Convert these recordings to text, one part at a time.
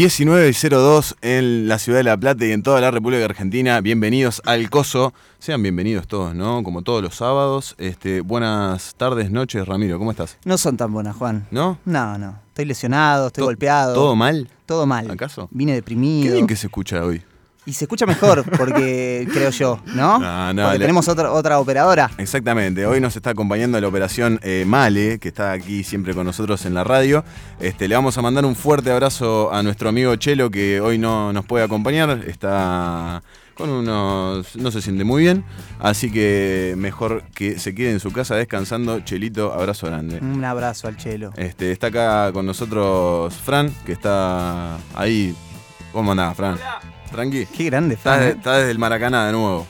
19.02 en la ciudad de La Plata y en toda la República Argentina. Bienvenidos al Coso. Sean bienvenidos todos, ¿no? Como todos los sábados. Este, buenas tardes, noches, Ramiro. ¿Cómo estás? No son tan buenas, Juan. ¿No? No, no. Estoy lesionado, estoy To- golpeado. ¿Todo mal? Todo mal. ¿Acaso? Vine Qué deprimido. bien que se escucha hoy. Y se escucha mejor, porque creo yo, ¿no? No, no, porque le- tenemos otra, otra operadora. Exactamente, hoy nos está acompañando la operación eh, Male, que está aquí siempre con nosotros en la radio. Este, le vamos a mandar un fuerte abrazo a nuestro amigo Chelo, que hoy no nos puede acompañar. Está con unos. no se siente muy bien. Así que mejor que se quede en su casa descansando. Chelito, abrazo grande. Un abrazo al chelo. Este, está acá con nosotros Fran, que está ahí. ¿Cómo andás, Fran? Tranqui. Qué grande, Está, de- ¿eh? está desde el Maracaná de nuevo.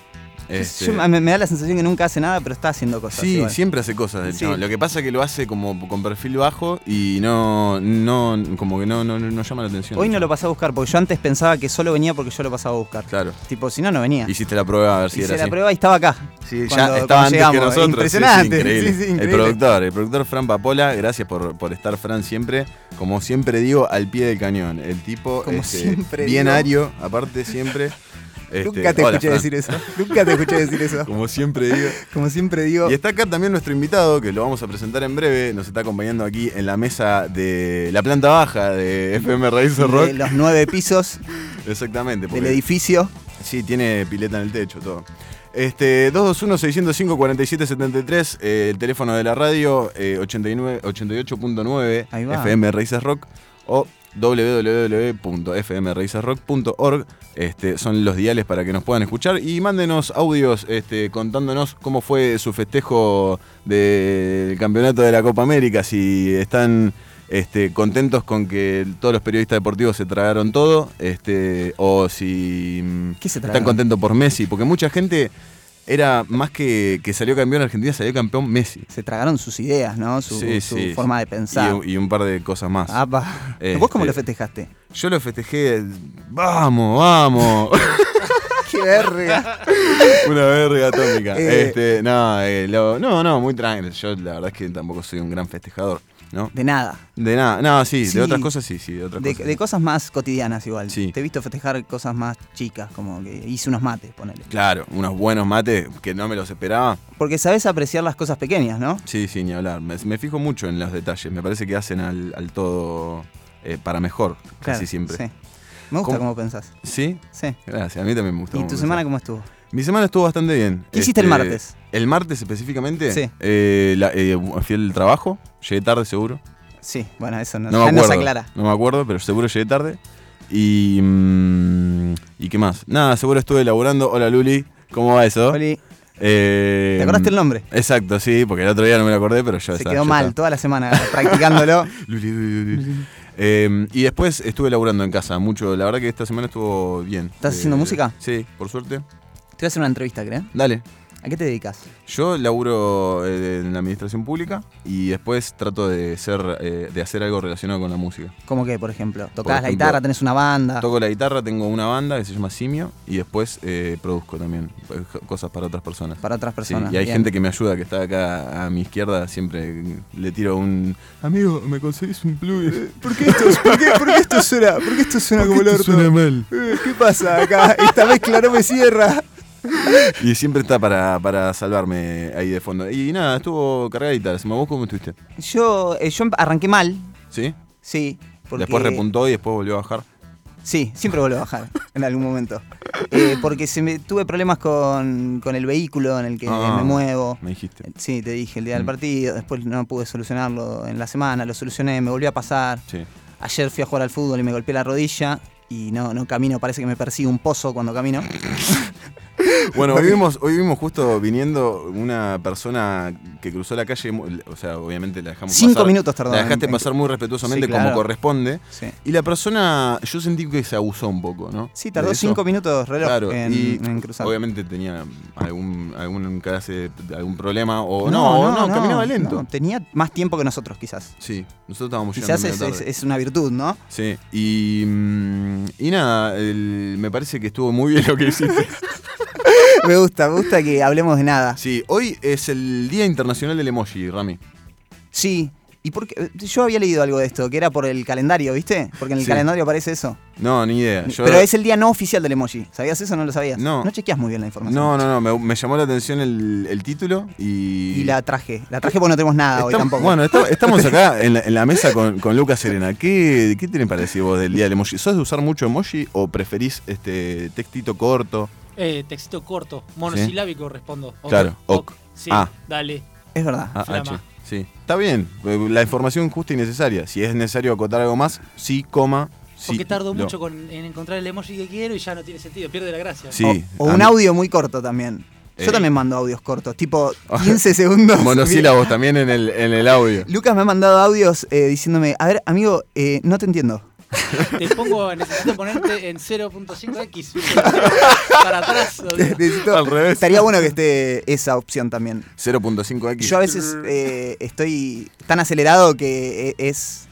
Este, Yo- me, me da la sensación que nunca hace nada, pero está haciendo cosas. Sí, igual. siempre hace cosas Sí. Lo que pasa es que lo hace como con perfil bajo y no, no como que no, no, no llama la atención. Hoy no lo pasé a buscar, porque yo antes pensaba que solo venía porque yo lo pasaba a buscar. Claro. Tipo, si no, no venía. Hiciste la prueba a ver si Hice era la así. prueba y estaba acá. Sí, cuando- ya estaba antes que nosotros. Impresionante. sí, increíble. El productor, el productor Fran Papola, gracias por, por estar Fran siempre, como siempre digo, al pie del cañón. El tipo Como este, siempre bien digo. ario, aparte siempre. Este, Nunca te hola, escuché Fran. decir eso. Nunca te escuché decir eso. Como siempre digo. Como siempre digo. Y está acá también nuestro invitado, que lo vamos a presentar en breve. Nos está acompañando aquí en la mesa de la planta baja de FM Raíces Rock. de los nueve pisos Exactamente. del porque- edificio. Sí, tiene pileta en el techo, todo. Este, 221-605-4773, eh, el teléfono de la radio, eh, 89 88.9 Ahí va. FM Raíces Rock o www.fmraicesrock.org. Este, son los diales para que nos puedan escuchar y mándenos audios este, contándonos cómo fue su festejo del campeonato de la Copa América, si están este, contentos con que todos los periodistas deportivos se tragaron todo, este, o si mm, ¿Qué se están contentos por Messi, porque mucha gente era más que, que salió campeón Argentina, salió campeón Messi. Se tragaron sus ideas, ¿no? Su, Sí, su sí. forma de pensar. Y, y un par de cosas más. Apa. Este- ¿Vos cómo lo festejaste? Yo lo festejé, vamos, vamos. ¡Qué verga! Una verga atómica. Eh. Este, no, eh, lo- no, no, muy tranquilo. Yo la verdad es que tampoco soy un gran festejador, ¿no? De nada. De nada, no, sí, Sí. de otras cosas sí, sí, de otras De, cosas. de cosas más cotidianas igual. Sí. Te he visto festejar cosas más chicas, como que hice unos mates, ponele. Claro, unos buenos mates que no me los esperaba. Porque sabes apreciar las cosas pequeñas, ¿no? Sí, sí, ni hablar. Me, me fijo mucho en los detalles. Me parece que hacen al, al todo eh, para mejor, casi siempre. Sí. Me gusta ¿Cómo? cómo pensás. ¿Sí? Sí. Gracias, a mí también me gustó. ¿Y tu pensás. semana cómo estuvo? Mi semana estuvo bastante bien. Este, ¿Qué hiciste el martes? El martes específicamente. Sí. eh, la- eh, fui al trabajo, llegué tarde seguro. Sí, bueno, eso no, No me acuerdo. aclara. No me acuerdo, pero seguro llegué tarde. Y. mm, ¿Y qué más? Nada, seguro estuve laburando. Hola Luli, ¿cómo va eso? Oli, Eh, ¿te acordaste el nombre? Exacto, sí, porque el otro día no me lo acordé, pero yo Se estaba- quedó yo mal estaba- toda la semana practicándolo. Luli, Luli, Luli. Eh, y después estuve laburando en casa mucho. La verdad que esta semana estuvo bien. Eh, ¿Estás haciendo música? Sí, por suerte. Te voy a hacer una entrevista, ¿crees? Dale. ¿A qué te dedicas? Yo laburo eh, en la administración pública y después trato de ser eh, de hacer algo relacionado con la música. ¿Cómo que, por ejemplo? ¿Tocás la ejemplo, guitarra? ¿Tenés una banda? Toco la guitarra, tengo una banda que se llama Simio y después eh, produzco también cosas para otras personas. Para otras Sí, personas. y hay bien. gente que me ayuda, que está acá a mi izquierda, siempre le tiro un... Amigo, ¿me conseguís un plugin? ¿Por qué esto, por qué, por qué esto suena? ¿Por qué esto suena ¿Por como el orto? suena mal? ¿Qué pasa acá? Esta mezcla no me cierra. Y siempre está para, para salvarme ahí de fondo. Y nada, estuvo cargadita. ¿Se me vos cómo estuviste? Yo, eh, yo arranqué mal, ¿Sí? sí. Porque, Después repuntó y después volvió a bajar. Sí, siempre vuelvo a bajar en algún momento. Eh, porque se me, tuve problemas con, con el vehículo en el que Ah. me muevo. Me dijiste. Sí, te dije el día del Mm. partido, después no pude solucionarlo en la semana, lo solucioné, me volvió a pasar. Sí. Ayer fui a jugar al fútbol y me golpeé la rodilla y no, no camino, parece que me persigue un pozo cuando camino. Bueno, hoy vimos, hoy vimos justo viniendo una persona que cruzó la calle, o sea, obviamente la dejamos Cinco pasar. minutos tardó La dejaste en- pasar muy respetuosamente Sí, como corresponde. Sí, Y la persona, yo sentí que se abusó un poco, ¿no? Sí, tardó cinco minutos reloj Claro, en, y en cruzar. obviamente tenía algún, algún clase, algún problema, o no, no, caminaba lento. no, tenía más tiempo que nosotros, quizás. Sí, nosotros estábamos Quizás es, tarde. es- es una virtud, ¿no? Sí, y, mm, y nada, el- me parece que estuvo muy bien lo que hiciste. me gusta, me gusta que hablemos de nada. Sí, hoy es el Día Internacional del Emoji, Rami. Sí, ¿Y por qué? Yo había leído algo de esto, que era por el calendario, ¿viste? Porque en el Sí. calendario aparece eso. No, ni idea. Yo- Pero es el día no oficial del emoji. ¿Sabías eso o no lo sabías? No. No chequeas muy bien la información. No, no, no, me, me llamó la atención el, el título y... Y la traje. La traje porque no tenemos nada hoy tampoco. Bueno, esta- estamos acá en la, en la mesa con, con Lucas Serena. ¿Qué, ¿Qué tienen para decir vos del día del emoji? ¿Sos de usar mucho emoji o preferís este textito corto? Eh, textito corto, monosilábico respondo. Ok, Claro, ok. ok. Sí, Ah. dale. Es verdad. Ah, Flama. H. Sí. Está bien. eh, La información justa y necesaria. Si es necesario acotar algo más, sí, coma. Sí, Porque tardo lo- mucho con- en encontrar el emoji que quiero y ya no tiene sentido, pierde la gracia. Sí. O, o a un mí- audio muy corto también. Yo Eh. también mando audios cortos, tipo 15 segundos. Monosílabos también en el, en el audio. Lucas me ha mandado audios eh, diciéndome, a ver, amigo, eh, no te entiendo. Te pongo, necesito ponerte en 0.5x. para atrás. Necesito- Al revés. Estaría bueno que esté esa opción también. 0.5x. Yo a veces eh, estoy tan acelerado que eh, es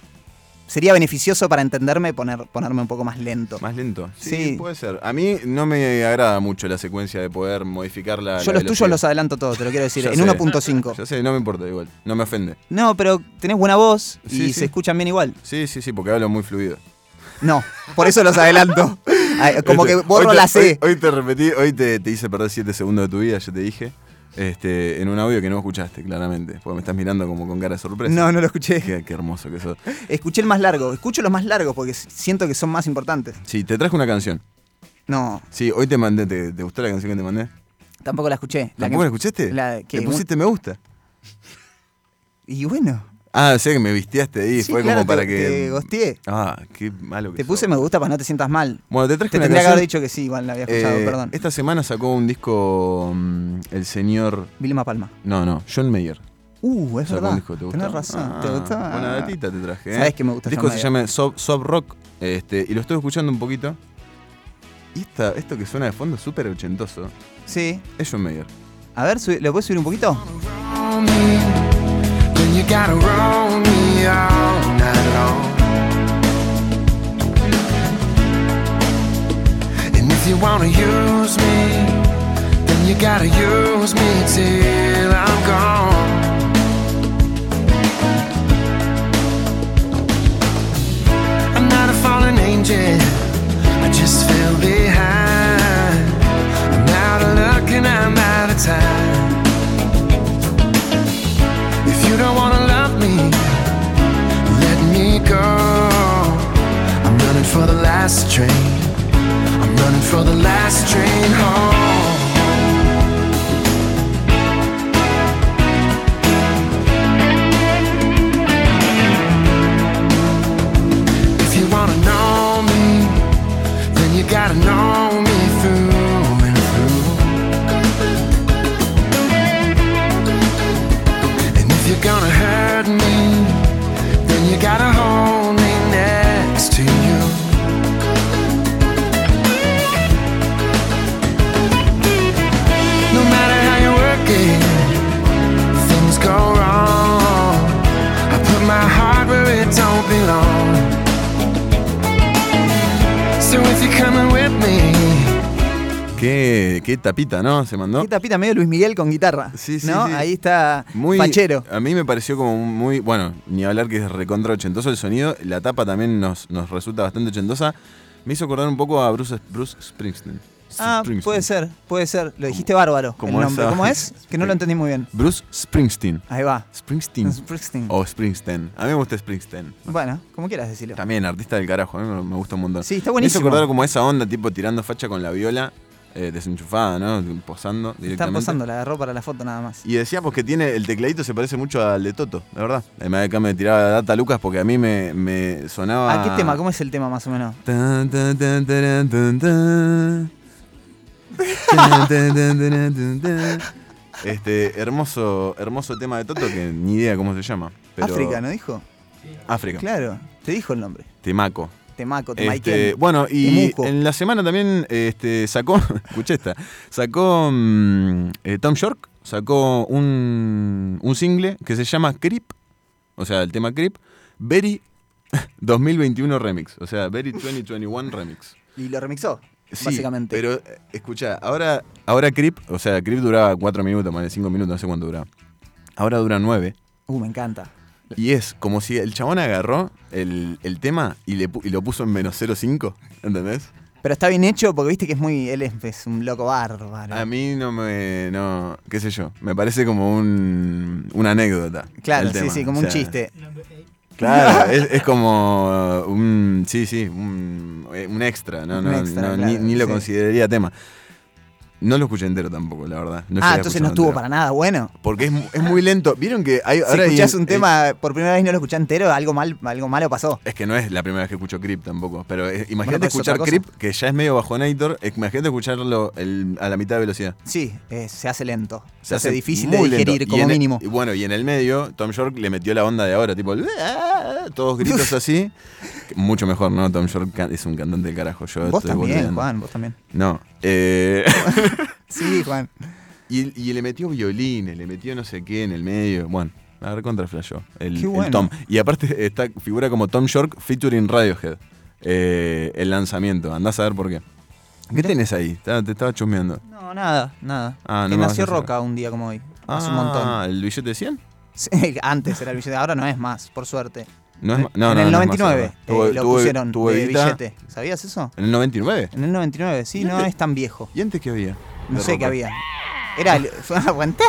sería beneficioso para entenderme poner, ponerme un poco más lento. Más lento. Sí, Sí. puede ser. A mí no me agrada mucho la secuencia de poder modificar la. Yo la los tuyos los adelanto todos, te lo quiero decir, en sé. 1.5. Ya sé, no me importa igual. No me ofende. No, pero tenés buena voz y Sí, sí. se escuchan bien igual. Sí, sí, sí, porque hablo muy fluido. No, por eso los adelanto. Como que Este, borro hoy te- la C. Hoy, hoy te repetí, hoy te, te hice perder 7 segundos de tu vida, ya te dije. Este, en un audio que no escuchaste, claramente. Porque me estás mirando como con cara de sorpresa. No, no lo escuché. Qué, qué hermoso que sos. Escuché el más largo. Escucho los más largos porque siento que son más importantes. Sí, te traje una canción. No, Sí, hoy te mandé, ¿te, te gustó la canción que te mandé? tampoco la escuché. La ¿Tampoco que- la escuchaste? la que- ¿Le pusiste me gusta? Y bueno. Ah, sé que me vistiaste ahí, sí, fue claro, como para te- que. Te gosteé. Ah, qué malo que Te puse sos. me gusta para no te sientas mal. Bueno, te traje Te una tendría que haber dicho que sí, igual la había escuchado, Eh, perdón. Esta semana sacó un disco mm, el señor. Vilma Palma. No, no, John Mayer. Uh, es Sacó un verdad. disco, ¿te gustó? Tenés razón. Ah, ¿Te gustó? Buena datita te traje. ¿eh? Sabés que me gusta El disco John se Mayer. llama Sob, Sob Rock este, y lo estoy escuchando un poquito. Y esta, esto que suena de fondo es súper ochentoso. Sí. Es John Mayer. A ver, ¿lo puedes subir un poquito? Gotta roll me all night long. And if you wanna use me, then you gotta use me till I'm gone. I'm not a fallen angel, I just fell behind. I'm out of luck and I'm out of time. Last train. I'm running for the last train home. If you wanna know me, then you gotta know me through and through. And if you're gonna Qué, qué tapita, ¿no? Se mandó. Qué tapita medio Luis Miguel con guitarra. Sí, sí, ¿no? sí. Ahí está Muy, Pachero. A mí me pareció como muy. Bueno, ni hablar que es recontra ochentoso el sonido. La tapa también nos, nos resulta bastante ochentosa. Me hizo acordar un poco a Bruce, Bruce Springsteen. Ah, Springsteen. puede ser, puede ser. Lo dijiste bárbaro. como el nombre. esa- ¿Cómo es? Que no lo entendí muy bien. Bruce Springsteen. Ahí va. Springsteen. Springsteen. O Springsteen. A mí me gusta Springsteen. Bueno, como quieras decirlo. También, artista del carajo. A mí me, gusta un montón. Sí, está Me hizo buenísimo. acordar como esa onda, tipo tirando facha con la viola, eh, desenchufada, ¿no? Posando Está directamente. posando, la agarró para la foto nada más. Y decíamos que tiene el tecladito se parece mucho al de Toto, la verdad. Además de acá me tiraba la data Lucas porque a mí me, me sonaba. ¿A qué tema? ¿Cómo es el tema más o menos? Tan, tan, tan. Este hermoso, hermoso tema de Toto que ni idea cómo se llama. pero- África, ¿no dijo? África. Claro, te dijo el nombre. Temaco. Temaco, Este, Temaiken. bueno, y Temuco. en la semana también este, sacó, escuché esta, sacó mm, eh, Tom York, sacó un, un single que se llama Creep, o sea, el tema Creep, Very 2021 Remix, o sea, Very 2021 Remix. Y lo remixó, Sí, básicamente. Pero, eh, escucha, ahora, ahora Creep, o sea, Creep duraba 4 minutos, más de 5 minutos, no sé cuánto duraba. Ahora dura 9. Uh, me encanta. Y es como si el chabón agarró el, el tema y, le, y lo puso en menos 0,5, ¿entendés? Pero está bien hecho porque viste que es muy. Él es, es un loco bárbaro. A mí no me. No, qué sé yo. Me parece como un, una anécdota. claro, sí, tema. sí, como O un chiste. Claro, es, es como un. Sí, sí, un, eh, un extra. No, no, extra, no, claro, ni, ni lo sí. consideraría tema. No lo escuché entero tampoco, la verdad. No ah, entonces no estuvo entero. para nada bueno. Porque es, es muy lento. ¿Vieron que hay. Si ahora hay escuchás un tema por primera vez y no lo escuchás entero, algo mal, algo malo pasó. Es que no es la primera vez que escucho Creep tampoco. Pero eh, imagínate escuchar. Creep, que ya es medio bajonator. eh, Imagínate escucharlo el- a la mitad de velocidad. Sí, eh, se hace lento. Se, hace, difícil de lento. digerir Y como el- mínimo. y bueno, y en el medio, Tom York le metió la onda de ahora, tipo, "Ah", todos gritos así. Mucho mejor, ¿no? Tom York es un cantante del carajo. Yo Vos estoy también. Juan, vos también. No. eh, Sí, Juan. y, y le metió violines, le metió no sé qué en el medio. Bueno, a ver flashó. El, Qué el bueno. Tom. Y aparte está, figura como Tom York featuring Radiohead. eh, el lanzamiento. Andás a ver por qué. ¿Qué tenés ahí? Te estaba chusmeando. No, nada, nada. Ah, no que nació. Roca un día como hoy. Hace Ah, un montón. ¿el billete de 100? Sí, Antes era el billete, ahora no es más, por suerte. No es ma- no, en el no es más 99 ahora. eh, lo pusieron de Evita billete. ¿Sabías eso? ¿En el 99? En el 99, sí, ¿Y no es tan viejo. ¿Y antes qué había? No sé ropa. qué había. Era fue, aguantá.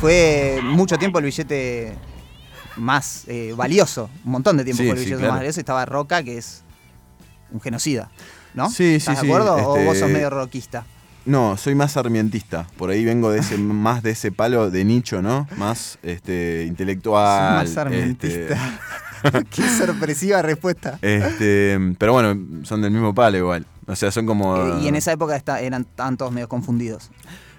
fue mucho tiempo el billete más eh, valioso. Un montón de tiempo Sí, fue el sí, billete claro. más valioso. Estaba Roca, que es un genocida. ¿No? Sí, sí, ¿Estás sí, de acuerdo? ¿O este- vos sos medio roquista? No, soy más sarmientista. Por ahí vengo de ese, más de ese palo de nicho, ¿no? Más este, intelectual. Sos más este, sarmientista. Qué sorpresiva respuesta. este, pero bueno, son del mismo palo igual. O sea, son como. Eh, y en esa época está- eran estaban todos medio confundidos.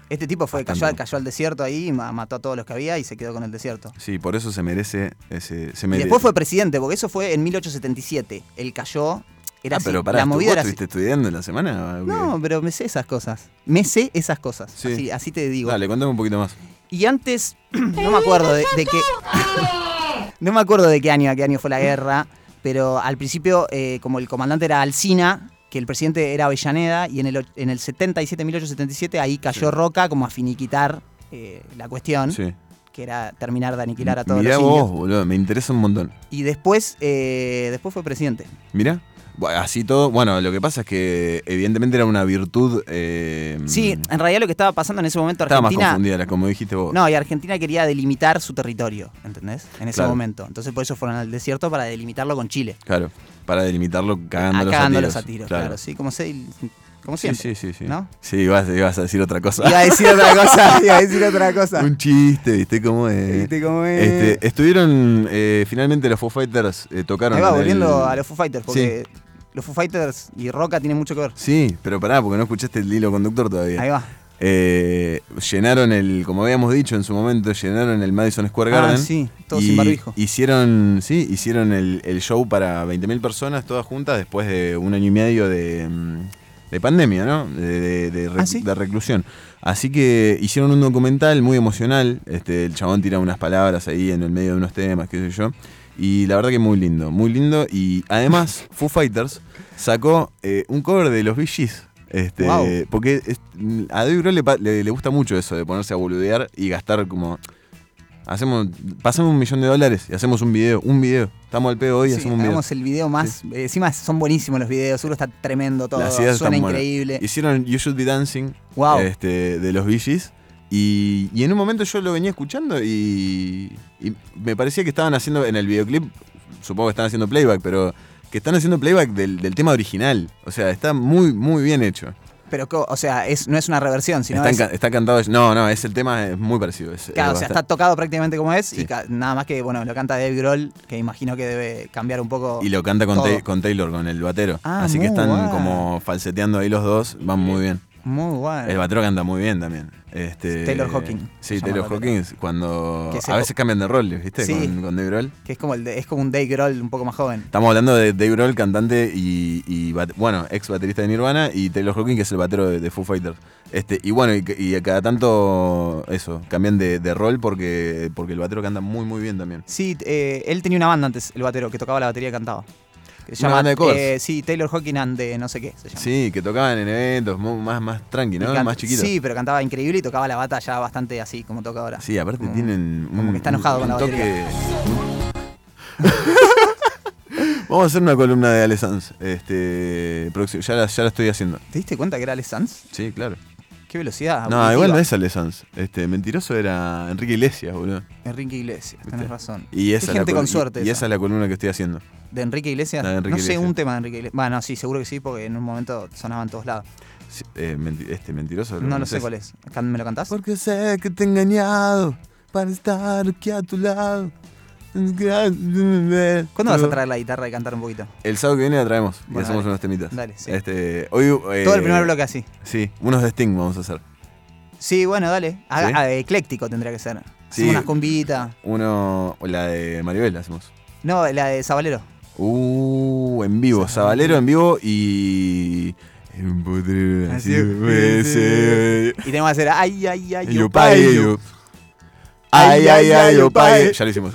Este tipo fue, cayó, cayó al desierto ahí, ma- mató a todos los que había y se quedó con el desierto. Sí, por eso se merece ese. Se Y después fue presidente, porque eso fue en 1877. Él cayó, era Ah, así. pero pará, la ¿tú- movida ¿vos era así. estuviste estudiando en la semana? No, pero me sé esas cosas. Me sé esas cosas. Sí. Así, así te digo. Dale, contame un poquito más. Y antes, no me acuerdo de, de qué. no me acuerdo de qué año, a qué año fue la guerra, pero al principio, eh, como el comandante era Alcina, que el presidente era Avellaneda, y en el, en el 77, 1877, ahí cayó Sí. Roca como a finiquitar eh, la cuestión, Sí. que era terminar de aniquilar a todos Mirá los vos, indios. boludo, me interesa un montón. Y después, eh, después fue presidente. Mirá. Así todo. Bueno, lo que pasa es que evidentemente era una virtud. eh, Sí, en realidad lo que estaba pasando en ese momento Estaba más Argentina. confundida, como dijiste vos. No, y Argentina quería delimitar su territorio, ¿entendés? En ese Claro. momento. Entonces por eso fueron al desierto para delimitarlo con Chile. Claro, para delimitarlo cagando Ah, los cagando tiros. a tiros, claro. sí, como, se, como Sí, siempre. sí, sí, sí. ¿no? Sí, ibas, ibas a decir otra cosa. Iba a decir otra cosa, iba a decir otra cosa. Un chiste, ¿viste cómo es? ¿Viste cómo es? Este, estuvieron, eh, finalmente los Foo Fighters eh, tocaron. Ahí va, el- volviendo a los Foo Fighters, porque los Foo Fighters y Roca tienen mucho que ver. Sí, pero pará, porque no escuchaste el hilo conductor todavía. Ahí va. Eh, llenaron el, como habíamos dicho en su momento, llenaron el Madison Square Ah, Garden. sí, todo y sin barbijo. Hicieron, sí, hicieron el, el show para 20.000 personas, todas juntas, después de un año y medio de, mm, de pandemia, ¿no? De, de- de rec- Ah, ¿sí? de reclusión. Así que hicieron un documental muy emocional. Este, el chabón tira unas palabras ahí en el medio de unos temas, qué sé yo. Y la verdad que muy lindo, muy lindo. Y además, Foo Fighters sacó eh, un cover de los Gees. Este, Wow. Porque es- a Dave Grohl le, le- le gusta mucho eso de ponerse a boludear y gastar como. Hacemos, pasamos un millón de dólares y hacemos un video, un video. Estamos al pedo hoy y Sí, hacemos un video. el video más. eh, encima son buenísimos los videos, seguro está tremendo todo. Las ideas Suena buenas. increíble. Hicieron You Should Be Dancing Wow. este, de los Gees, y, y en un momento yo lo venía escuchando y, y me parecía que estaban haciendo en el videoclip, supongo que están haciendo playback, pero que están haciendo playback del, del tema original. O sea, está muy, muy bien hecho. Pero, o sea, es, no es una reversión, sino está, es, enca- está cantado. No, no, es el tema es muy parecido. es- Claro, o sea, está tocado prácticamente como es Sí. y nada más que, bueno, lo canta Dave Grohl, que imagino que debe cambiar un poco. Y lo canta con, con Taylor, con el batero. Ah, Así que están como falseteando ahí los dos, van muy bien. Muy bueno. El batero canta muy bien también. Este, Taylor Hawking, se Sí, Taylor. Hawkins, cuando a veces cambian de rol, ¿viste? Sí. Con, con Dave Grohl. Que es como, el de- es como un Dave Grohl un poco más joven. Estamos hablando de Dave Grohl, cantante y, y bate- bueno, ex baterista de Nirvana, y Taylor Hawking, que es el batero de, de Foo Fighters. Este, y bueno, y, y cada tanto eso, cambian de, de rol porque, porque el batero canta muy muy bien también. Sí, eh, él tenía una banda antes, el batero, que tocaba la batería y cantaba. Que se llama, eh, sí, Taylor Hawking and de no sé qué se llama. Sí, que tocaban en eventos más, más tranqui, ¿no? can- Más chiquitos. Sí, pero cantaba increíble y tocaba la bata ya bastante así como toca ahora. Sí, aparte Como- tienen. como un- que está enojado un con la toque, batería. Vamos a hacer una columna de Ale Sanz. Este, próximo- ya, la, ya la estoy haciendo. ¿Te diste cuenta que era Ale Sanz? Sí, claro. Qué velocidad. No, auditiva. igual no es Ale Sanz. Este, mentiroso era Enrique Iglesias, boludo. Enrique Iglesias, tenés ¿Viste? razón. Y esa es la gente col- con suerte. Y, esa. esa es la columna que estoy haciendo. ¿De Enrique Iglesias? La de Enrique no sé Iglesias. un tema de Enrique Iglesias. Bueno, sí, seguro que sí, porque en un momento sonaba en todos lados. Sí, eh, menti- este, mentiroso. No lo sé cuál es. ¿Me lo cantás? Porque sé que te he engañado para estar aquí a tu lado. ¿Cuándo vas a traer la guitarra y cantar un poquito? El sábado que viene la traemos y Bueno, hacemos dale. unos temitas. Dale, sí. Este, hoy, eh, Todo el primer bloque así. Sí, unos de Sting vamos a hacer. Sí, bueno, dale. Haga- ¿Sí? ah, ecléctico tendría que ser. Sí. Unas cumbitas. Uno, o la de Maribel hacemos. No, la de Sabalero. Uh, en vivo, Sabalero en vivo y. Así. Y tenemos que hacer ay, ay, ay, Y yo yo. Ay, ay, ay, yo. Ya lo hicimos.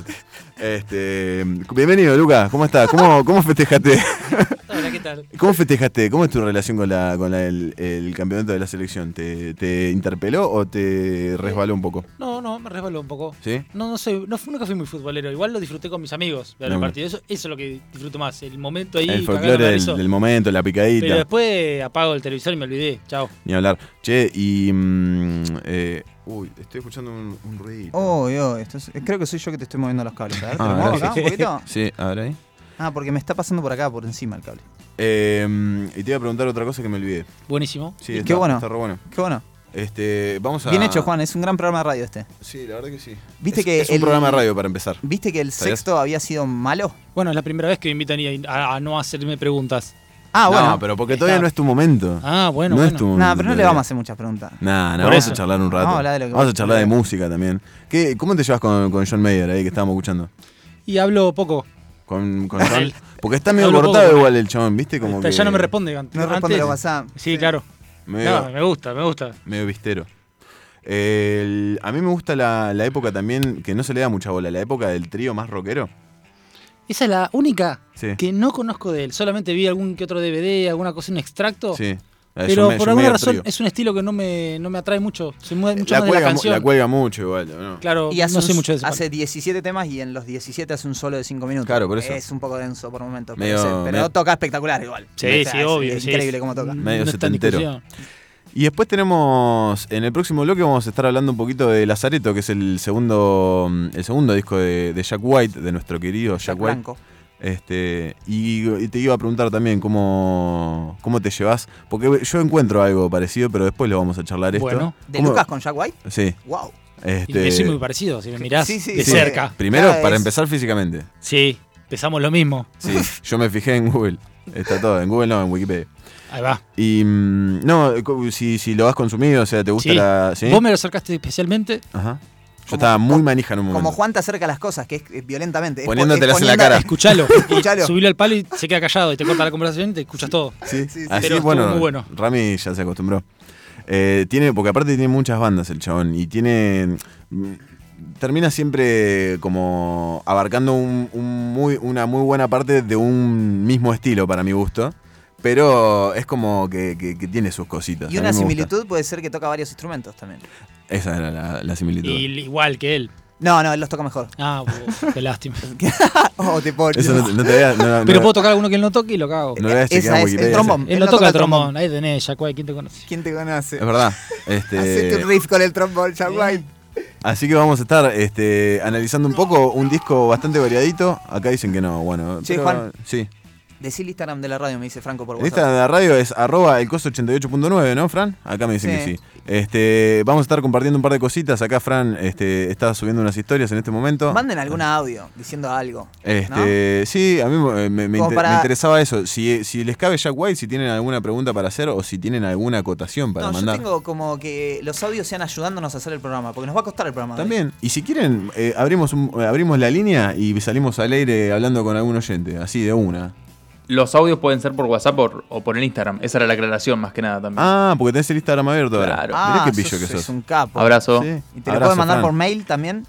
Este, bienvenido, Lucas. ¿Cómo estás? ¿Cómo, cómo festejaste? Hola, ¿qué tal? ¿Cómo festejaste? ¿Cómo es tu relación con, la, con la- el, el campeonato de la selección? ¿Te, ¿Te interpeló o te resbaló un poco? No, no, me resbaló un poco. ¿Sí? No, no soy, no, nunca fui muy futbolero. Igual lo disfruté con mis amigos, ver el No, partido. Eso, eso es lo que disfruto más. El momento ahí. el folclore del, del momento, la picadita. Pero después apago el televisor y me olvidé. Chao. Ni hablar. Che, y. mm, eh, uy, estoy escuchando un, un ruido. Oh, yo, esto es- creo que soy yo que te estoy moviendo los cables. A ver, ¿te Ah, lo muevo acá un poquito? Sí, a ver ahí. Ah, porque me está pasando por acá, por encima el cable. Eh, y te iba a preguntar otra cosa que me olvidé. Buenísimo. Sí, Qué está, bueno. Está re bueno. Qué bueno. Este, vamos a. Bien hecho, Juan. Es un gran programa de radio este. Sí, la verdad que sí. ¿Viste es, que es un programa de radio para empezar. ¿Viste que el ¿Sabías? sexto había sido malo? Bueno, es la primera vez que me invitan a, a- a no hacerme preguntas. Ah, bueno. No, pero porque todavía Está. no es tu momento. Ah, bueno, no bueno. es tu momento. Nah, pero no le vamos a hacer muchas preguntas. Nah, nah, vamos eso. a charlar un rato. Vamos a hablar de lo que Vamos a vos charlar de música también. ¿Qué, ¿Cómo te llevas con, con John Mayer ahí que estábamos escuchando? Y hablo poco. Con, con John. Porque está medio poco cortado igual el chabón, ¿viste? Como que Ya no me responde. an- No responde antes- los WhatsApp. Sí, claro. Medio, No, me gusta, me gusta. medio vistero. El- a mí me gusta la, la época también, que no se le da mucha bola, la época del trío más rockero. Esa es la única Sí. que no conozco de él. Solamente vi algún que otro DVD, alguna cosa, un extracto. Sí. De Pero por alguna razón es un estilo que no me, no me atrae mucho. Soy muy, mucho la, más de la cuelga, canción. la cuelga mucho igual, ¿no? Claro, Y hace, no sé mucho de eso. hace 17 temas y en los 17 hace un solo de 5 minutos. Claro, por eso. Es un poco denso por momentos. Medio- pero, toca espectacular igual. Sí, O sea, sí, es obvio. sí, increíble es- cómo toca. Medio no setentero. Y después tenemos, en el próximo bloque vamos a estar hablando un poquito de Lazareto, que es el segundo, el segundo disco de, de Jack White, de nuestro querido Jack, Jack White. Blanco. Este, y, y te iba a preguntar también cómo, cómo te llevas, porque yo encuentro algo parecido, pero después lo vamos a charlar esto. Bueno. ¿De ¿Cómo- Lucas con Jack White? Sí. ¡Wow! Y Este, soy muy parecido, si me mirás Sí, sí, de sí. cerca. primero, para empezar físicamente. Sí, pensamos lo mismo. Sí, yo me fijé en Google. Está todo, en Google no, en Wikipedia. Ahí va. Y mm, no, si, si lo has consumido, o sea, ¿te gusta Sí. la. ¿sí? Vos me lo acercaste especialmente. Ajá. Yo Como- estaba muy manija en un momento. Como Juan te acerca a las cosas, que es eh, violentamente. es Poniéndotelas es en la cara. Escuchalo. Escuchalo. Subilo al palo y se queda callado. Y te corta la conversación y te escuchas todo. Sí, Sí, sí. así Pero bueno, muy bueno. Rami ya se acostumbró. Eh, tiene, porque aparte tiene muchas bandas el chabón y tiene. mm, Termina siempre como abarcando un- un muy, una muy buena parte de un mismo estilo para mi gusto. Pero es como que, que- que tiene sus cositas. Y a una gusta. similitud puede ser que toca varios instrumentos también. Esa era la, la similitud. Y igual que él. No, no, él los toca mejor. Ah, qué lástima. oh, te puedo Eso no, te- no te vea- no- no- Pero no- puedo tocar alguno que él no toque y lo cago. no le veas chequear Esa es el trombón. Él, no toca el trombón. Ahí tenés, Jacuay, ¿quién te conoce? ¿Quién te conoce? Es verdad. Este, Hacete un riff con el trombón, White. Así que vamos a estar este, analizando un poco un disco bastante variadito. Acá dicen que no, bueno. Che, pero- Juan. Sí. Decí el Instagram de la radio, me dice Franco por WhatsApp. esta de la radio es arroba el costo 88.9, ¿no, Fran? Acá me dicen Sí. que sí. Este, vamos a estar compartiendo un par de cositas. Acá Fran este, está subiendo unas historias en este momento. Manden algún audio diciendo algo. Este, Sí, a mí me, me- me Como inter- para- me interesaba eso. Si, si les cabe Jack White, si tienen alguna pregunta para hacer o si tienen alguna acotación para no, mandar. yo tengo como que los audios sean ayudándonos a hacer el programa, porque nos va a costar el programa. hoy. También, y si quieren, eh, abrimos, un- eh, abrimos la línea y salimos al aire hablando con algún oyente, así de una. Los audios pueden ser por WhatsApp o, o por el Instagram. Esa era la aclaración más que nada también. Ah, porque tenés el Instagram abierto ahora. Claro. Ah, Mirá qué pillo sos- que sos. Es un capo. Abrazo. Sí. ¿Y te lo pueden mandar Fran. por mail también?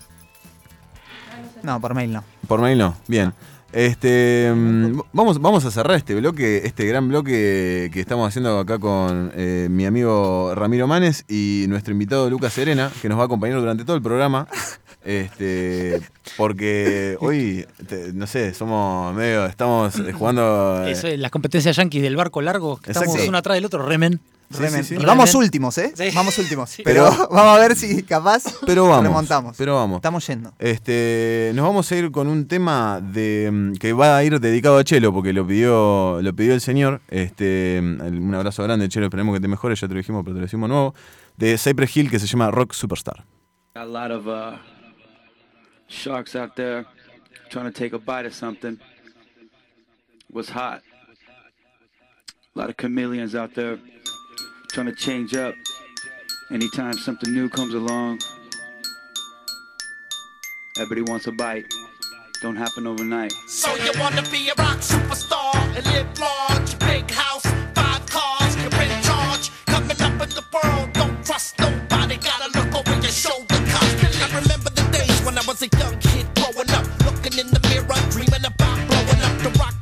No, por mail no. Por mail no. Bien. Este, mm, vamos, vamos a cerrar este bloque, este gran bloque que estamos haciendo acá con eh, mi amigo Ramiro Manes y nuestro invitado Lucas Serena, que nos va a acompañar durante todo el programa. Este, porque hoy, no sé, somos medio, estamos eh, jugando. Eh, Eso, las competencias yanquis del barco largo, que estamos uno atrás del otro, remen. Sí. Vamos últimos, ¿eh? Vamos últimos. Pero, vamos a ver si capaz pero vamos, remontamos. Pero vamos. Estamos yendo. Este, nos vamos a ir con un tema de mm, que va a ir dedicado a Chelo, porque lo pidió, lo pidió el señor. Este, mm, un abrazo grande, Chelo. Esperemos que te mejores. Ya te lo dijimos, pero te lo decimos nuevo. De Cypress Hill que se llama Rock Superstar. A. Uh, sharks out there trying to take a bite of something was hot. A lot of chameleons out there trying to change up anytime something new comes along. Everybody wants a bite. Don't happen overnight. So you wanna be a rock superstar and live large, big house, five cars, you're in charge. Coming up in the world, don't trust nobody. Gotta look over your shoulder. I was a young kid growing up, looking in the mirror, dreaming about blowing up the rock.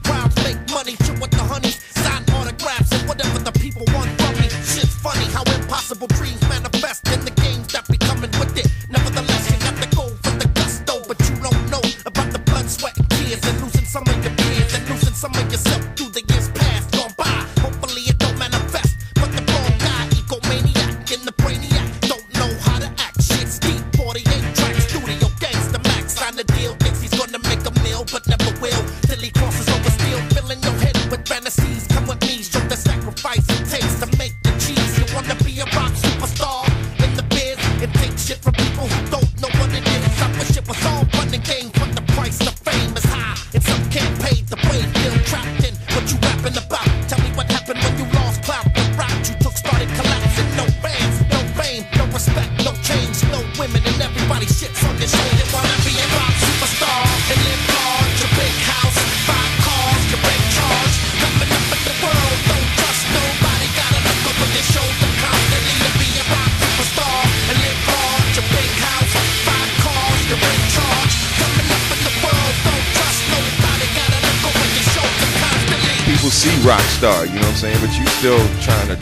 star, you know what I'm saying? But you still trying to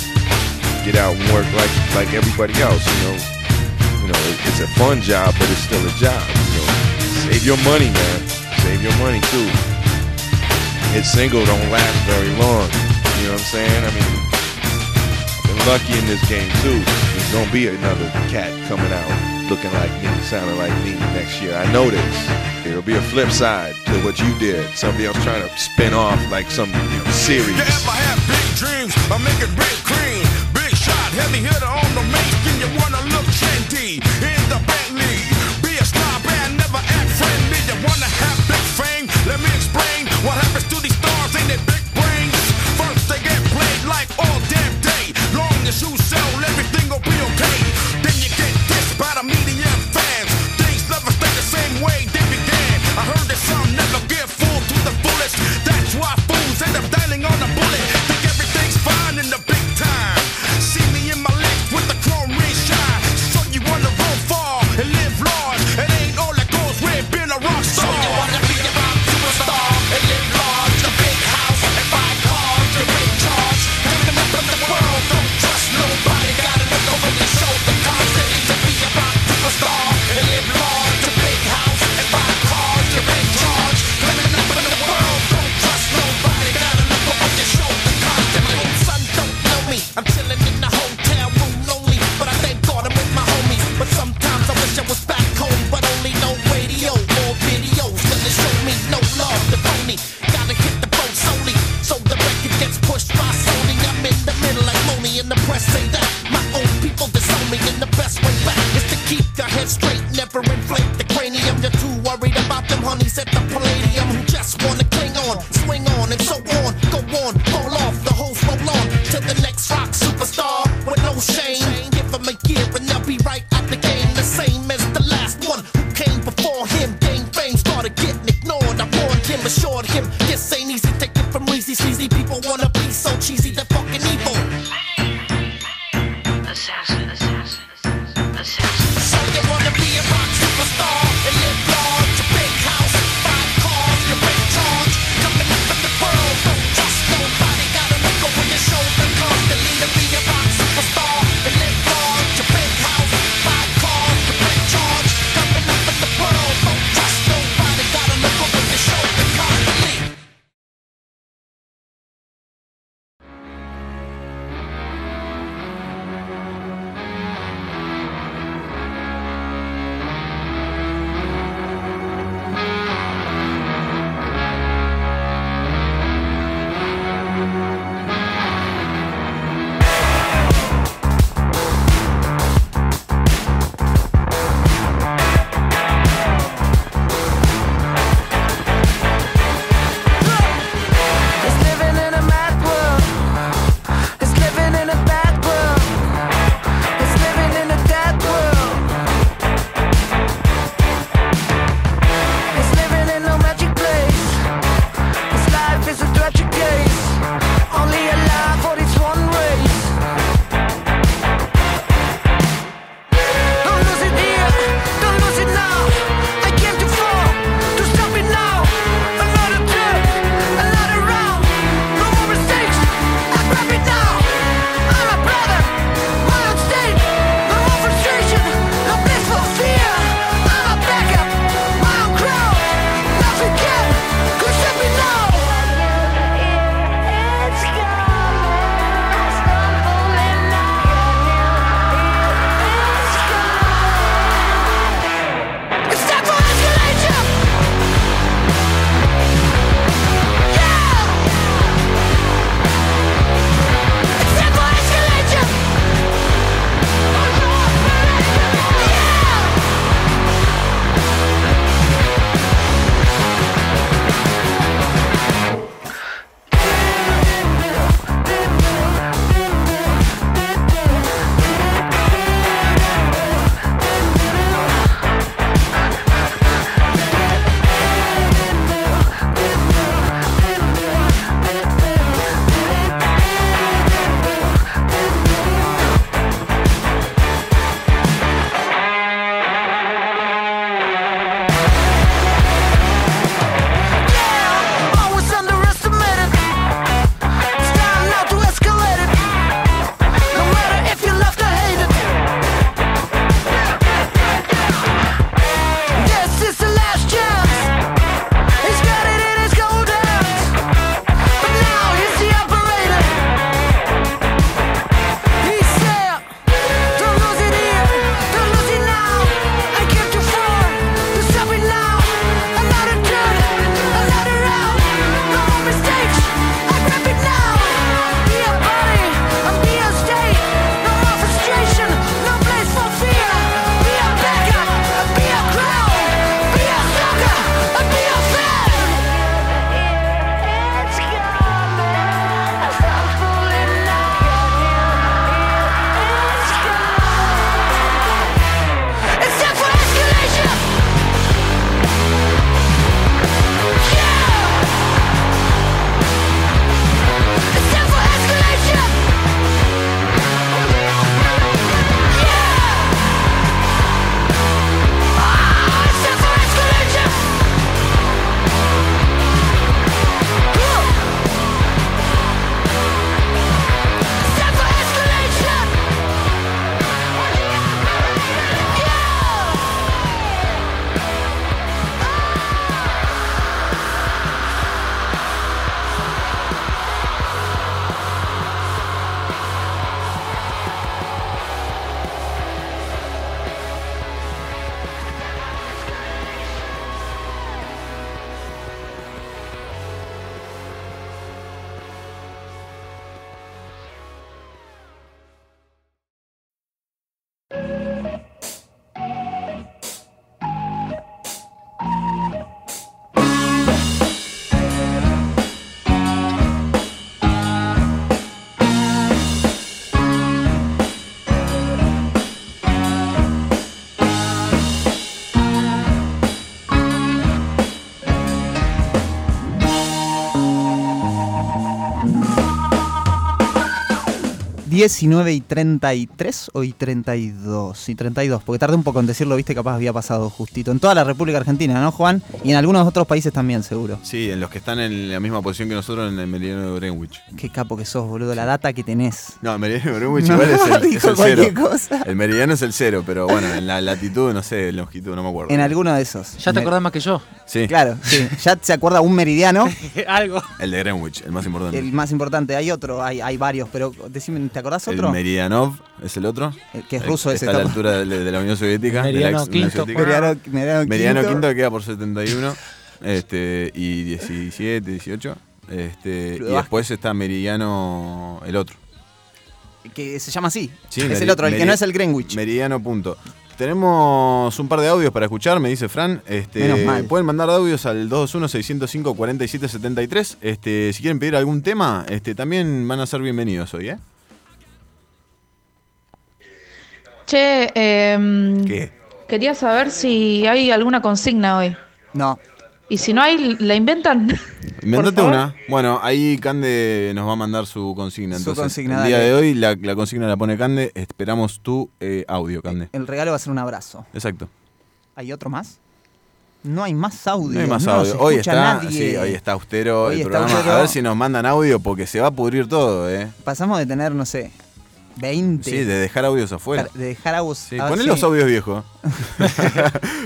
get out and work like like everybody else, you know. You know, it, it's a fun job, but it's still a job. You know, save your money, man. Save your money too. Hit single don't last very long. You know what I'm saying? I mean, I've been lucky in this game too. There's gonna be another cat coming out looking like me, sounding like me next year. I know this. It'll be a flip side to what you did. Somebody else trying to spin off like some you know, series. Yeah, if I have big dreams, I make it big cream. Big shot, heavy hitter on the 19 y 33 o y 32? Y 32, porque tardé un poco en decirlo, viste, capaz había pasado justito. En toda la República Argentina, ¿no, Juan? Y en algunos otros países también, seguro. Sí, en los que están en la misma posición que nosotros en el meridiano de Greenwich. Qué capo que sos, boludo, la data que tenés. No, el meridiano de Greenwich No, igual es el, es dijo el cero. cosa. El meridiano es el cero, pero bueno, en la latitud, no sé, longitud, no me acuerdo. En alguno de esos. Ya te acordás más que yo. Sí, Claro, sí. Ya se acuerda un meridiano, Algo. el de Greenwich, el más importante. el más importante. Hay otro, hay, hay varios, pero decime, ¿te acordás El otro? Meridianov es el otro. El que es El- ruso ese. Está a la altura de, de la Unión Soviética. de la Meridiano ex Unión quinto. Soviética. Meridiano quinto. quinto queda por 71. Este, y 17, 18. Este, y de después está Meridiano, el otro. Que se llama así. Sí, es el otro, el que no es el Greenwich. Meridiano punto. Tenemos un par de audios para escuchar, me dice Fran. Este, Menos mal. Pueden mandar audios al 221-605-4773. Este, si quieren pedir algún tema, este, también van a ser bienvenidos hoy, ¿eh? Che, em, ¿Qué? quería saber si hay alguna consigna hoy. No. Y si no hay, ¿la inventan? Inventate favor. una. Bueno, ahí Cande nos va a mandar su consigna. Su consigna, el día dale. de hoy la, la consigna la pone Cande. Esperamos tu eh, audio, Cande. El regalo va a ser un abrazo. Exacto. ¿Hay otro más? No hay más audio. No hay más audio. Hoy está, nadie. sí, hoy está austero Hoy el está programa. austero. A ver si nos mandan audio porque se va a pudrir todo, ¿eh? Pasamos de tener, no sé, 20. Sí, de dejar audios afuera. de dejar audios. Sí, a ver poné los audios viejos.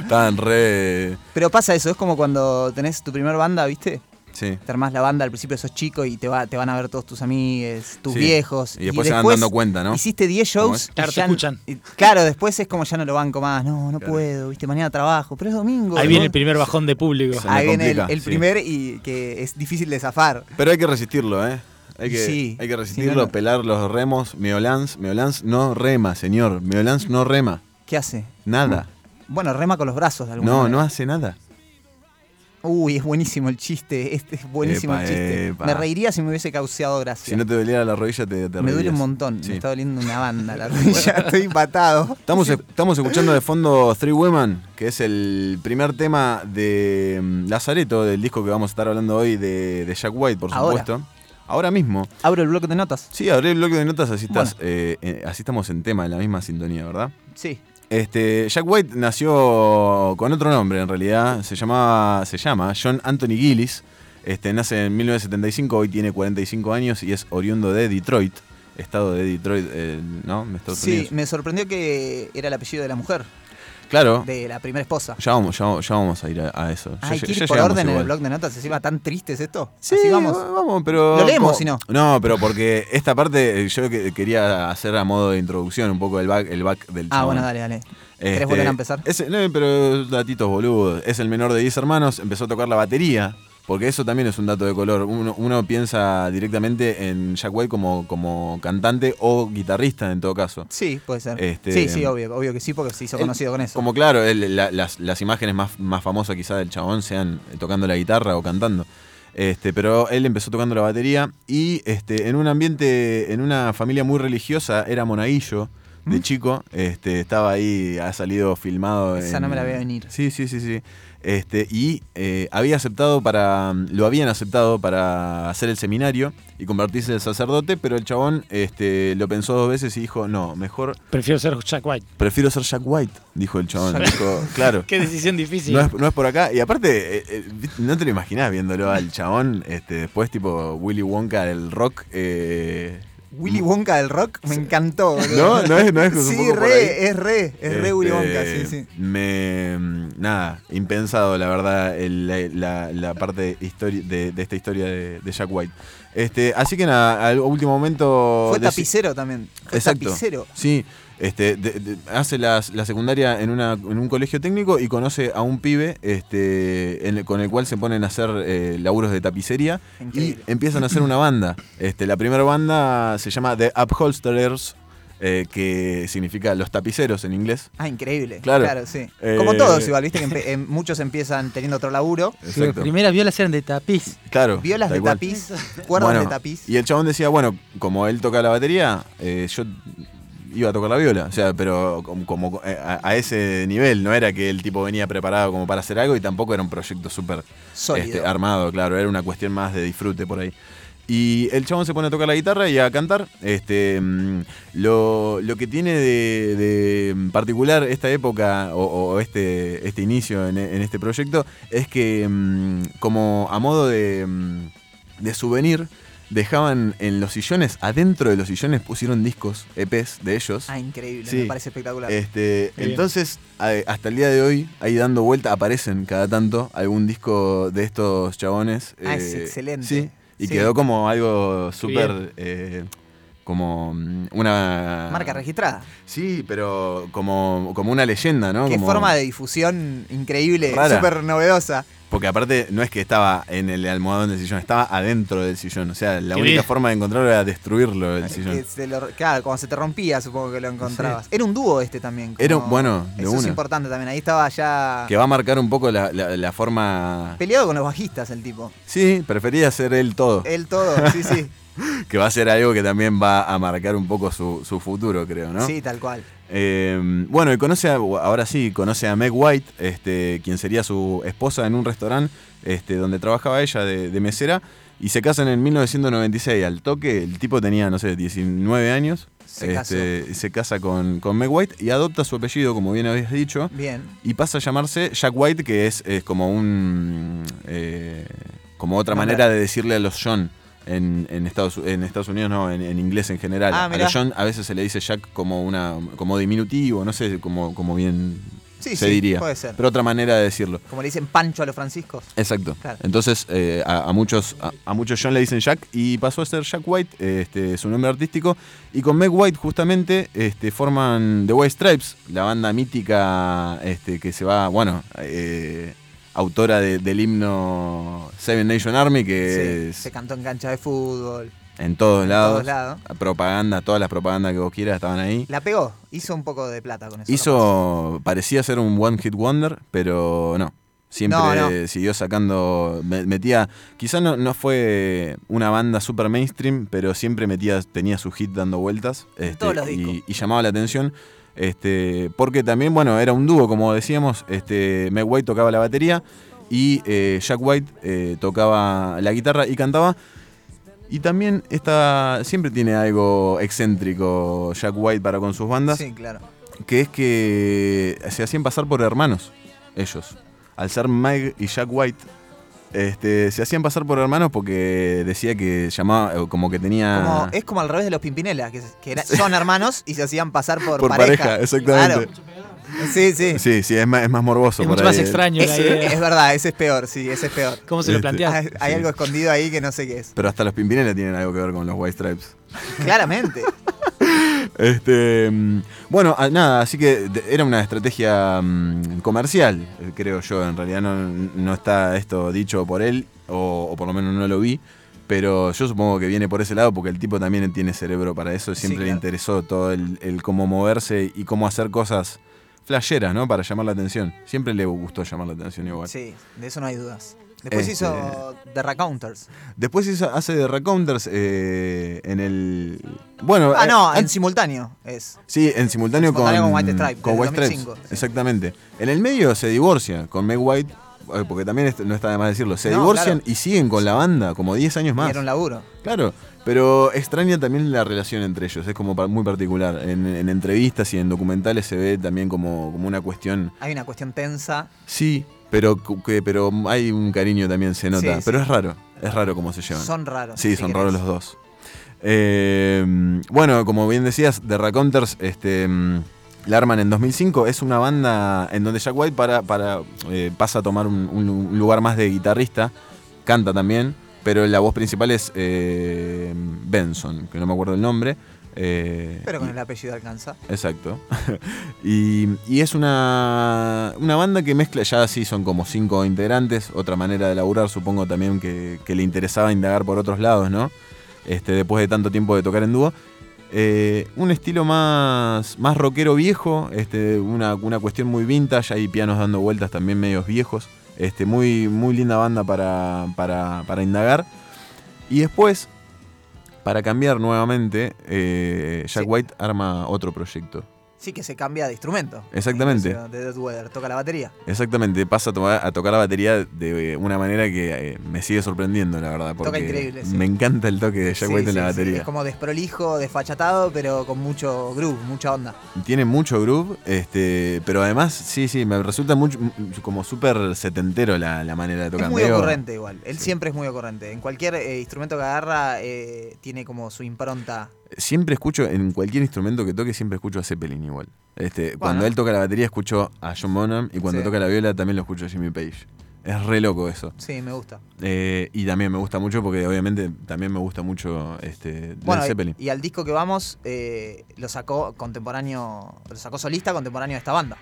Estaban re. Pero pasa eso, es como cuando tenés tu primer banda, ¿viste? Sí. Te armás la banda, al principio sos chico y te, va, te van a ver todos tus amigos, tus Sí. viejos. Y después se van dando cuenta, ¿no? Hiciste 10 ¿Cómo shows. Claro, te escuchan. y- claro, después es como ya no lo banco más. No, no puedo, ¿viste? Mañana trabajo, pero es domingo. Ahí ¿no? viene el primer bajón de público. Ahí viene el, complica, el sí. primer y que es difícil de zafar. Pero hay que resistirlo, ¿eh? Hay que, Sí, hay que si resistirlo, no, no. pelar los remos. Meolans, Meolans no rema, señor. Meolans no rema. ¿Qué hace? Nada. Bueno, rema con los brazos de alguna No, manera. no hace nada. Uy, es buenísimo el chiste. Este es buenísimo Epa, el chiste. epa. Me reiría si me hubiese causado gracia. Si no te doliera la rodilla, te, te me duele un montón. Sí. Me está doliendo una banda la rodilla. Estoy empatado. Estamos, estamos escuchando de fondo Three Women, que es el primer tema de mm, Lazareto, del disco que vamos a estar hablando hoy de, de Jack White, por Ahora. supuesto. Ahora mismo. Abro el bloque de notas. Sí, abrí el bloque de notas, así, estás, Bueno. eh, eh, así estamos en tema, en la misma sintonía, ¿verdad? Sí. Este, Jack White nació con otro nombre, en realidad. Se, llamaba, se llama John Anthony Gillis. Este, nace en 1975, hoy tiene 45 años y es oriundo de Detroit, estado de Detroit, eh, ¿no? Estados Sí, Unidos. me sorprendió que era el apellido de la mujer, Claro. de la primera esposa. Ya vamos, ya, ya vamos a ir a, a eso. Hay que ir por orden en el blog de notas. Encima tan triste es esto. Sí, Así vamos. vamos, pero. Lo leemos, si no. No, pero porque esta parte eh, yo que- quería hacer a modo de introducción un poco el back, el back del Ah, chabón. bueno, dale, dale. ¿Querés Este, volver a empezar? es- no, pero datitos boludos. Es el menor de 10 hermanos, empezó a tocar la batería, porque eso también es un dato de color. Uno, uno piensa directamente en Jack White como, como cantante o guitarrista en todo caso. Sí, puede ser. Este, sí, sí, obvio, obvio que sí, porque se hizo Él- conocido con eso. Como claro, él- la- las, las imágenes más, más famosas quizá del chabón sean tocando la guitarra o cantando. Este, pero él empezó tocando la batería y este, en un ambiente, en una familia muy religiosa, era monaguillo de ¿Mm? chico. Este, estaba ahí, ha salido filmado. Esa en- no me la veo venir. Sí, sí, sí, sí. Este, y eh, había aceptado para. Lo habían aceptado para hacer el seminario y convertirse en sacerdote, pero el chabón este, lo pensó dos veces y dijo: No, mejor Prefiero ser Jack White. Prefiero ser Jack White, dijo el chabón. Dijo, claro. Qué decisión difícil. No es, no es por acá. Y aparte, eh, eh, no te lo imaginás viéndolo al chabón. Este, después, tipo Willy Wonka del rock. eh, Willy Wonka del rock me encantó. No, no es, no es un Sí, poco por ahí. re, es re, es re Willy Este, Wonka, sí, sí. Me. Nada, impensado, la verdad, el- la, parte de, de esta historia de, de Jack White. Este, así que nada, al último momento. Fue tapicero también. Fue Exacto. tapicero. Sí, este, de- de- hace las- la secundaria en, una, en un colegio técnico y conoce a un pibe este, en con el cual se ponen a hacer eh, laburos de tapicería Increíble. y empiezan a hacer una banda. Este, la primera banda se llama The Upholsterers, eh, que significa los tapiceros en inglés. Ah, increíble. Claro. Claro, sí. Eh, Como todos igual, viste que empe- em, muchos empiezan teniendo otro laburo. Sus primeras violas eran de tapiz. Claro. Violas de tapiz, cuerdas Bueno, de tapiz. Y el chabón decía, bueno, como él toca la batería, eh, yo iba a tocar la viola. O sea, pero como, como, eh, a, a ese nivel, no era que el tipo venía preparado como para hacer algo y tampoco era un proyecto súper este, armado, claro, era una cuestión más de disfrute por ahí. Y el chabón se pone a tocar la guitarra y a cantar. Este, mm, lo, lo que tiene de, de particular esta época o, o este, este inicio en, en este proyecto es que mm, como a modo de, mm, de souvenir dejaban en los sillones, adentro de los sillones pusieron discos EPs de ellos. Ah, increíble, Sí. me parece espectacular. Este, entonces, hasta el día de hoy, ahí dando vuelta, aparecen cada tanto algún disco de estos chabones. Ah, es eh, excelente. Sí, y Sí. quedó como algo súper. eh, como mm, una. Marca registrada. Sí, pero como, como una leyenda, ¿no? Qué Como- forma de difusión increíble, súper novedosa. Porque aparte no es que estaba en el almohadón del sillón, estaba adentro del sillón. O sea, la única bien. forma de encontrarlo era destruirlo el sillón. Que se lo- claro, cuando se te rompía, supongo que lo encontrabas. Era un dúo este también. Era como- un- bueno, de Eso es importante también. Ahí estaba ya Que va a marcar un poco la, la- la forma. peleado con los bajistas el tipo. Sí, prefería ser él todo. Él todo, sí, sí. que va a ser algo que también va a marcar un poco su, su futuro, creo, ¿no? Sí, tal cual. Eh, bueno, y conoce a, ahora sí, conoce a Meg White, este, quien sería su esposa en un restaurante este, donde trabajaba ella de, de mesera, y se casan en 1996. Al toque, el tipo tenía, no sé, 19 años. Se este, se casa con, con Meg White y adopta su apellido, como bien habías dicho. Bien. Y pasa a llamarse Jack White, que es, es como un. eh, como otra manera de decirle a los John. En, en Estados, en Estados Unidos, no, en, en inglés en general. Ah, a los John a veces se le dice Jack como una como diminutivo, no sé, como, como bien Sí, se sí, diría. puede ser. Pero otra manera de decirlo. Como le dicen Pancho a los franciscos. Exacto. Claro. Entonces, eh, a, a muchos, a, a muchos John le dicen Jack y pasó a ser Jack White, este, su nombre artístico. Y con Meg White, justamente, este, forman The White Stripes, la banda mítica este, que se va, bueno, eh, autora de- del himno Seven Nation Army, que Sí, es Se cantó en cancha de fútbol. en todos en lados. todos lados. Propaganda, todas las propagandas que vos quieras estaban ahí. La pegó, hizo un poco de plata con eso. Hizo, parecía ser un One Hit Wonder, pero no. Siempre No, no. siguió sacando, me- metía, quizá no, no fue una banda super mainstream, pero siempre metía, tenía su hit dando vueltas este, todos los y, discos. y llamaba la atención. Este, porque también, bueno, era un dúo, como decíamos, este, Meg White tocaba la batería y eh, Jack White eh, tocaba la guitarra y cantaba. Y también esta, siempre tiene algo excéntrico Jack White para con sus bandas Sí, claro. que es que se hacían pasar por hermanos, ellos. Al ser Meg y Jack White, este, se hacían pasar por hermanos porque decía que llamaba, eh, como que tenía... Como- es como al revés de los Pimpinela, que, que era- son hermanos y se hacían pasar por, por pareja, exactamente. Claro. Sí, sí. Sí, sí, es más, es más morboso. Es mucho más ahí. extraño la Es, idea. es verdad, ese es peor, sí, ese es peor. ¿Cómo se lo Este, planteas? Hay, hay Sí. algo escondido ahí que no sé qué es. Pero hasta los Pimpinela tienen algo que ver con los White Stripes. Claramente. Este, mm, bueno, ah, nada, así que era una estrategia mm, comercial, eh, creo yo. En realidad no, no está esto dicho por él, o, o por lo menos no lo vi. Pero yo supongo que viene por ese lado porque el tipo también tiene cerebro para eso. Siempre le claro. interesó todo el, el cómo moverse y cómo hacer cosas flasheras, ¿no? Para llamar la atención. Siempre le gustó llamar la atención igual. Sí, de eso no hay dudas. Después Este- hizo The Raconteurs. Después hizo- hace de Recounters eh, en el. Bueno. Ah, eh, no, an- en simultáneo es. Sí, en simultáneo, Simultáneo con, con White Stripes, con White Stripes, 2005, sí. Exactamente. En el medio se divorcia con Meg White, eh, porque también no está de más decirlo. Se No, divorcian claro. y siguen con la banda como 10 años más. era un laburo. Claro, pero extraña también la relación entre ellos, es como muy particular. En, en entrevistas y en documentales se ve también como, como una cuestión. Hay una cuestión tensa. Sí, pero, que, pero hay un cariño también, se nota. Sí, pero sí. es raro, es raro cómo se llevan. Son raros, Sí, si son querés. raros los dos. Eh, bueno, como bien decías, The Raconteurs este, mm, la arman en 2005. Es una banda en donde Jack White para, para, eh, pasa a tomar un lugar más de guitarrista. Canta también, pero la voz principal es eh, Benson, que no me acuerdo el nombre. Eh, Pero con y- el apellido alcanza. Exacto. y, y es una, una banda que mezcla, ya sí son como cinco integrantes, otra manera de laburar, supongo también que, que le interesaba indagar por otros lados, ¿no? Este, después de tanto tiempo de tocar en dúo. Eh, un estilo más, más rockero viejo, este, una, una cuestión muy vintage, hay pianos dando vueltas también medios viejos. Este, muy, muy linda banda para, para, para indagar. Y después, para cambiar nuevamente, eh, Jack White arma otro proyecto. Sí, que se cambia de instrumento. Exactamente. De Dead Weather, toca la batería. Exactamente, pasa a, tocar la batería de una manera que eh, me sigue sorprendiendo, la verdad. Porque increíble, sí. Me encanta el toque de Jack Sí, White en sí, la batería. Es como desprolijo, desfachatado, pero con mucho groove, mucha onda. Tiene mucho groove, este, pero además, sí, sí, me resulta mucho, como súper setentero la, la manera de tocar. Es muy ocurrente igual. Él siempre es muy ocurrente. En cualquier eh, instrumento que agarra eh, tiene como su impronta. Siempre escucho, en cualquier instrumento que toque, siempre escucho a Zeppelin igual. Este, Cuando él toca la batería escucho a John Bonham y cuando Sí. toca la viola también lo escucho a Jimmy Page. Es re loco eso. Sí, me gusta. Eh, y también me gusta mucho porque obviamente también me gusta mucho este, Bueno, Zeppelin. y, y al disco que vamos eh, lo sacó contemporáneo, lo sacó solista contemporáneo de esta banda,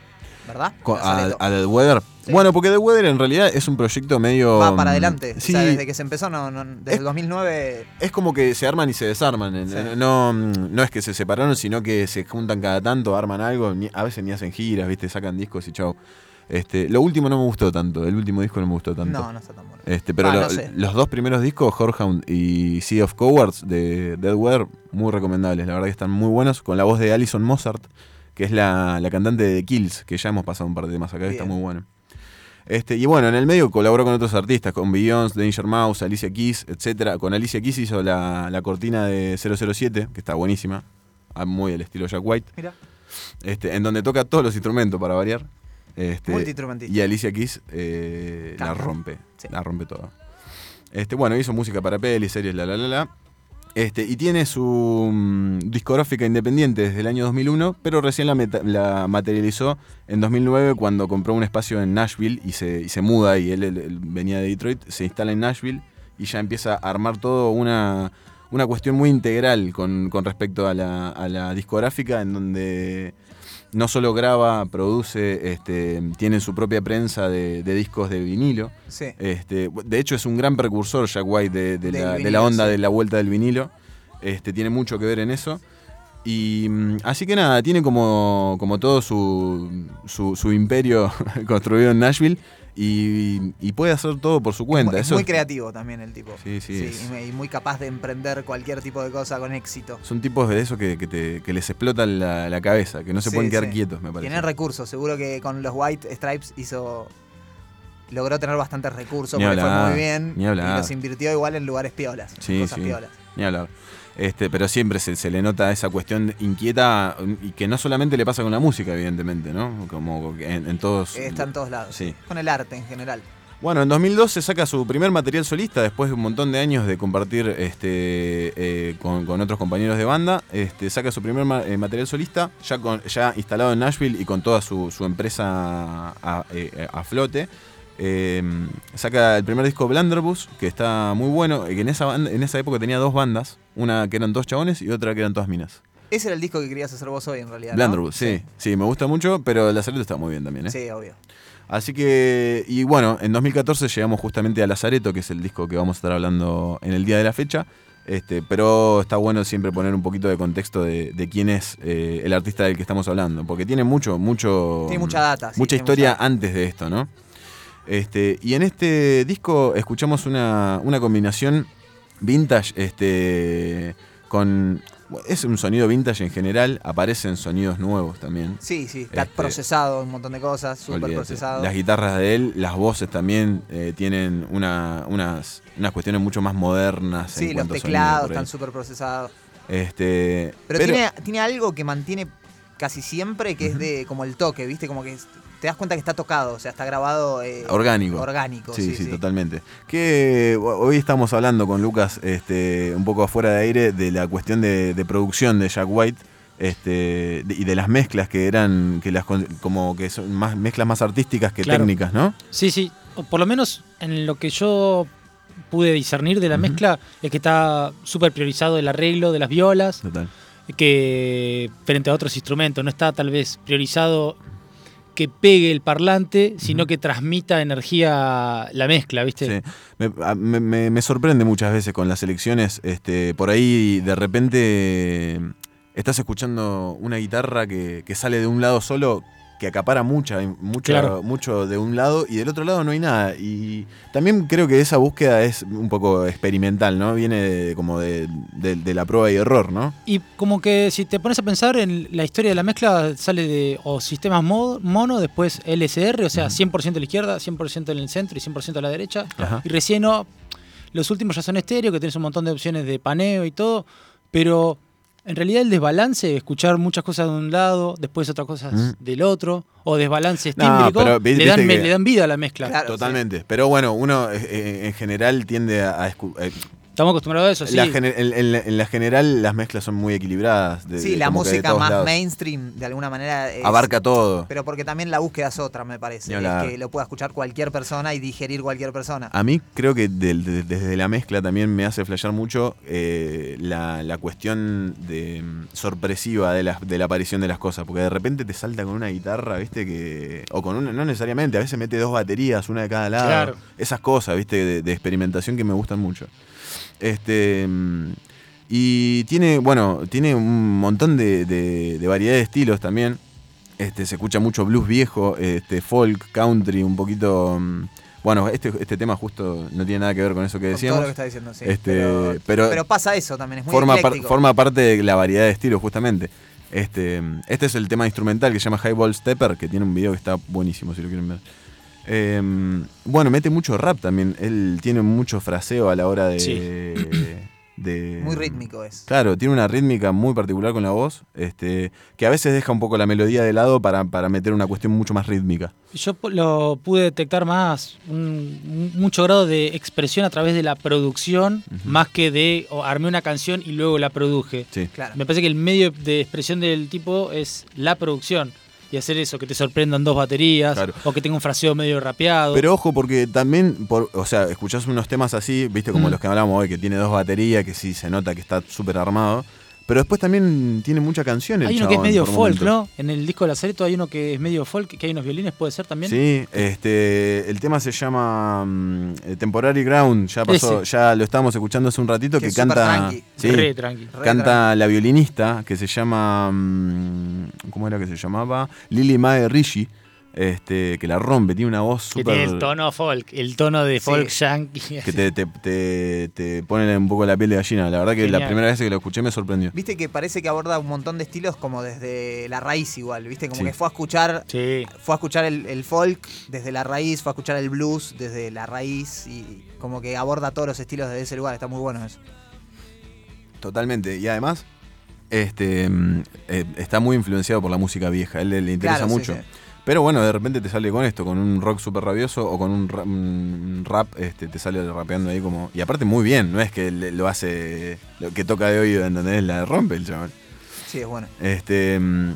¿verdad? A, a Dead Weather. Bueno, porque Dead Weather en realidad es un proyecto medio. Va para mm, adelante. Sí, O sea, desde que se empezó, no, no- desde el 2009. es como que se arman y se desarman. Sí. No, no es que se separaron, sino que se juntan cada tanto, arman algo. ni- a veces ni hacen giras, ¿viste? Sacan discos y chau. Este, lo último no me gustó tanto. El último disco no me gustó tanto. No, no está tan bueno. Este, pero Ah, lo- no sé. los dos primeros discos, Whorehound y Sea of Cowards de Dead Weather, muy recomendables. La verdad que están muy buenos. Con la voz de Alison Mozart, que es la, la cantante de The Kills, que ya hemos pasado un par de temas acá, que está muy bueno. Este, y bueno, en el medio colaboró con otros artistas, con Beyoncé, Danger Mouse, Alicia Keys, etcétera. Con Alicia Keys hizo la, la cortina de 007, que está buenísima, ah, muy al estilo Jack White. Mira. Este, en donde toca todos los instrumentos para variar. Este, Multiinstrumentista. y Alicia Keys eh, la rompe, la rompe toda. Este, bueno, hizo música para pelis, series, la la la la. Este, y tiene su mm, discográfica independiente desde el año 2001, pero recién la, meta- la materializó en 2009 cuando compró un espacio en Nashville y se, y se muda, y él, él- venía de Detroit, se instala en Nashville y ya empieza a armar todo una, una cuestión muy integral con, con respecto a la, a la discográfica, en donde no solo graba, produce, este, tiene su propia prensa de, de discos de vinilo. Sí. Este, de hecho, es un gran precursor Jack White de, la, de vinilo, la onda sí. de la vuelta del vinilo. Este, tiene mucho que ver en eso. Y mm, así que nada, tiene como, como todo su, su, su imperio construido en Nashville y, y puede hacer todo por su cuenta. es Eso muy es- creativo también el tipo. Sí, sí, y, muy- capaz de emprender cualquier tipo de cosa con éxito. Son tipos de eso que, que te- que les explota la, la cabeza, que no se Sí, pueden quedar sí. quietos, me parece. Tienen recursos, seguro que con los White Stripes hizo. Logró tener bastantes recursos Ni porque fue muy bien. ni hablar. Y los invirtió igual en lugares piolas. Sí, cosas sí. piolas. Ni hablar. Este, pero siempre se, se le nota esa cuestión inquieta y que no solamente le pasa con la música, evidentemente, ¿no? Como en, en todos. Está en todos lados. Sí. Con el arte en general. Bueno, en 2012 saca su primer material solista después de un montón de años de compartir este, eh, con, con otros compañeros de banda. Este, saca su primer ma- eh, material solista, ya, con, ya instalado en Nashville y con toda su, su empresa a, eh, a flote. Eh, saca el primer disco Blunderbuss, que está muy bueno. y que en, esa banda- en esa época tenía dos bandas, una que eran dos chabones y otra que eran todas minas. Ese era el disco que querías hacer vos hoy en realidad. ¿no? Blunderbuss, sí, sí, me gusta mucho, pero la salida está muy bien también. ¿eh? Sí, obvio. Así que, y bueno, en 2014 llegamos justamente a Lazareto, que es el disco que vamos a estar hablando en el día de la fecha. Este, pero está bueno siempre poner un poquito de contexto de, de quién es eh, el artista del que estamos hablando, porque tiene mucho, mucho, Tiene mucha data, mucha historia mucha- antes de esto, ¿no? Este, y en este disco escuchamos una, una combinación vintage, este, con es un sonido vintage en general, aparecen sonidos nuevos también. Sí, sí. Está Este, procesado un montón de cosas, súper procesado. Las guitarras de él, las voces también eh, tienen una- unas, unas cuestiones mucho más modernas. en Sí, los teclados están súper procesados. Este, Pero, tiene, tiene algo que mantiene casi siempre, que es de como el toque, ¿viste? Como que te das cuenta que está tocado, o sea, está grabado. eh, Orgánico. Orgánico, sí, sí, sí, sí. totalmente. Que ho- hoy estamos hablando con Lucas este, un poco afuera de aire de la cuestión de, de producción de Jack White este, de- y de las mezclas que eran, que las como que son más mezclas más artísticas que Claro. técnicas, ¿no? Sí, sí. O por lo menos en lo que yo pude discernir de la mezcla es que está súper priorizado el arreglo de las violas. Total. Que frente a otros instrumentos. No está tal vez priorizado que pegue el parlante, sino que transmita energía la mezcla, ¿viste? Sí. Me, a- me- me- me sorprende muchas veces con las elecciones. Este, por ahí de repente estás escuchando una guitarra que, que sale de un lado solo que acapara mucha, mucho, Claro. mucho de un lado y del otro lado no hay nada. Y también creo que esa búsqueda es un poco experimental, ¿no? Viene de- como de, de- de la prueba y error, ¿no? Y como que si te pones a pensar en la historia de la mezcla, sale de o sistemas mo- mono, después LSR, o sea, 100% a la izquierda, 100% en el centro y 100% a la derecha. Ajá. Y recién no, los últimos ya son estéreo, que tienes un montón de opciones de paneo y todo, pero en realidad el desbalance, escuchar muchas cosas de un lado, después otras cosas Mm. del otro, o desbalance No, le, dan, viste me- que- le dan vida a la mezcla. Claro, Totalmente. Pero bueno, uno eh, eh, en general tiende a... a escu- eh, Estamos acostumbrados a eso, sí. la en, en la- en la general las mezclas son muy equilibradas. de- Sí, de- la música más lados. mainstream, de alguna manera. es- Abarca todo. Pero porque también la búsqueda es otra, me parece. Es que lo pueda escuchar cualquier persona y digerir cualquier persona. A mí creo que de- desde la mezcla también me hace flashear mucho eh, la, la cuestión de, mm, sorpresiva de la, de la aparición de las cosas. Porque de repente te salta con una guitarra, ¿viste? que O con una, no necesariamente, a veces mete dos baterías, una de cada lado. Claro. Esas cosas, ¿viste? De, de experimentación que me gustan mucho. Este. mm, Y tiene, bueno, tiene un montón de, de- de variedad de estilos también. Este, se escucha mucho blues viejo, este, folk, country, un poquito. mm, Bueno, este, este tema justo no tiene nada que ver con eso que decíamos. todo lo que está diciendo, sí. Este, pero, pero, pero pasa eso también, es muy forma, par- forma parte de la variedad de estilos, justamente. Este, este es el tema instrumental que se llama Highball Stepper, que tiene un video que está buenísimo si lo quieren ver. Eh, bueno, mete mucho rap también. Él tiene mucho fraseo a la hora de. Sí. de- Muy rítmico es. Claro, tiene una rítmica muy particular con la voz, este, que a veces deja un poco la melodía de lado para, para meter una cuestión mucho más rítmica. Yo lo pude detectar más, un, mucho grado de expresión a través de la producción, más que de o armé una canción y luego la produje. Sí. Claro. Me parece que el medio de expresión del tipo es la producción. Y hacer eso, que te sorprendan dos baterías, Claro. o que tenga un fraseo medio rapeado. Pero ojo, porque también, por, o sea, escuchás unos temas así, viste, como Mm. los que hablamos hoy, que tiene dos baterías, que sí se nota que está súper armado. Pero después también tiene mucha canción el hay uno que es medio folk, momentos. ¿no? En el disco de Lazareto hay uno que es medio folk, que hay unos violines, puede ser también. Sí, este, el tema se llama mm, eh, Temporary Ground, ya pasó, Ese. ya lo estábamos escuchando hace un ratito, Que canta, tranqui. sí, Re tranqui. Re canta la violinista que se llama, mm, ¿cómo era que se llamaba? Lily Mae Rishi, este, que la rompe, tiene una voz Que tiene el súper tono folk, el tono de Sí. folk yankee. que te, te, te, te pone un poco la piel de gallina. La verdad que la primera vez que lo escuché me sorprendió. Viste que parece que aborda un montón de estilos como desde la raíz igual, viste, como Sí. que fue a escuchar Sí. fue a escuchar el, el folk desde la raíz, fue a escuchar el blues desde la raíz y como que aborda todos los estilos desde ese lugar, está muy bueno eso. Totalmente. Y además, este mm, eh, está muy influenciado por la música vieja. A él le, le interesa Claro, sí, mucho. Pero bueno, de repente te sale con esto, con un rock súper rabioso o con un ra- un rap, este, te sale rapeando ahí como. Y aparte muy bien, no es que lo hace. Lo que toca de oído, ¿entendés? La rompe el chaval. Sí, es bueno. Este, mm,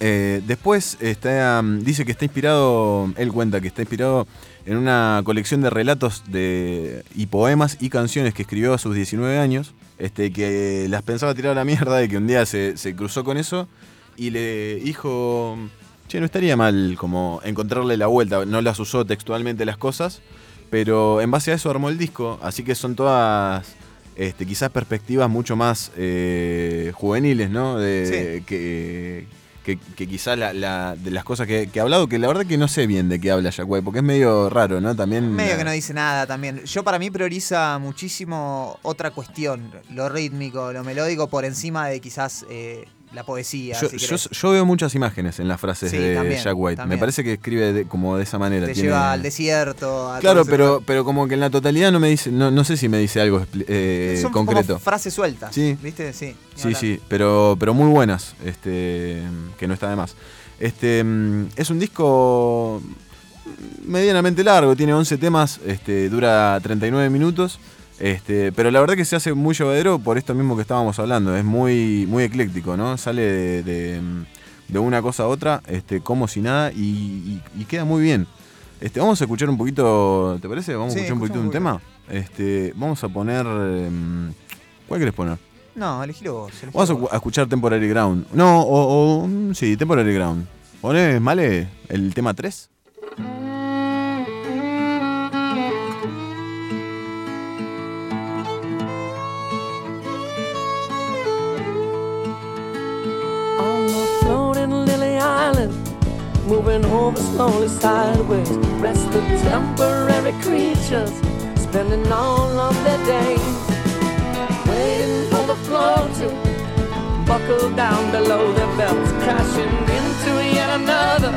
eh, después está, mm, dice que está inspirado, él cuenta que está inspirado en una colección de relatos de, y poemas y canciones que escribió a sus 19 años, este, que las pensaba tirar a la mierda y que un día se, se cruzó con eso y le dijo, che, no estaría mal como encontrarle la vuelta, no las usó textualmente las cosas, pero en base a eso armó el disco, así que son todas este, quizás perspectivas mucho más eh, juveniles, ¿no? De, que, que, que quizás la, la- de las cosas que, que ha hablado, que la verdad que no sé bien de qué habla White, porque es medio raro, ¿no? También. Medio la- que no dice nada también. Yo para mí prioriza muchísimo otra cuestión, lo rítmico, lo melódico por encima de quizás eh, la poesía. Yo, si yo- veo muchas imágenes en las frases Sí, de también, Jack White. también. Me parece que escribe de- como de esa manera. Te tiene- lleva al desierto. a Claro, pero, lugar. pero como que en la totalidad no me dice, no, no sé si me dice algo eh, Son concreto. como frases sueltas. Sí. ¿Viste? Sí. Sí, hablar. sí, pero, pero muy buenas, este, que no está de más. Este, mm, es un disco medianamente largo, tiene 11 temas, este, dura 39 minutos, este, pero la verdad que se hace muy llevadero por esto mismo que estábamos hablando, es muy, muy ecléctico, ¿no? Sale de, de, de una cosa a otra, este, como si nada, y, y- y queda muy bien. Este, vamos a escuchar un poquito, ¿te parece? Vamos Sí, a escuchar un poquito un tema. Este, vamos a poner... em, ¿Cuál querés poner? No, elegilo vos. elegilo Vamos vos. a escuchar Temporary Ground. No, o, o, mm, sí, Temporary Ground. ¿Pones, Male, el tema 3? Moving over slowly sideways. Rest the temporary creatures, spending all of their days waiting for the floor to buckle down below their belts, crashing into yet another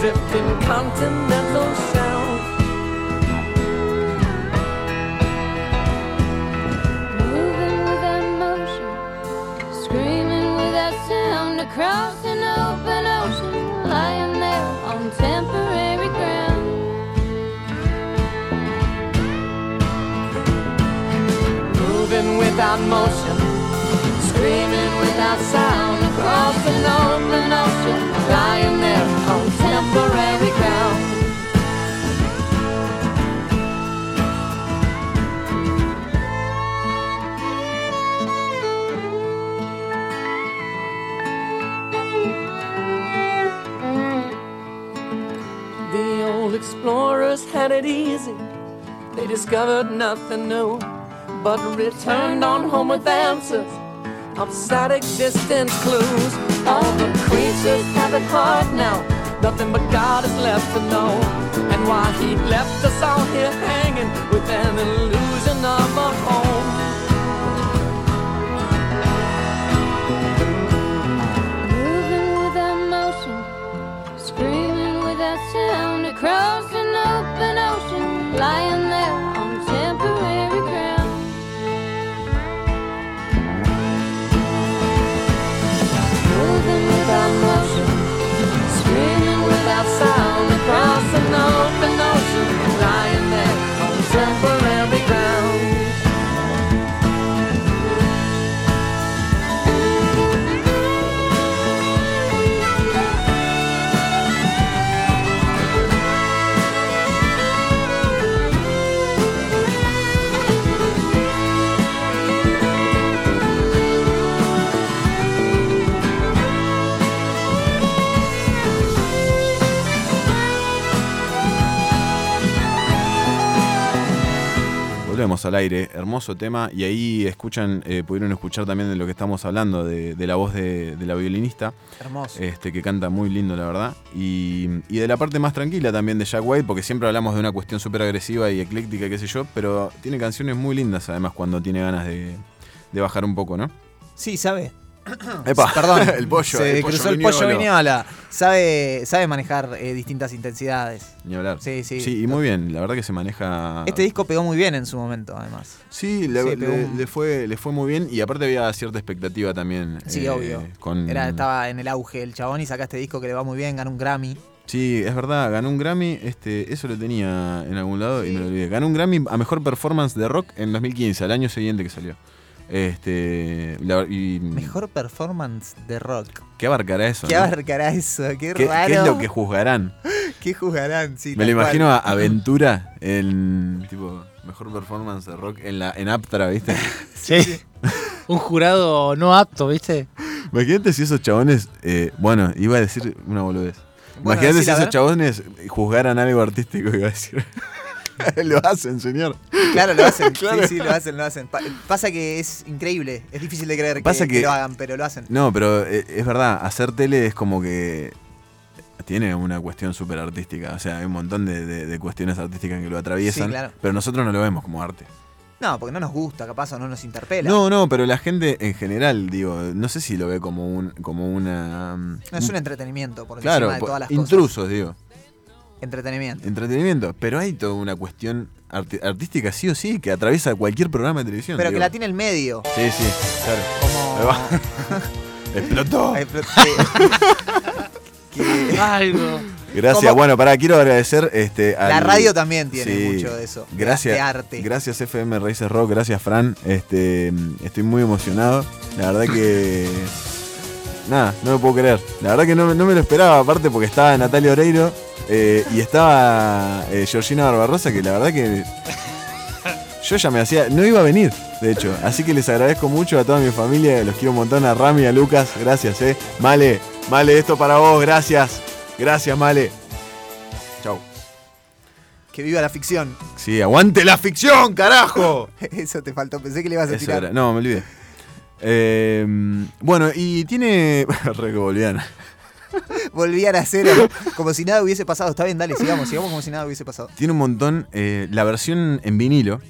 drifting continental shelf. Moving without motion, screaming without sound across moving without motion, screaming without sound across an open ocean, lying there on temporary ground. The old explorers had it easy. They discovered nothing new, but returned on home with answers of static distance clues. All the creatures have it hard now. Nothing but God is left to know. And why He left us all here hanging with an illusion of a home. Volvemos al aire, hermoso tema. Y ahí escuchan, eh, pudieron escuchar también de lo que estamos hablando, de, de la voz de, de la violinista. Hermoso. Este, que canta muy lindo, la verdad. Y, y de la parte más tranquila también de Jack White, porque siempre hablamos de una cuestión súper agresiva y ecléctica, qué sé yo, pero tiene canciones muy lindas además cuando tiene ganas de, de bajar un poco, ¿no? Sí, sabe. Epa, Perdón, el pollo, Se el pollo cruzó el pollo viñola. Sabe, sabe manejar eh, distintas intensidades. Ni hablar. Sí, sí. Sí, y muy bien, la verdad que se maneja. Este disco pegó muy bien en su momento, además. Sí, le, Sí, le- pegó un- le fue, le fue muy bien y aparte había cierta expectativa también. Sí, eh, obvio. Con, Era, estaba en el auge el chabón y saca este disco que le va muy bien, gana un Grammy. Sí, es verdad, ganó un Grammy, este, eso lo tenía en algún lado y me lo olvidé. Ganó un Grammy a mejor performance de rock en 2015, al año siguiente que salió. Este, la- y, Mejor performance de rock. ¿Qué abarcará eso? ¿Qué no? abarcará eso? Qué, ¿Qué, raro. qué es lo que juzgarán? ¿Qué juzgarán? Sí, Me tal lo imagino a Aventura en tipo mejor performance de rock en la en Aptra, ¿viste? Sí. Un jurado no apto, ¿viste? Imagínate si esos chabones, eh, bueno, iba a decir una boludez. Bueno, Imagínate si a esos ver. chabones juzgaran algo artístico, iba a decir. lo hacen, señor. Claro, lo hacen. Claro. Sí, sí, lo hacen, lo hacen. Pa- pasa que es increíble. Es difícil de creer que, Pasa que que- lo hagan, pero lo hacen. No, pero eh, es verdad, hacer tele es como que tiene una cuestión súper artística. O sea, hay un montón de, de- de cuestiones artísticas que lo atraviesan, Sí, claro. pero nosotros no lo vemos como arte. No, porque no nos gusta, capaz, o no nos interpela. No, no, pero la gente en general, digo, no sé si lo ve como un como una... No, es un entretenimiento, por Claro, encima de todas las cosas. intrusos, digo. Entretenimiento. Entretenimiento, pero hay toda una cuestión arti- artística sí o sí que atraviesa cualquier programa de televisión. Pero que la tiene el medio. Sí, sí, claro. Como- Ahí va. Explotó. Que- Algo. Gracias. Bueno, pará, quiero agradecer este, La al- radio también tiene mucho de eso, Gracias. de arte. Gracias FM Raíces Rock, gracias Fran. Este, estoy muy emocionado. La verdad que. Nada, no me puedo creer. La verdad que no, me- no me lo esperaba, aparte porque estaba Natalia Oreiro eh, y estaba eh, Georgina Barbarosa, que la verdad que. Yo ya me hacía. No iba a venir, de hecho. Así que les agradezco mucho a toda mi familia. Los quiero un montón. A Rami, a Lucas. Gracias, eh. Male, Male, esto para vos. Gracias. Gracias, Male. Chau. Que viva la ficción. Sí, aguante la ficción, carajo. Eso te faltó. Pensé que le ibas a Eso tirar. era. No, me olvidé. Eh, bueno, y tiene. Re boliviana. volvían a cero, como si nada hubiese pasado. Está bien, dale, sigamos, sigamos como si nada hubiese pasado. Tiene un montón, eh, la versión en vinilo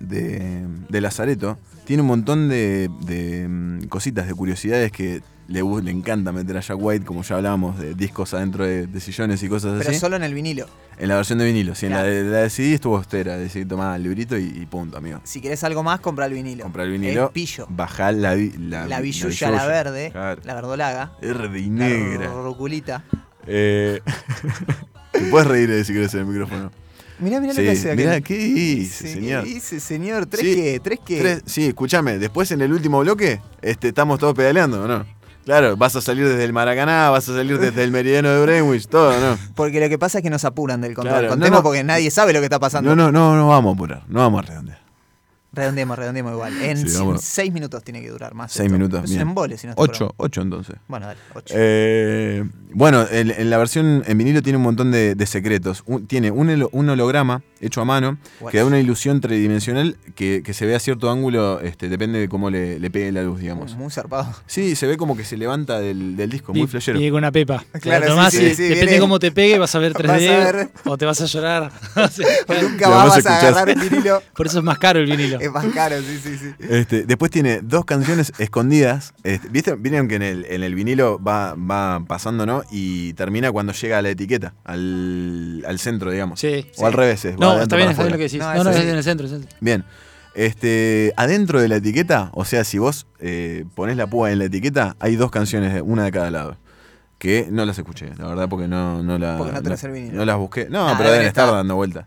de, de Lazareto, tiene un montón de, de, mm, cositas, de curiosidades que le, le encanta meter a Jack White, como ya hablábamos, de discos adentro de, de sillones y cosas Pero así. solo en el vinilo. En la versión de vinilo, sí, Claro. en la de, la de CD estuvo austera, decir, tomá el librito y, y punto, amigo. Si querés algo más, compra el vinilo. Comprar el vinilo, El pillo. bajá la, la, La billulla, la verde, la verdolaga. Verde y La negra. ruculita. Eh, te puedes reír eh, si querés en el micrófono. Mirá, mirá Sí, lo que hace mirá, aquel. ¿qué dice, Sí, señor? ¿Qué dice, señor? ¿Tres Sí, qué? ¿Tres qué? Tres- sí, escúchame, después en el último bloque este, estamos todos pedaleando, ¿o ¿no? Claro, vas a salir desde el Maracaná, vas a salir desde el meridiano de Greenwich, todo, ¿no? Porque lo que pasa es que nos apuran del control. Claro, Contemos no. porque nadie sabe lo que está pasando. No, no, no, no vamos a apurar, no vamos a redondear. Redondeemos, redondeemos igual. En Sí, seis minutos tiene que durar más. Seis esto. minutos, Es bien. embole si no Ocho, ocho entonces. Bueno, dale, ocho. Eh, bueno, en, en la versión en vinilo tiene un montón de, de secretos. Un- tiene un, un holograma hecho a mano que da una ilusión tridimensional que, que se ve a cierto ángulo, este, depende de cómo le, le pegue la luz, digamos. Muy zarpado. Sí, se ve como que se levanta del, del disco, muy Y- flashero. Viene con una pepa. Claro, tomás sí, y sí, sí, depende viene- de cómo te pegue, vas a ver Vas 3D a ver- o te vas a llorar. Nunca vas a agarrar un vinilo. Por eso es más caro el vinilo. Es más caro, sí, sí, sí. Este, después tiene dos canciones escondidas. Este, ¿Viste? Vieron que en el, en el vinilo va, va pasando, ¿no? Y termina cuando llega a la etiqueta, al, al centro, digamos. Sí. O al revés. es, va No, está bien, está bien lo que decís. No, No, no, es en el centro. es en el centro. Bien. Este, adentro de la etiqueta, o sea, si vos eh, pones la púa en la etiqueta, hay dos canciones, de- una de cada lado. Que no las escuché, la verdad, porque no, no, la- Porque no tenés no- el vinilo. no las busqué. No, Ah, pero deben deben estar estar. dando vueltas.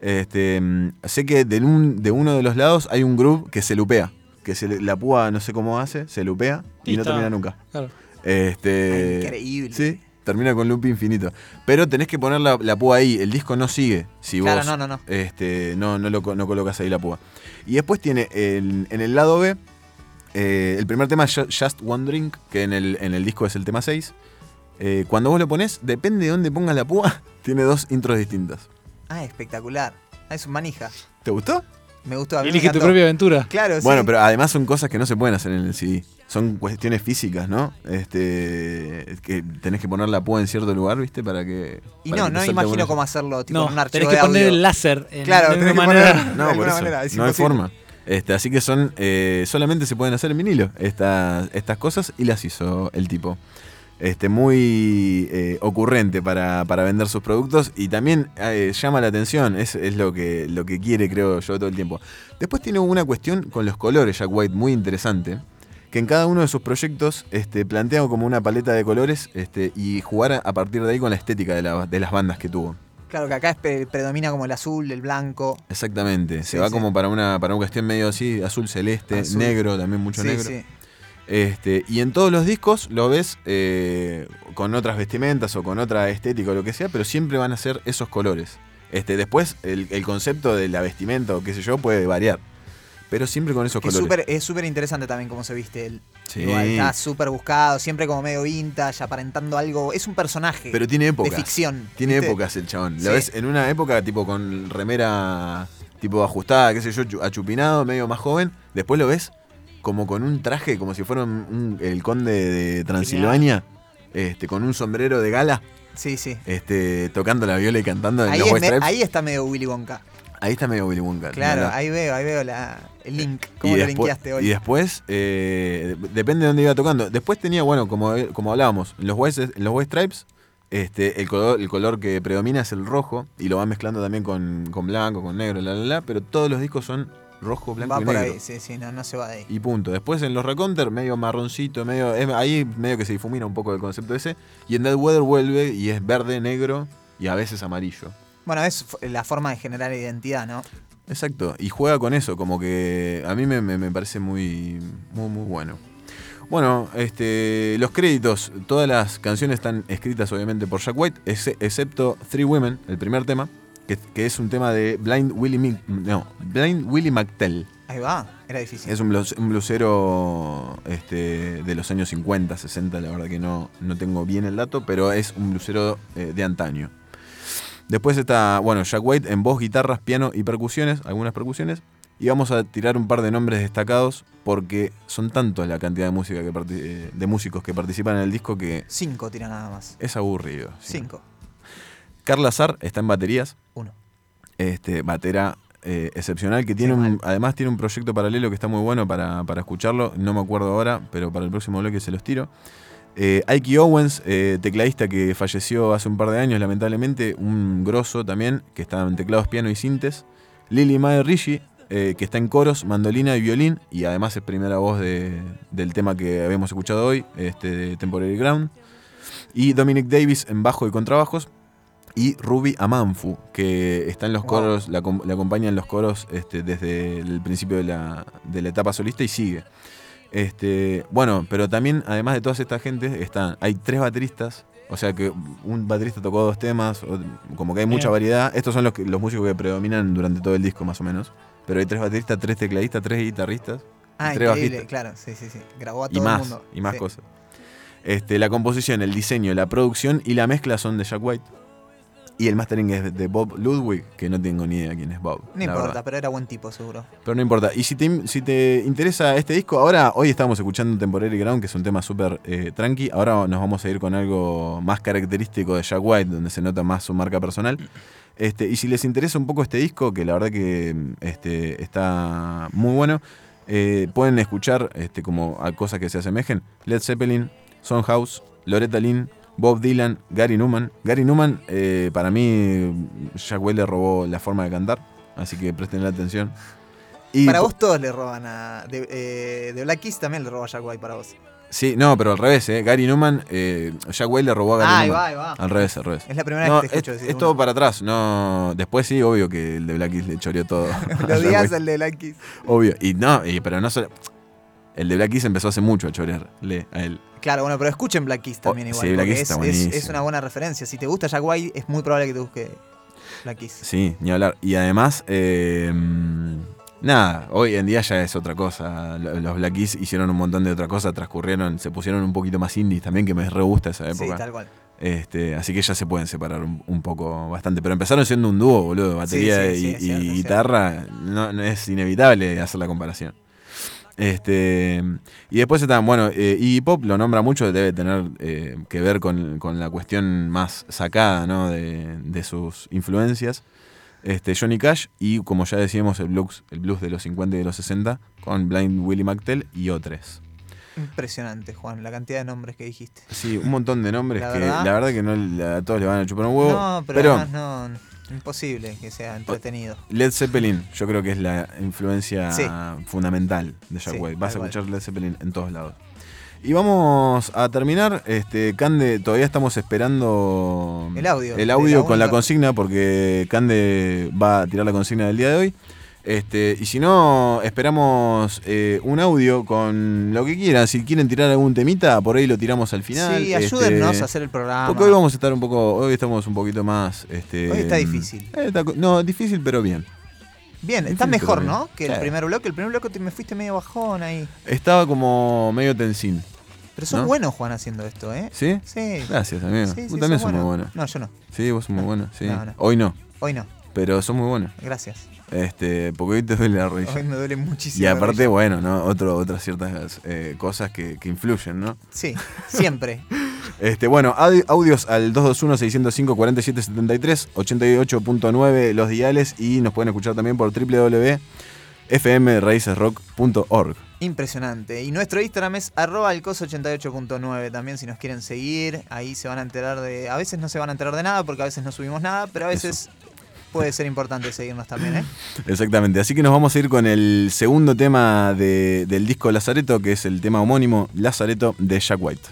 Este, mm, sé que de, un, de uno de los lados hay un groove que se lupea. Que se, le- la púa no sé cómo hace, se lupea y, Y no está. termina nunca. Claro. Este, Ah, increíble. Sí, termina con loop infinito. Pero tenés que poner la, la púa ahí, el disco no sigue si Claro, vos no, no, no. Este, no, no, lo, no colocas ahí la púa. Y después tiene el- en el lado B, eh, el primer tema es Ju- Just One Drink, que en el, en el disco es el tema 6. Eh, cuando vos lo pones, depende de dónde pongas la púa, tiene dos intros distintas. Ah, espectacular. Ah, es un manija. ¿Te gustó? Me gustó. A mí me Elige tu propia aventura. Claro, sí. Bueno, pero además son cosas que no se pueden hacer en el CD. Son cuestiones físicas, ¿no? Este, que tenés que poner la púa en cierto lugar, ¿viste? Para que. Y para no, que no imagino alguna- cómo hacerlo, tipo No, un archivo tenés que de poner audio. el láser en- Claro, de tenés una que poner manera. de No, por alguna eso. manera, es no hay forma. Este, así que son. eh, solamente se pueden hacer en vinilo estas, estas cosas y las hizo el tipo. Este, muy eh, ocurrente para, para vender sus productos y también eh, llama la atención, es, es lo, que, lo que quiere, creo yo, todo el tiempo. Después tiene una cuestión con los colores, Jack White, muy interesante, que en cada uno de sus proyectos este, plantea como una paleta de colores este, y jugar a, a partir de ahí con la estética de, la- de las bandas que tuvo. Claro, que acá es pre- predomina como el azul, el blanco. Exactamente, se Sí, va sí. como para una, para una cuestión medio así, azul celeste, Azul. negro, también mucho Sí, negro. Este, y en todos los discos lo ves eh, con otras vestimentas o con otra estética o lo que sea, pero siempre van a ser esos colores. Este, después el, el concepto de la vestimenta o qué sé yo puede variar, pero siempre con esos Que colores. súper es súper interesante también cómo se viste él. Sí. Igual, está súper buscado, siempre como medio vintage, aparentando algo. Es un personaje. Pero tiene épocas. De ficción. Tiene ¿viste? épocas el chabón. Lo ves en una época tipo con remera tipo ajustada, qué sé yo, chu- achupinado, medio más joven. Después lo ves como con un traje, como si fuera un- un- el conde de Transilvania, este, con un sombrero de gala, Sí, sí. este, tocando la viola y cantando en Ahí, los es me- ahí está medio Willy Wonka. Ahí está medio Willy Wonka. Claro, ahí veo, ahí veo la, el link. ¿Cómo lo linkeaste hoy? y después, eh, depende de dónde iba tocando. Después tenía, bueno, como, como hablábamos, los en los White Stripes, este, el, color, el color que predomina es el rojo, y lo van mezclando también con, con blanco, con negro, la, la, la, pero todos los discos son rojo, blanco Va y por negro. ahí, sí, sí, no, no se va de ahí. Y punto. Después en los Recounter, medio marroncito, medio. es- ahí medio que se difumina un poco el concepto ese. Y en Dead Weather vuelve y es verde, negro y a veces amarillo. Bueno, es la forma de generar identidad, ¿no? Exacto, y juega con eso, como que a mí me, me- me parece muy, muy, muy bueno. Bueno, este, los créditos, todas las canciones están escritas obviamente por Jack White, ex- excepto Three Women, el primer tema, que, que es un tema de Blind Willie, no, Blind Willie McTell. Ahí va, era difícil. Es un, blues- un blusero este, de los años 50, 60, la verdad que no, no tengo bien el dato, pero es un blusero eh, de antaño. Después está, bueno, Jack White en voz, guitarras, piano y percusiones, algunas percusiones. Y vamos a tirar un par de nombres destacados porque son tantos la cantidad de, música que eh, de músicos que participan en el disco que Cinco tira nada más. es aburrido. sí. Cinco. Carla Azar está en baterías. Este, batera eh, excepcional, que tiene un, además tiene un proyecto paralelo que está muy bueno para, para escucharlo. No me acuerdo ahora, pero para el próximo bloque se los tiro. Eh, Ike Owens, eh, tecladista que falleció hace un par de años, lamentablemente, un grosso también, que está en teclados, piano y sintes. Lily Mae Rishi, eh, que está en coros, mandolina y violín, y además es primera voz de- del tema que habíamos escuchado hoy, este, de Temporary Ground. Y Dominic Davis en bajo y contrabajos. Y Ruby Amanfu, que está en los Wow. coros, la, acom- la acompaña en los coros este, desde el principio de la, de la etapa solista y sigue. Este, bueno, pero también, además de todas estas gentes, están, hay tres bateristas. O sea que un baterista tocó dos temas, o- como que hay mucha variedad. Estos son los, que- los músicos que predominan durante todo el disco, más o menos. Pero hay tres bateristas, tres tecladistas, tres guitarristas. Ah, y tres increíble, bajistas. claro, sí, sí, sí. Grabó a Y todo más, el mundo. y más Sí. cosas. Este, la composición, el diseño, la producción y la mezcla son de Jack White. Y el mastering es de Bob Ludwig, que no tengo ni idea quién es Bob. No importa, verdad. pero era buen tipo, seguro. Pero no importa. Y si te, si te interesa este disco, ahora, hoy estamos escuchando Temporary Ground, que es un tema súper eh, tranqui. Ahora nos vamos a ir con algo más característico de Jack White, donde se nota más su marca personal. Este, y si les interesa un poco este disco, que la verdad que este, está muy bueno, eh, pueden escuchar este, como a cosas que se asemejen. Led Zeppelin, House, Loretta Lynn, Bob Dylan, Gary Newman. Gary Newman, eh, para mí, Jack White le robó la forma de cantar, así que presten atención. Y para vos todos le roban a. De, eh, de Black Keys también le roba a Jack White para vos. Sí, no, pero al revés, ¿eh? Gary Newman, eh, Jack White le robó a Gary Ah, ahí Newman. va, ahí va. Al revés, al revés. Es la primera No, vez que te escucho es, decir es todo para atrás, no. Después sí, obvio que el de Black Keys le choreó todo. Lo White. el de Black Keys. Obvio. Y no, y- pero no solo. El de Black Keys empezó hace mucho a chorearle a él. Claro, bueno, pero escuchen Black Keys también Oh, igual. sí, Black porque Keys está es, es- buenísimo. es una buena referencia. Si te gusta Jack White, es muy probable que te busque Black Keys. Sí, ni hablar. Y además, eh, nada, hoy en día ya es otra cosa. Lo- Los Black Keys hicieron un montón de otra cosa, transcurrieron, se pusieron un poquito más indies también, que me re gusta esa época. Sí, tal cual. Este, así que ya se pueden separar un, un poco bastante. Pero empezaron siendo un dúo, boludo. Batería Sí, sí, y, sí, es cierto, y es guitarra. No, no es inevitable hacer la comparación. Este, y después están, bueno, eh, Iggy Pop lo nombra mucho, debe tener eh, que ver con, con la cuestión más sacada ¿no? de, de sus influencias. Este, Johnny Cash y, como ya decíamos, el blues, el blues de los 50 y de los 60 con Blind Willie McTell y otros. Impresionante, Juan, la cantidad de nombres que dijiste. Sí, un montón de nombres La que verdad- la verdad que no, a todos le van a chupar un huevo. no, pero, pero además no, imposible que sea entretenido. Led Zeppelin, yo creo que es la influencia Sí. fundamental de Jack Sí, White. Vas a escuchar Led Zeppelin en todos lados. Y vamos a terminar. Este, Cande, todavía estamos esperando El audio, el audio la con la consigna, porque Cande va a tirar la consigna del día de hoy. Este, y si no, esperamos eh, un audio con lo que quieran. Si quieren tirar algún temita, por ahí lo tiramos al final. Sí, Este, ayúdennos a hacer el programa. Porque hoy vamos a estar un poco, hoy estamos un poquito más. Este, Hoy está difícil. eh, está no, difícil, pero bien. Bien, Difícil, está mejor, ¿no? bien. Que el primer bloque. El primer bloque te- me fuiste medio bajón ahí. Estaba como medio tensín. Pero sos ¿No? bueno, Juan, haciendo esto, ¿eh? ¿Sí? Sí. Gracias, amigo. Sí, sí, Vos también sos muy bueno. No, yo no. Sí, vos sos muy bueno. Sí. No, no. Hoy no. Hoy no. Pero sos muy bueno. Gracias. Este, porque hoy te duele la rodilla. Hoy me duele muchísimo. Y aparte, bueno, ¿no? Otro, otras ciertas eh, cosas que, que influyen, ¿no? Sí, siempre. Este, bueno, audi- audios al 221-605-4773, 88.9 los diales y nos pueden escuchar también por www.fmraicesrock.org. Impresionante. Y nuestro Instagram es arroba alcos88.9 también si nos quieren seguir. Ahí se van a enterar de... A veces no se van a enterar de nada porque a veces no subimos nada, pero a veces puede ser importante seguirnos también, ¿eh? Exactamente, así que nos vamos a ir con el segundo tema de- del disco Lazareto, que es el tema homónimo Lazareto de Jack White.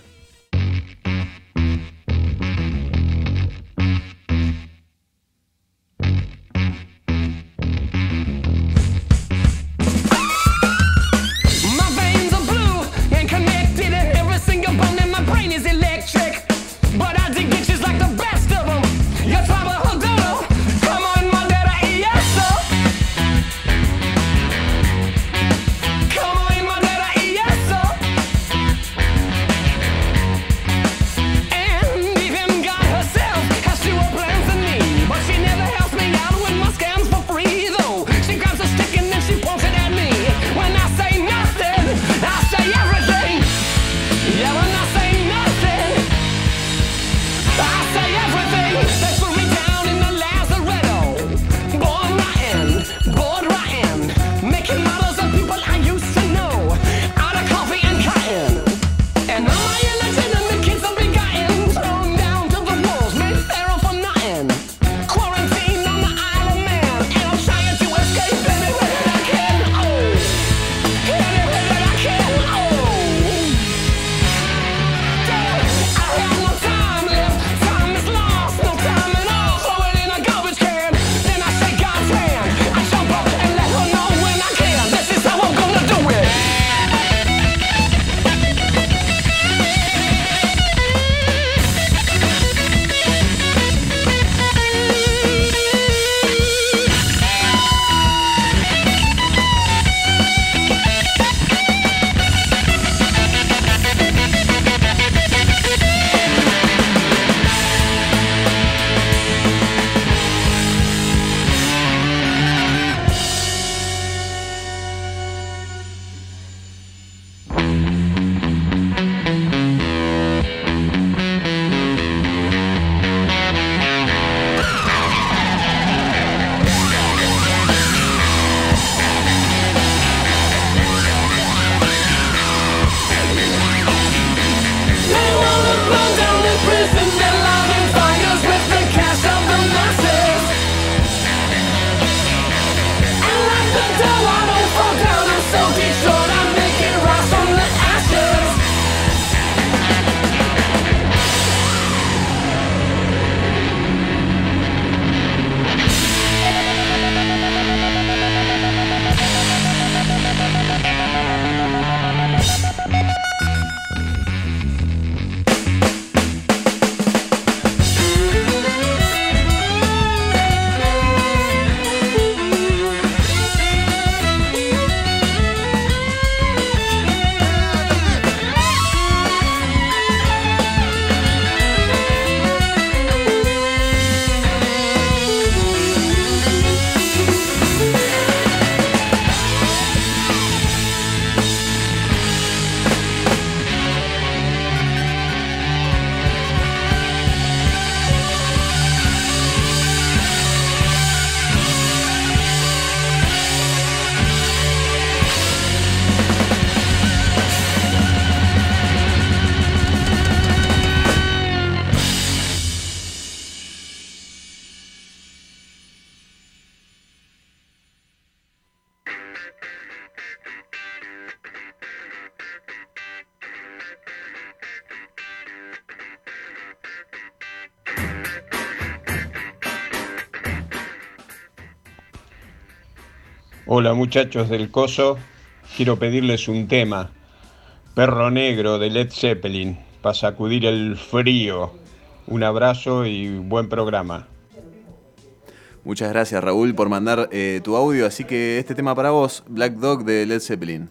Muchachos del Coso, quiero pedirles un tema. Perro Negro de Led Zeppelin, para sacudir el frío. Un abrazo y buen programa. Muchas gracias Raúl por mandar eh, tu audio, así que este tema para vos, Black Dog de Led Zeppelin.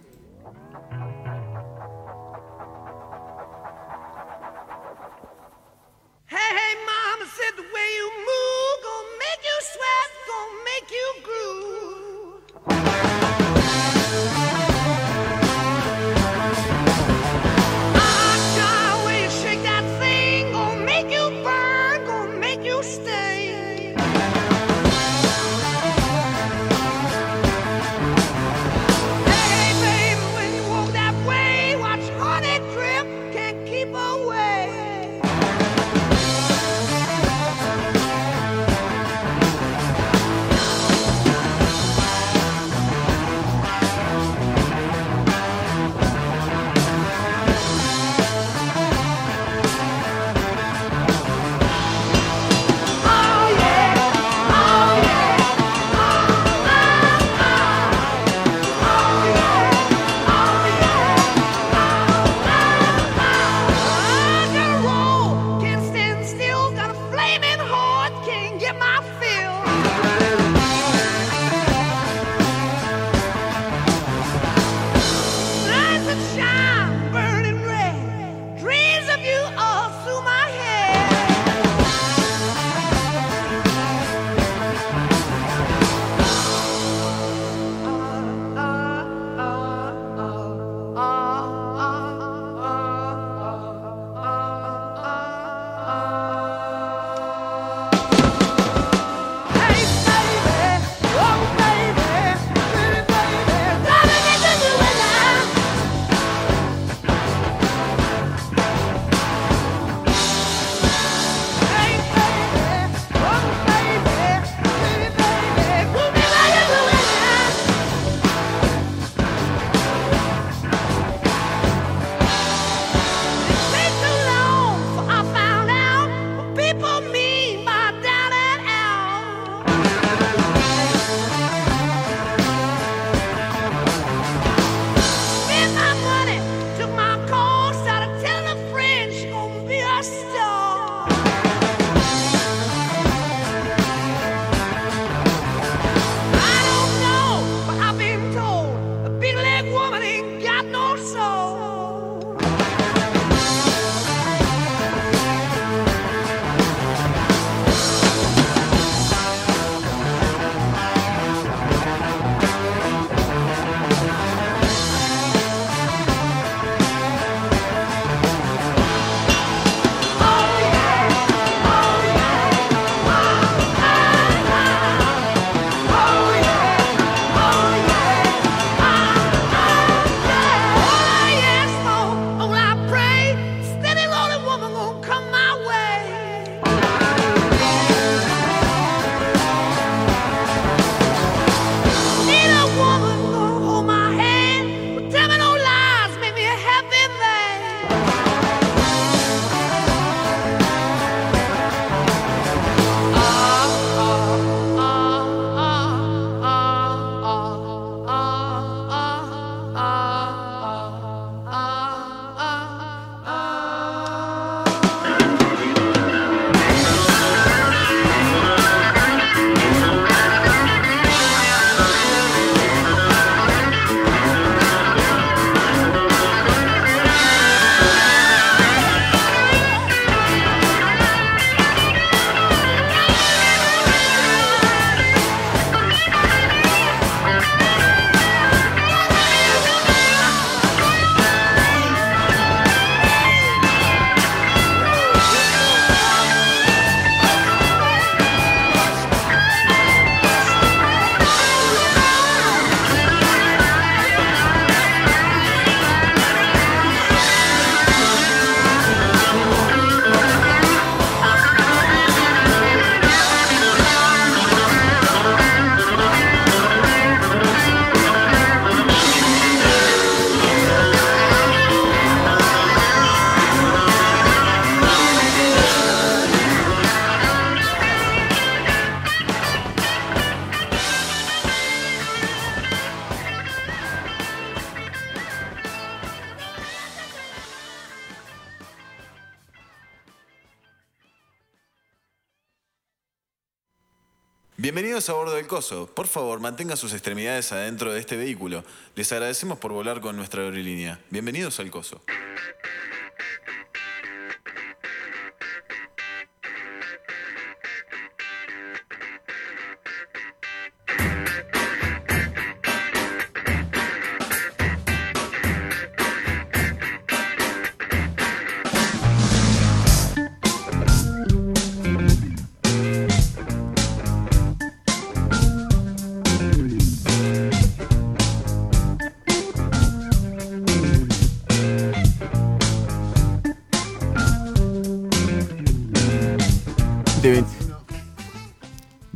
A bordo del Coso. Por favor, mantenga sus extremidades adentro de este vehículo. Les agradecemos por volar con nuestra aerolínea. Bienvenidos al Coso.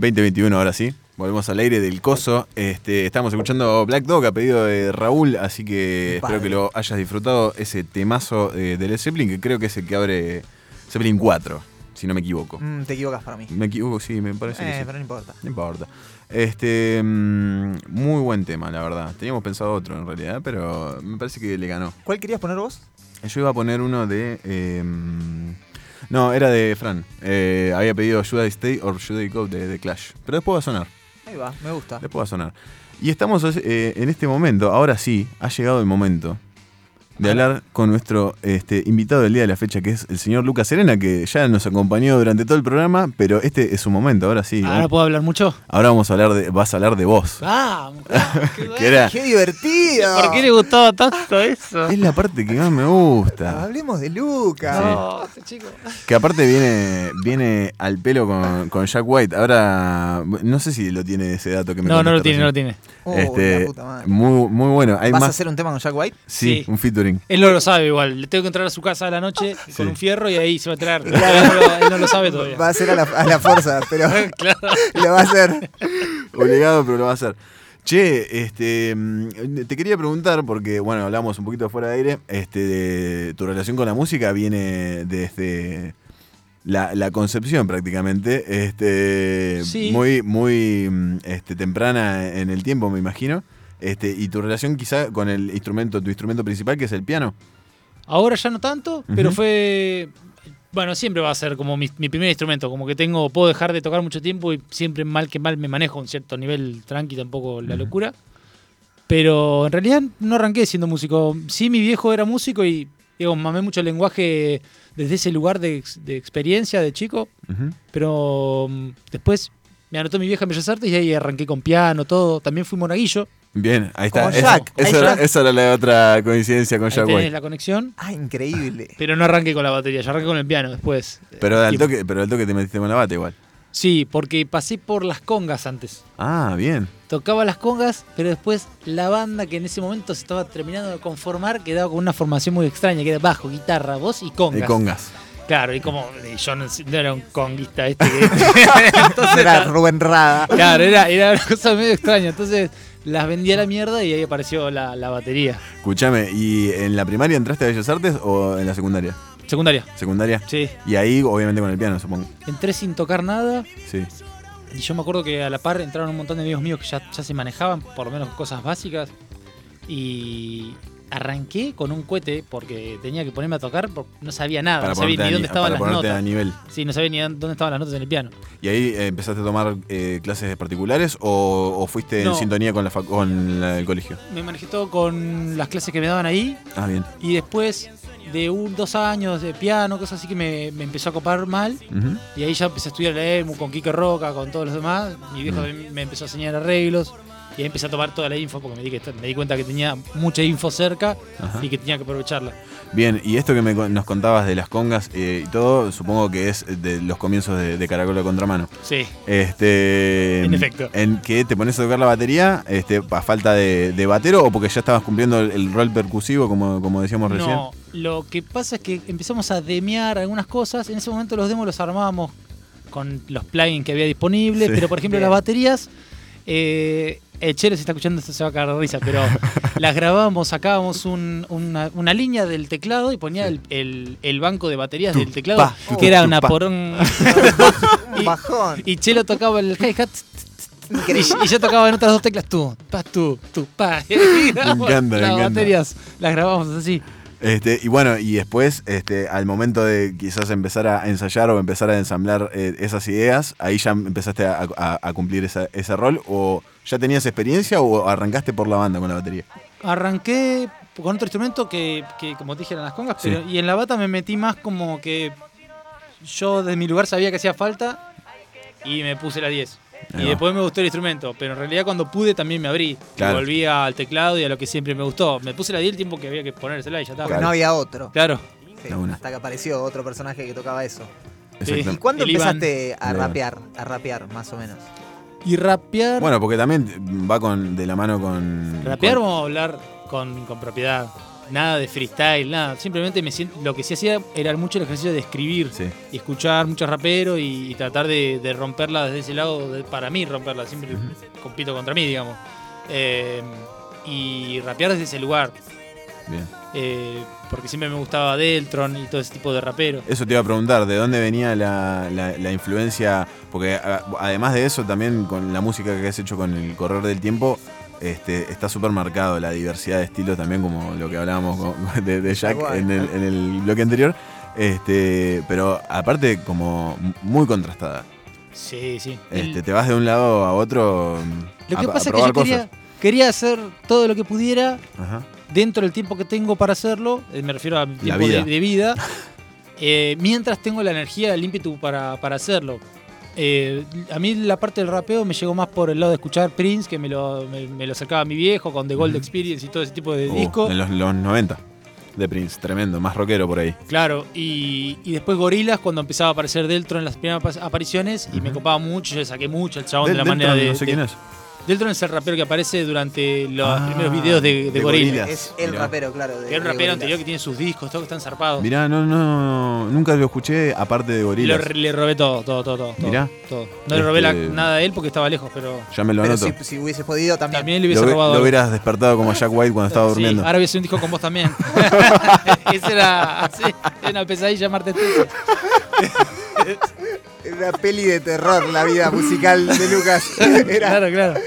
2021 ahora sí. Volvemos al aire del coso. Este, estamos escuchando Black Dog a pedido de Raúl, así que Padre. espero que lo hayas disfrutado. Ese temazo eh, de Led Zeppelin, que creo que es el que abre Zeppelin 4, si no me equivoco. Mm, te equivocas para mí. Me equivoco, sí, me parece que Eh, sí. pero no importa. No importa. Este, mm, muy buen tema, la verdad. Teníamos pensado otro en realidad, pero me parece que le ganó. ¿Cuál querías poner vos? Yo iba a poner uno de. eh, no, era de Fran. Eh, había pedido Should I Stay or Should I Go de, de Clash. Pero después va a sonar. Ahí va, me gusta. Después va a sonar. Y estamos eh, en este momento, ahora sí, ha llegado el momento de hablar con nuestro este, invitado del día de la fecha, que es el señor Lucas Serena, que ya nos acompañó durante todo el programa, pero este es su momento, ahora sí. Ahora puedo hablar mucho. Ahora vamos a hablar de, vas a hablar de vos. Ah, era, ¡Qué divertido! ¿por qué le gustaba tanto eso? es la parte que más me gusta. Hablemos de Lucas. Sí. No, este chico. Que aparte viene, viene al pelo con, con Jack White. Ahora, no sé si lo tiene ese dato que me No, no lo tiene, no lo tiene. Oh, Este, la puta madre. muy, muy bueno. Hay ¿Vas más. a hacer un tema con Jack White? Sí, Sí. un featuring. Él no lo sabe igual. Le tengo que entrar a su casa a la noche Sí. con un fierro y ahí se va a. Él no lo, él no lo sabe todavía. Va a ser a la, a la fuerza, pero Claro. lo va a hacer. Obligado, pero lo va a hacer. Che, este, mm, te quería preguntar, porque bueno, hablamos un poquito fuera de aire, este, de tu relación con la música viene desde la, la concepción prácticamente, este, Sí. muy, muy mm, este, temprana en el tiempo, me imagino. Este, y tu relación quizá con el instrumento, tu instrumento principal, que es el piano. Ahora ya no tanto, pero Ujú. fue. Bueno, siempre va a ser como mi, mi primer instrumento. Como que tengo, puedo dejar de tocar mucho tiempo y siempre mal que mal me manejo a un cierto nivel tranqui, tampoco la locura. Pero en realidad no arranqué siendo músico. Sí, mi viejo era músico y digo, mamé mucho el lenguaje desde ese lugar de, de experiencia de chico. Ujú. Pero mm, después me anotó mi vieja en Bellas Artes y ahí arranqué con piano, todo. También fui monaguillo. Bien, ahí está. Como Esa- Jack, ahí esa, era, esa era la otra coincidencia con Ahí Jack White. la conexión. Ah, increíble. Pero no arranqué con la batería, yo arranqué con el piano después. Pero al toque, pero al toque te metiste con la bata igual. Sí, porque pasé por las congas antes. Ah, bien. Tocaba las congas, pero después la banda que en ese momento se estaba terminando de conformar quedaba con una formación muy extraña, que era bajo, guitarra, voz y congas. De congas. Claro, y como y yo no, no era un conguista este. que- Entonces, Era Rubén Rada. claro, era, era una cosa medio extraña. Entonces las vendí a la mierda y ahí apareció la, la batería. Escuchame, ¿y en la primaria entraste a Bellas Artes o en la secundaria? Secundaria. Secundaria. Sí. Y ahí, obviamente, con el piano, supongo. Entré sin tocar nada. Sí. Y yo me acuerdo que a la par entraron un montón de amigos míos que ya, ya se manejaban, por lo menos cosas básicas. Y arranqué con un cohete porque tenía que ponerme a tocar, porque no sabía nada, no sabía ni dónde estaban para las notas. a nivel. Sí, no sabía ni dónde estaban las notas en el piano. ¿Y ahí eh, empezaste a tomar eh, clases particulares o, o fuiste en sintonía con, la con la- el colegio? Me manejé todo con las clases que me daban ahí Ah, bien. y después de un, dos años de piano, cosas así que me, me empezó a copar mal. Ujú. Y ahí ya empecé a estudiar la EMU con Quique Roca, con todos los demás. Mi viejo me empezó a enseñar arreglos. Y ahí empecé a tomar toda la info porque me di, que, me di cuenta que tenía mucha info cerca Ajá. y que tenía que aprovecharla. Bien, y esto que me nos contabas de las congas eh, y todo, supongo que es de los comienzos de, de Caracol de Contramano. Sí. Este, En efecto. ¿En que te pones a tocar la batería este, a falta de, de batero o porque ya estabas cumpliendo el, el rol percusivo, como, como decíamos recién? No, lo que pasa es que empezamos a demear algunas cosas. En ese momento los demos los armábamos con los plugins que había disponibles, Sí. pero por ejemplo Bien. las baterías, eh, el Chelo si está escuchando esto se va a cagar de risa, pero las grabábamos, sacábamos un- una, una línea del teclado y ponía el, el- el banco de baterías del teclado, pa, tu, que era tu, una pa. porón. Un bajón. y Chelo tocaba el hi-hat. Y, y yo tocaba en otras dos teclas, tú, pa, tú, tú, pa. Y grabamos encanta, me las encanta. baterías las grabamos así. Este, y bueno, y después, este, al momento de quizás empezar a ensayar o empezar a ensamblar eh, esas ideas, ahí ya empezaste a, a- a cumplir esa- ese rol, o ya tenías experiencia o arrancaste por la banda con la batería. Arranqué con otro instrumento que, que, como te dije, eran las congas, Sí. pero, y en la bata me metí más como que yo desde mi lugar sabía que hacía falta y me puse la 10. Ahí Y va. después me gustó el instrumento, pero en realidad cuando pude también me abrí. Claro. Volví al teclado y a lo que siempre me gustó. Me puse la 10 el tiempo que había que ponérsela y ya está. Porque no había otro. Claro. Sí, hasta que apareció otro personaje que tocaba eso. ¿Y cuándo El Iván. empezaste a rapear? A rapear, más o menos. Y rapear. Bueno, porque también va con de la mano con. Rapear con- vamos a hablar con, con propiedad. Nada de freestyle, nada. Simplemente me siento, lo que sí hacía era mucho el ejercicio de escribir Sí. y escuchar muchos raperos y, y tratar de, de romperla desde ese lado, de- para mí romperla. Siempre compito contra mí, digamos. Eh, y rapear desde ese lugar. Bien. eh, porque siempre me gustaba Deltron y todo ese tipo de raperos. Eso te iba a preguntar, ¿de dónde venía la, la- la influencia? Porque a- además de eso, también con la música que has hecho con el correr del tiempo, este, está súper marcado la diversidad de estilos también, como lo que hablábamos con- de, de Jack en el, en el bloque anterior. Este, pero aparte, como muy contrastada. Sí, sí. El- Este, te vas de un lado a otro. Lo que a pasa es que yo quería, quería hacer todo lo que pudiera Ajá. Dentro del tiempo que tengo para hacerlo, eh, me refiero a mi tiempo vida. de, de vida, eh, mientras tengo la energía, el ímpetu para, para hacerlo. Eh, a mí la parte del rapeo me llegó más por el lado de escuchar Prince, que me lo, me, me lo sacaba mi viejo con The Gold Experience y todo ese tipo de Uh, discos. en los, los 90 de Prince, tremendo, más rockero por ahí. Claro, y, y después Gorilas cuando empezaba a aparecer Deltron en las primeras apariciones y me copaba mucho, yo le saqué mucho al chabón de la manera de... no sé de- quién es. Deltron es el rapero que aparece durante los Ah, primeros videos de, de, de Gorillaz. Gorillaz. Es el Mirá. rapero, claro. De, Que es un de rapero Gorillaz. anterior que tiene sus discos, todos que están zarpados. Mirá, no, no, nunca lo escuché aparte de Lo- Gorilas. le robé todo, todo, todo, todo. Mirá. todo. No le robé la- Este- nada a él porque estaba lejos, pero Ya me lo Pero anoto. si, si hubiese podido también. también le hubiese Lo, robado. lo hubieras despertado como Jack White cuando estaba Sí, durmiendo. ahora hacer un disco con vos también. Ese era así, era una pesadilla martes 13. Una peli de terror, la vida musical de Lucas. Era- Claro, claro.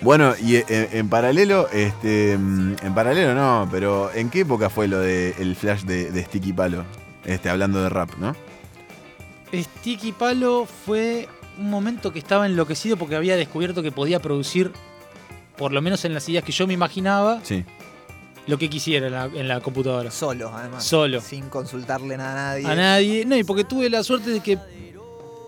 Bueno, y eh, en, en paralelo, este, mm, en paralelo no, pero ¿en qué época fue lo del el flash de, de Sticky Palo? Este, hablando de rap, ¿no? Sticky Palo fue un momento que estaba enloquecido porque había descubierto que podía producir, por lo menos en las ideas que yo me imaginaba, Sí. lo que quisiera en la, en la computadora. Solo, además. Solo. Sin consultarle nada a nadie. A nadie. No, y porque tuve la suerte de que.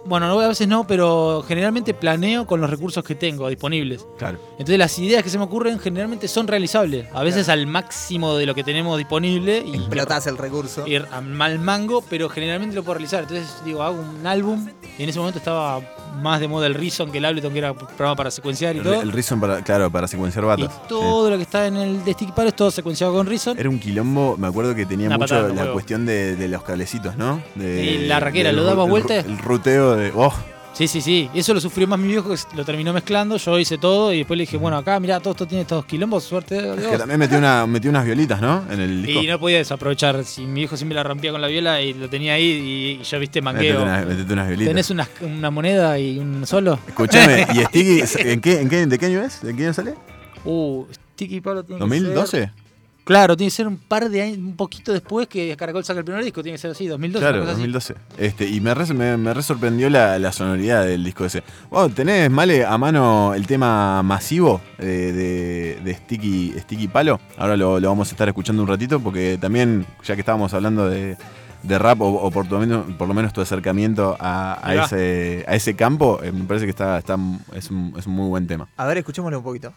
Bueno, no, a veces no, pero generalmente planeo con los recursos que tengo disponibles. Claro. Entonces las ideas que se me ocurren generalmente son realizables. A veces al máximo de lo que tenemos disponible y Explotás el recurso. ir a mal mango, pero generalmente lo puedo realizar. Entonces digo, hago un álbum y en ese momento estaba más de moda el Reason que el Ableton, que era programa para secuenciar y El, todo. el Reason para, claro, para secuenciar y batas. todo lo que está en el de Sticky Palo es todo secuenciado con Reason. Era un quilombo, me acuerdo que tenía Una mucho la cuestión de, de los cablecitos, ¿no? De, la raquera, lo daba el vuelta. El, ruteo de. Oh, Sí, sí, sí. Eso lo sufrió más mi viejo, que lo terminó mezclando. Yo hice todo y después le dije, bueno, acá, mirá, todo esto tiene estos quilombos, suerte que también metió, una, metió unas violitas, ¿no? En el disco. Y no podía desaprovechar. Si mi viejo siempre la rompía con la viola y lo tenía ahí y, yo, viste, Metete, una- metete unas violitas. ¿Tenés una, una moneda y un solo? Escuchame, ¿y Sticky, ¿en qué, en qué, de qué año es? ¿De qué año sale? Uh, Sticky Palo tiene que ser- ¿2012? Claro, tiene que ser un par de años, un poquito después que Caracol saca el primer disco, tiene que ser así, 2012. Claro, una cosa así. 2012. Este, y me re, me, me re sorprendió la, la sonoridad del disco ese. Wow, ¿tenés, Male, a mano el tema masivo eh, de, de Sticky, Sticky Palo? Ahora lo, lo vamos a estar escuchando un ratito porque también, ya que estábamos hablando de, de rap o, o por, lo menos, por lo menos tu acercamiento a, a Ahí va. ese, a ese campo, eh, me parece que está, está es, un, es un muy buen tema. A ver, escuchémoslo un poquito.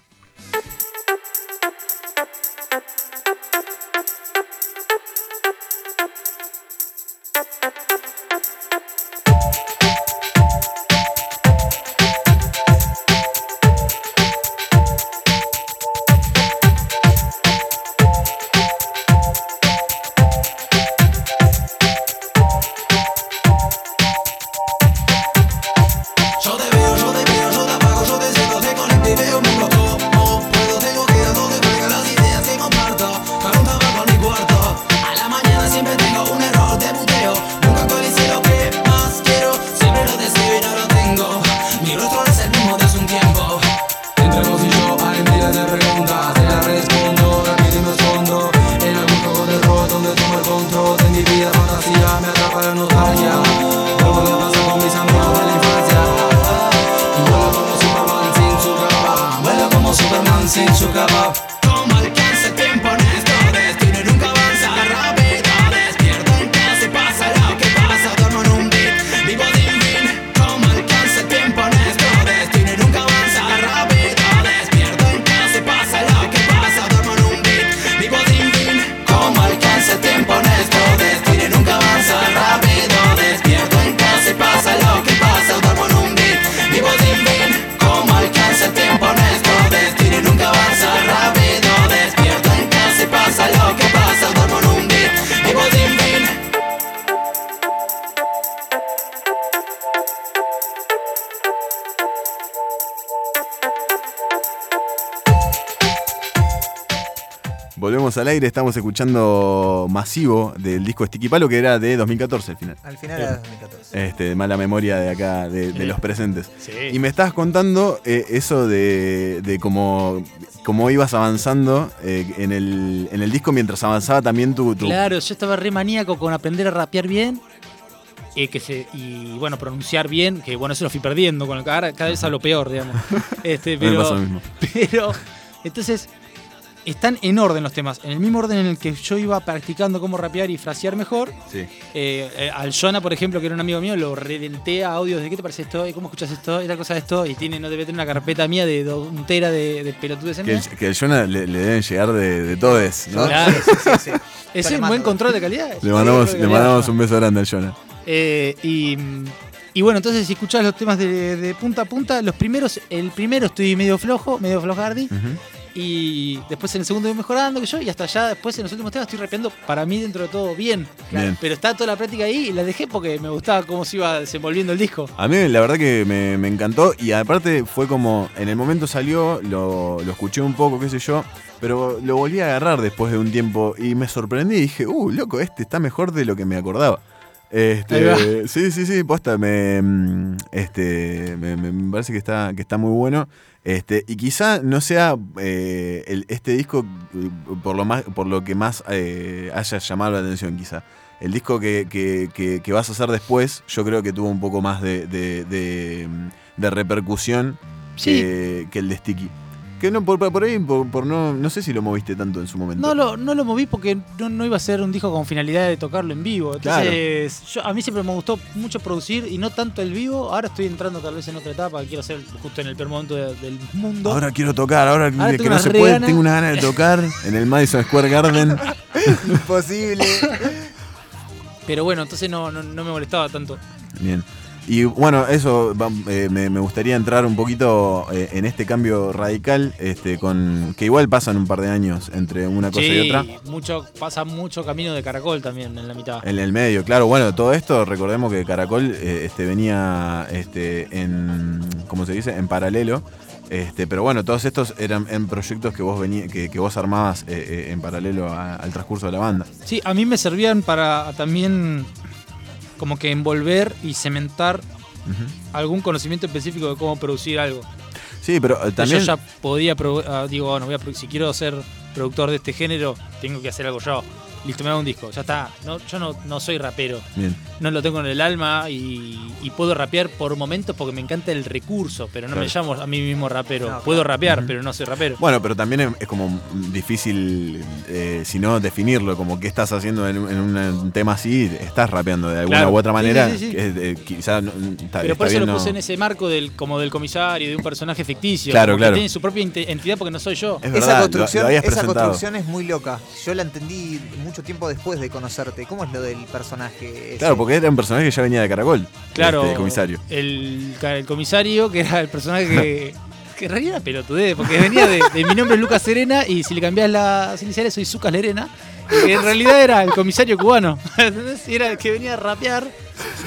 Al aire, estamos escuchando Masivo del disco Sticky Palo, que era de 2014 al final. Al final era 2014. Este, mala memoria de acá, de, los presentes. Sí. Y me estabas contando eh, eso de, de cómo, cómo ibas avanzando eh, en, el, en el disco mientras avanzaba también tu... tu- Claro, yo estaba re maníaco con aprender a rapear bien. eh, que se, y bueno, pronunciar bien, que bueno, eso lo fui perdiendo, con el, cada, cada vez hablo peor, digamos. Este, Me pero, pasa lo mismo. pero, entonces, están en orden los temas, en el mismo orden en el que yo iba practicando cómo rapear y frasear mejor. Sí. Eh, eh, al Jonah, por ejemplo, que era un amigo mío, lo reventé a audios de qué te parece esto, y cómo escuchas esto, y tal cosa de esto, y tiene, no debe tener una carpeta mía de un tera de, de pelotudes en Que, el- que el Jonah le, le deben llegar de, de todes, ¿no? Claro, Ese es un buen control de calidad. Le mandamos, le mandamos un beso grande al Jonah. Eh, y, y bueno, entonces si escuchás los temas de, de punta a punta, los primeros, el primero estoy medio flojo, medio flojardi. Y después en el segundo voy mejorando, que yo, y hasta allá después en los últimos temas estoy rapeando para mí dentro de todo bien. Bien. Pero está toda la práctica ahí y la dejé porque me gustaba cómo se iba desenvolviendo el disco. A mí la verdad que me, me encantó y aparte fue como, en el momento salió, lo, lo escuché un poco, qué sé yo, pero lo volví a agarrar después de un tiempo y me sorprendí y dije, uh, loco, este está mejor de lo que me acordaba. Este, sí, sí, sí, posta, me, mm, este, me- me parece que está, que está muy bueno. Este, y quizá no sea eh, el- este disco eh, por lo, más, por lo que más eh, haya llamado la atención, quizá. El disco que, que- que- que vas a hacer después, yo creo que tuvo un poco más de, de- de- de repercusión que, que el de Sticky. Que no, por, por ahí, por, por no, no sé si lo moviste tanto en su momento. No lo, no lo moví porque no, no iba a ser un disco con finalidad de tocarlo en vivo. Entonces, yo, a mí siempre me gustó mucho producir y no tanto el vivo. Ahora estoy entrando tal vez en otra etapa, quiero hacer justo en el peor momento de- del mundo. Ahora quiero tocar, ahora, Ahora que tengo no se puede, tengo una gana de tocar en el Madison Square Garden. Imposible. Pero bueno, entonces no, no, no me molestaba tanto. Bien. Y bueno, eso va- eh, me, me gustaría entrar un poquito eh, en este cambio radical, este, con que igual pasan un par de años entre una cosa y otra. mucho, pasa mucho camino de caracol también en la mitad. En el medio, claro, bueno, todo esto, recordemos que Caracol eh, este, venía este, en, ¿cómo se dice? En paralelo. Este, pero bueno, todos estos eran en proyectos que vos vení- que, que vos armabas en paralelo a- al transcurso de la banda. Sí, a mí me servían para también como que envolver y cementar algún conocimiento específico de cómo producir algo. Sí, pero eh, también. Yo ya podía, ah, digo, bueno, voy a si quiero ser productor de este género, tengo que hacer algo yo. Listo, me hago un disco, ya está. No, yo no, no soy rapero. Bien. No lo tengo en el alma y, y puedo rapear por momentos porque me encanta el recurso, pero no me Claro. llamo a mí mismo rapero. No, puedo claro. rapear, pero no soy rapero. Bueno, pero también es, es como difícil, eh, si no, definirlo, como qué estás haciendo en, un- en un tema así, estás rapeando de alguna Claro. u otra manera. sí, sí, sí. que es, eh, quizá no- está, Pero por está eso lo puse no- en ese marco del, como del comisario, de un personaje ficticio. Claro, como que claro. tiene su propia entidad porque no soy yo. esa construcción, esa construcción es muy loca. Yo la entendí mucho tiempo después de conocerte. ¿Cómo es lo del personaje? ese? Claro, porque era un personaje que ya venía de Caracol. Claro, este, comisario. El, el comisario, que era el personaje que, que en realidad era pelotudez, porque venía de, de mi nombre es Lucas Serena y si le cambias las iniciales soy Zucas Lerena, y que en realidad era el comisario cubano. era el que venía a rapear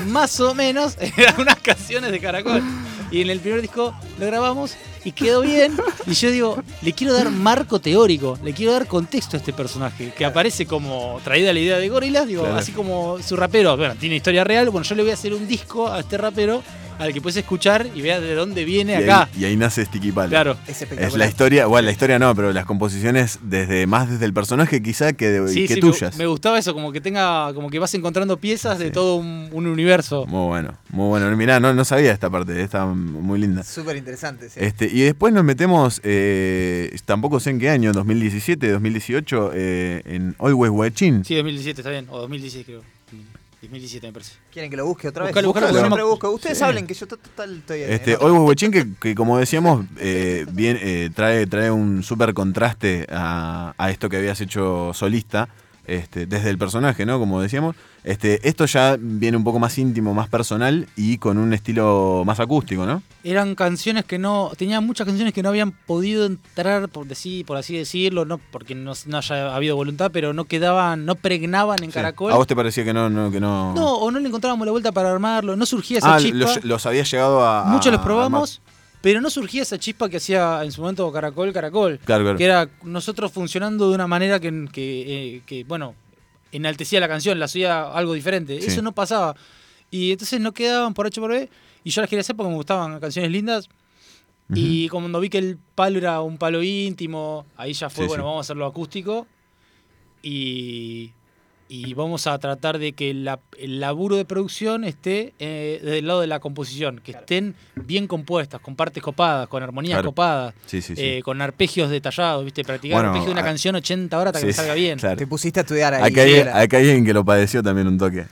más o menos en algunas canciones de Caracol. Y en el primer disco lo grabamos y quedó bien. Y yo digo, le quiero dar marco teórico, le quiero dar contexto a este personaje, que aparece como traída la idea de Gorillaz, digo, Claro. así como su rapero, bueno, tiene historia real, bueno, yo le voy a hacer un disco a este rapero al que puedes escuchar y veas de dónde viene Y ahí, acá. y ahí nace Sticky Palo. Claro. Es Es la historia, bueno, la historia no, pero las composiciones desde más desde el personaje quizá que, de- Sí, que sí, me- tuyas. Me, gustaba eso, como que tenga, como que vas encontrando piezas de todo un, un universo. Muy bueno, muy bueno. Mirá, no, no sabía esta parte, está muy linda. Súper interesante, sí. Este, y después nos metemos, eh, tampoco sé en qué año, 2017, 2018, eh, en Always Watching. Sí, 2017 está bien, o 2016 creo. 2017 me parece. ¿Quieren que lo busque otra vez? Buscalo, buscalo, siempre busco. Ustedes Sí. hablen que yo to- total estoy en Este. Always Watching, que, que como decíamos, eh, bien, eh, trae, trae un súper contraste a, a esto que habías hecho solista, este, desde el personaje, ¿no? Como decíamos. Este, esto ya viene un poco más íntimo, más personal y con un estilo más acústico, ¿no? Eran canciones que no. Tenían muchas canciones que no habían podido entrar, por, decir, por así decirlo, no porque no, no haya habido voluntad, pero no quedaban, no pregnaban en Caracol. ¿A vos te parecía que no? no, que no... No, o no le encontrábamos la vuelta para armarlo, no surgía esa ah, chispa. los, los había llegado a... Muchos los probamos, pero no surgía esa chispa que hacía en su momento Caracol, Caracol. Claro, claro. Que era nosotros funcionando de una manera que, que, eh, que, bueno, enaltecía la canción, la hacía algo diferente. Sí. Eso no pasaba. Y entonces no quedaban por H por B. Y yo las quería hacer porque me gustaban canciones lindas. Y cuando vi que el palo era un palo íntimo, ahí ya fue, Sí, bueno, sí. vamos a hacerlo acústico. Y, y vamos a tratar de que la- el laburo de producción esté eh, del lado de la composición, que estén bien compuestas, con partes copadas, con armonías Claro. copadas, Sí, sí, sí. eh, con arpegios detallados, ¿viste? Practicar Bueno, arpegios de una a- canción 80 horas hasta Sí, que salga bien. claro. Te pusiste a estudiar ahí. Acá hay, acá hay alguien que lo padeció también un toque.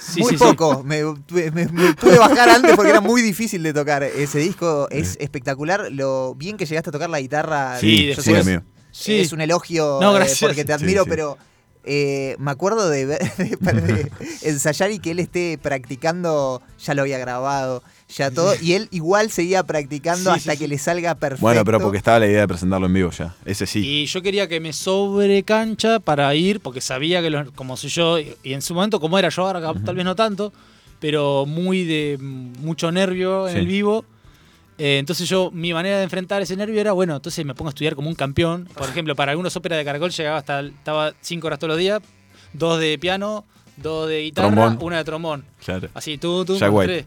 Sí, muy sí, sí. poco. Me, tuve- me- me pude bajar antes porque era muy difícil de tocar. Ese disco es espectacular. Lo bien que llegaste a tocar la guitarra. Sí, yo sí, es-. Es un elogio No, eh, gracias. porque te Sí, admiro, sí. pero eh, me acuerdo de, ver- de- de ensayar y que él esté practicando, ya lo había grabado, ya todo, y él igual seguía practicando Sí, hasta sí, que sí. le salga perfecto. Bueno, pero porque estaba la idea de presentarlo en vivo ya. Ese sí. Y yo quería que me sobre cancha para ir, porque sabía que los- como soy yo, y en su momento como era yo, ahora tal vez no tanto, pero muy de mucho nervio en Sí. el vivo. Eh, entonces yo, mi manera de enfrentar ese nervio era, bueno, entonces me pongo a estudiar como un campeón. Por ejemplo, para algunos óperas de Caracol llegaba hasta, estaba cinco horas todos los días, dos de piano, dos de guitarra, Trombón. una de trombón. Claro. Así, tú, tú, Jack White. tres.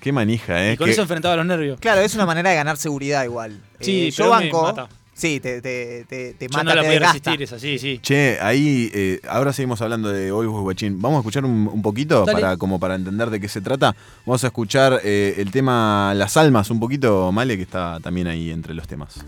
Qué manija, ¿eh? Y con Qué- eso enfrentaba los nervios. Claro, es una manera de ganar seguridad igual. Sí, Eh, yo pero me banco. mata. Sí, te, te, te, te Yo mata, no la te podía desgasta. resistir, esa, sí, sí. Che, ahí, eh, ahora seguimos hablando de Hoy Guachín. Vamos a escuchar un, un poquito Dale. para, como para entender de qué se trata. Vamos a escuchar eh, el tema Las Almas un poquito, Male, que está también ahí entre los temas.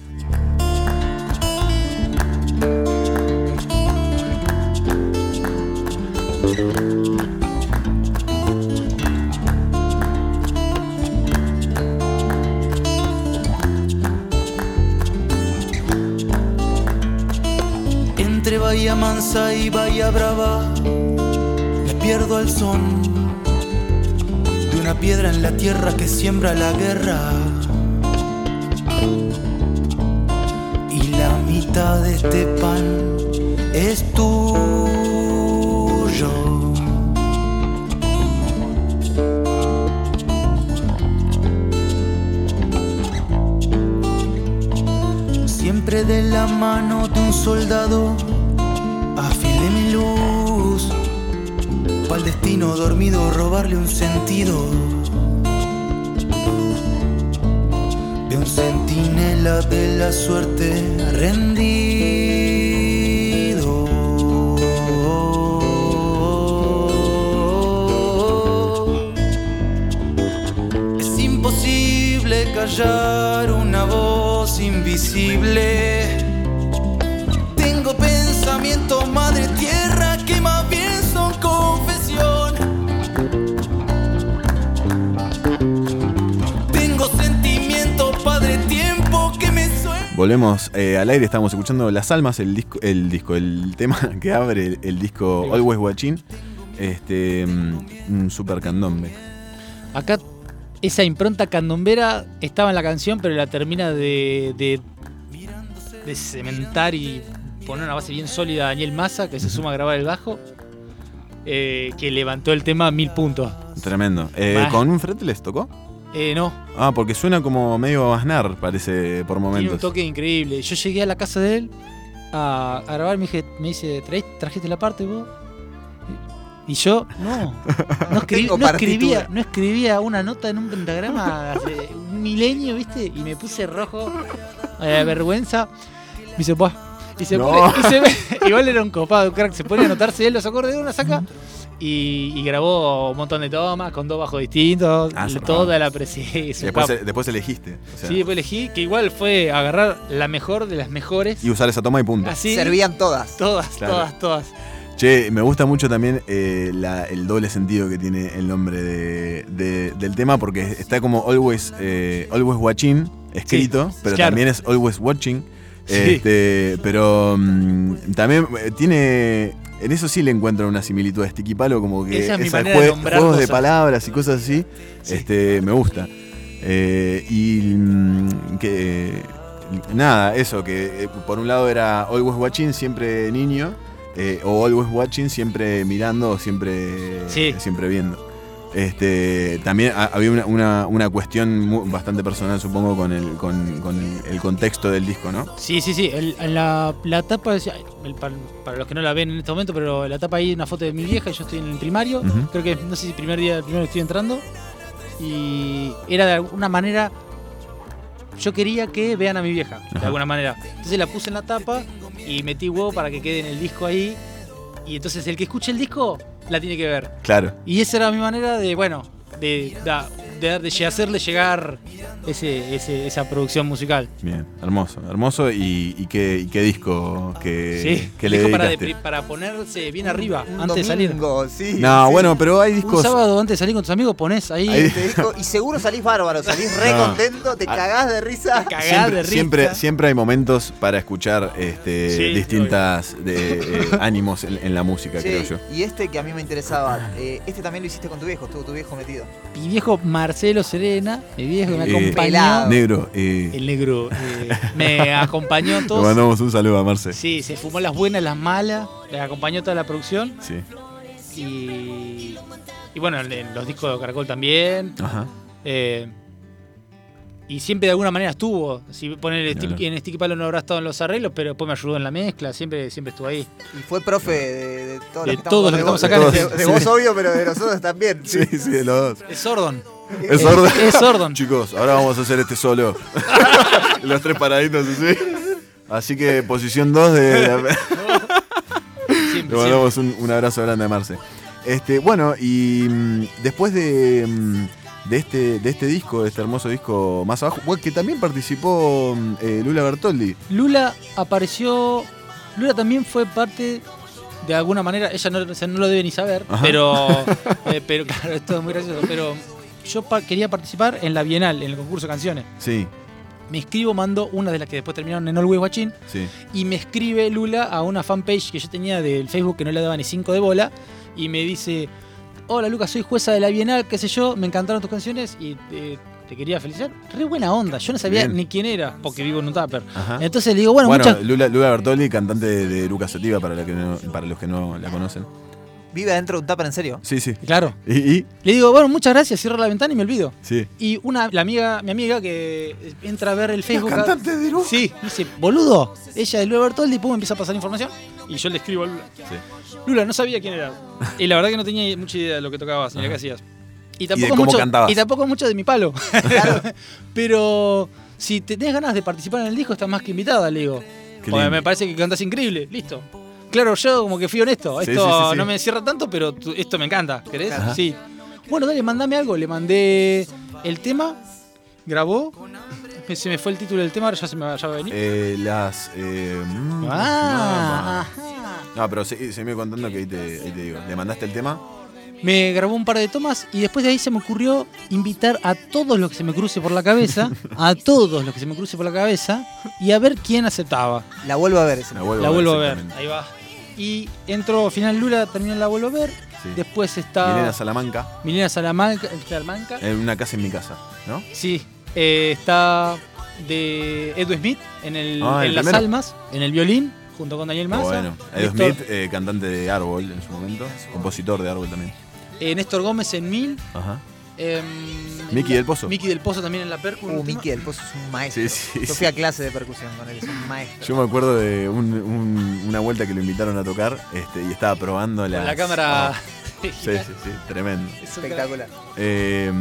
Bahía Mansa y Bahía Brava me pierdo al son de una piedra en la tierra que siembra la guerra. Y la mitad de este pan es tuyo. Siempre de la mano de un soldado Pa'l destino dormido robarle un sentido De un centinela de la suerte rendido Es imposible callar una voz invisible. Tengo pensamientos, madre Volvemos eh, al aire, estamos escuchando Las Almas, el disco, el disco, el tema que abre el, el disco Always Guachín. Este, mm, un super candombe. Acá esa impronta candombera estaba en la canción, pero la termina de, de, de cementar y poner una base bien sólida a Daniel Massa, que se suma a grabar el bajo, eh, que levantó el tema a mil puntos. Tremendo. Eh. ¿Con un fretless tocó? Eh, no, Ah, porque suena como medio Aznar, parece por tiene un momentos. toque increíble. Yo llegué a la casa de él a, a grabar, me, dije, me dice, "¿Traes- ¿trajiste la parte vos? Y yo, no, no, escribí- no escribía, no escribía una nota en un pentagrama hace un milenio, ¿viste? Y me puse rojo, eh, vergüenza. Me dice, "Buah". Y se No. pone, y se ve- igual era un copado, un crack, se pone a anotarse él los acordes de una saca y, y grabó un montón de tomas con dos bajos distintos, Ah, toda la presencia. Después, después elegiste. o sea, Sí, después elegí que igual fue agarrar la mejor de las mejores. Y usar esa toma y punto. Así. Servían todas. Todas, Claro. todas, todas. Che, me gusta mucho también eh, la- el doble sentido que tiene el nombre de- de- del tema porque está como Always, eh, always Watching escrito, pero claro. también es Always Watching. Sí. Este, pero mm, también eh, tiene. En eso sí le encuentro una similitud a Sticky Palo, como que Esa es esa de jue- juegos de palabras y cosas así, este, me gusta. Eh, y mm, que nada, eso, que eh, por un lado era Always Watching, siempre niño, eh, o Always Watching, siempre mirando siempre, Sí. siempre viendo. Este, también ha- había una, una- una cuestión bastante personal, supongo, con el, con, con el contexto del disco, ¿no? Sí, sí, sí. el- en la, la tapa, decía- el- para, para los que no la ven en este momento, pero la tapa ahí una foto de mi vieja y yo estoy en el primario. Creo que no sé si primer día, primero estoy entrando. Y era de alguna manera. Yo quería que vean a mi vieja, de Ajá. alguna manera. Entonces la puse en la tapa y metí huevo para que quede en el disco ahí. Y entonces el que escuche el disco la tiene que ver. Claro. Y esa era mi manera de, bueno, de, da- de, de hacerle llegar ese, ese- esa producción musical. Bien, hermoso, hermoso. ¿Y, y qué, y qué disco que, Sí, que le dijo para, dedicaste? para ponerse bien arriba Un antes de salir. sí, No, sí. bueno, pero hay Un discos. sábado antes de salir con tus amigos pones ahí. Ahí- Te dijo, y seguro salís bárbaro, salís re No. contento, te cagás de risa. Cagás Siempre, de risa. siempre, siempre hay momentos para escuchar este, Sí, distintas de, eh, ánimos en, en la música, creo yo. y este que a mí me interesaba, eh, este también lo hiciste con tu viejo, estuvo tu viejo metido. Mi viejo Marcelo Serena, mi viejo me Eh, acompañó. Pelado. Negro, eh, El negro. eh, me acompañó le todos. mandamos un saludo a Marce. Sí, se fumó las buenas, las malas. Me acompañó toda la producción. Sí. Y, y bueno, en- en los discos de Caracol también. Ajá. Eh, y siempre de alguna manera estuvo. Si poner Claro. en Sticky Palo no habrá estado en los arreglos, pero después me ayudó en la mezcla. Siempre, siempre estuvo ahí. Y fue profe de, de todos De los que todos los que estamos estamos de, acá. vos- de, Sí. vos obvio, pero de nosotros también. Sí, sí, de los dos. Es Sordon. Es sordo. Es Sordon. Chicos, ahora vamos a hacer este solo. Los tres paraditos así. Así que posición 2 de. Siempre, Le mandamos un, un abrazo grande a Marce. Este, bueno, y mm, después de, mm, de, este, de este disco, de este hermoso disco más abajo, que también participó mm, eh, Lula Bertoldi. Lula apareció. Lula también fue parte de alguna manera. Ella no, o sea, no lo debe ni saber, Ajá. pero. eh, pero claro, esto es muy gracioso. Pero yo pa- quería participar en la Bienal, en el concurso de canciones. Sí, Me escribo, mando una de las que después terminaron en Always Watching. sí. Y me escribe Lula a una fanpage que yo tenía del Facebook que no le daba ni 5 de bola. Y me dice: Hola Lucas, soy jueza de la Bienal, qué sé yo, me encantaron tus canciones y te, te quería felicitar. Re buena onda, yo no sabía Bien. ni quién era, porque vivo en un tupper. Ajá. Entonces le digo: Bueno, Bueno, muchas. Lula, Lula Bertoldi, cantante de, de Luca Sativa, para, la que no- para los que no la conocen. Vive adentro de un tupper, en serio. Sí, sí. Claro. ¿Y? y? Le digo, bueno, muchas gracias, cierro la ventana y me olvido. Sí. Y una, la amiga, mi amiga que entra a ver el Facebook. cantante de Luca. Sí, dice, boludo, ella es Lula Bertoldi, y pum, empieza a pasar información. Y yo le escribo a Lula. Lula, no sabía quién era. Y la verdad que no tenía mucha idea de lo que tocabas ni lo que hacías. Y tampoco, cómo mucho, cantabas. y tampoco mucho de mi palo. Pero si te tenés ganas de participar en el disco, estás más que invitada, le digo. Porque me parece que cantas increíble. Listo. Claro, yo como que fui honesto. Sí, Esto sí, sí, sí. no me cierra tanto, pero tú- esto me encanta. ¿Querés? Ajá. Sí. Bueno, dale, mandame algo. Le mandé el tema, grabó. Se me fue el título del tema, ahora ya se me va, ya va a venir. Eh, las. eh, mm, Ah, no, no, pero se, se me iba contando que ahí te, ahí te digo. ¿Le mandaste el tema? Me grabó un par de tomas y después de ahí se me ocurrió invitar a todos los que se me cruce por la cabeza, a todos los que se me cruce por la cabeza y a ver quién aceptaba. La vuelvo a ver ese. La vuelvo La a ver, vuelvo a ver, exactamente. ahí va. Y entró final Lula, también la vuelvo a ver. Sí. Después está Milena Salamanca. Milena Salamanca, Salamanca. En una casa en mi casa, ¿no? Sí, eh, está de Edu Smith en, el, Ah, el en Las primero. Almas, en el violín, junto con Daniel Massa. bueno, Néstor- Smith, eh, cantante de Árbol en su momento, compositor de Árbol también. eh, Néstor Gómez en Mil. Ajá. Em, Miki del Pozo. Miki del Pozo también en la percu. Uh, Miki del Pozo es un maestro. Sí, sí, Yo sí. fui a clase de percusión con él, es un maestro. Yo me acuerdo de un- un- una vuelta que lo invitaron a tocar este, y estaba probando la. La cámara. Sí, sí, sí, tremendo. Espectacular. Eh,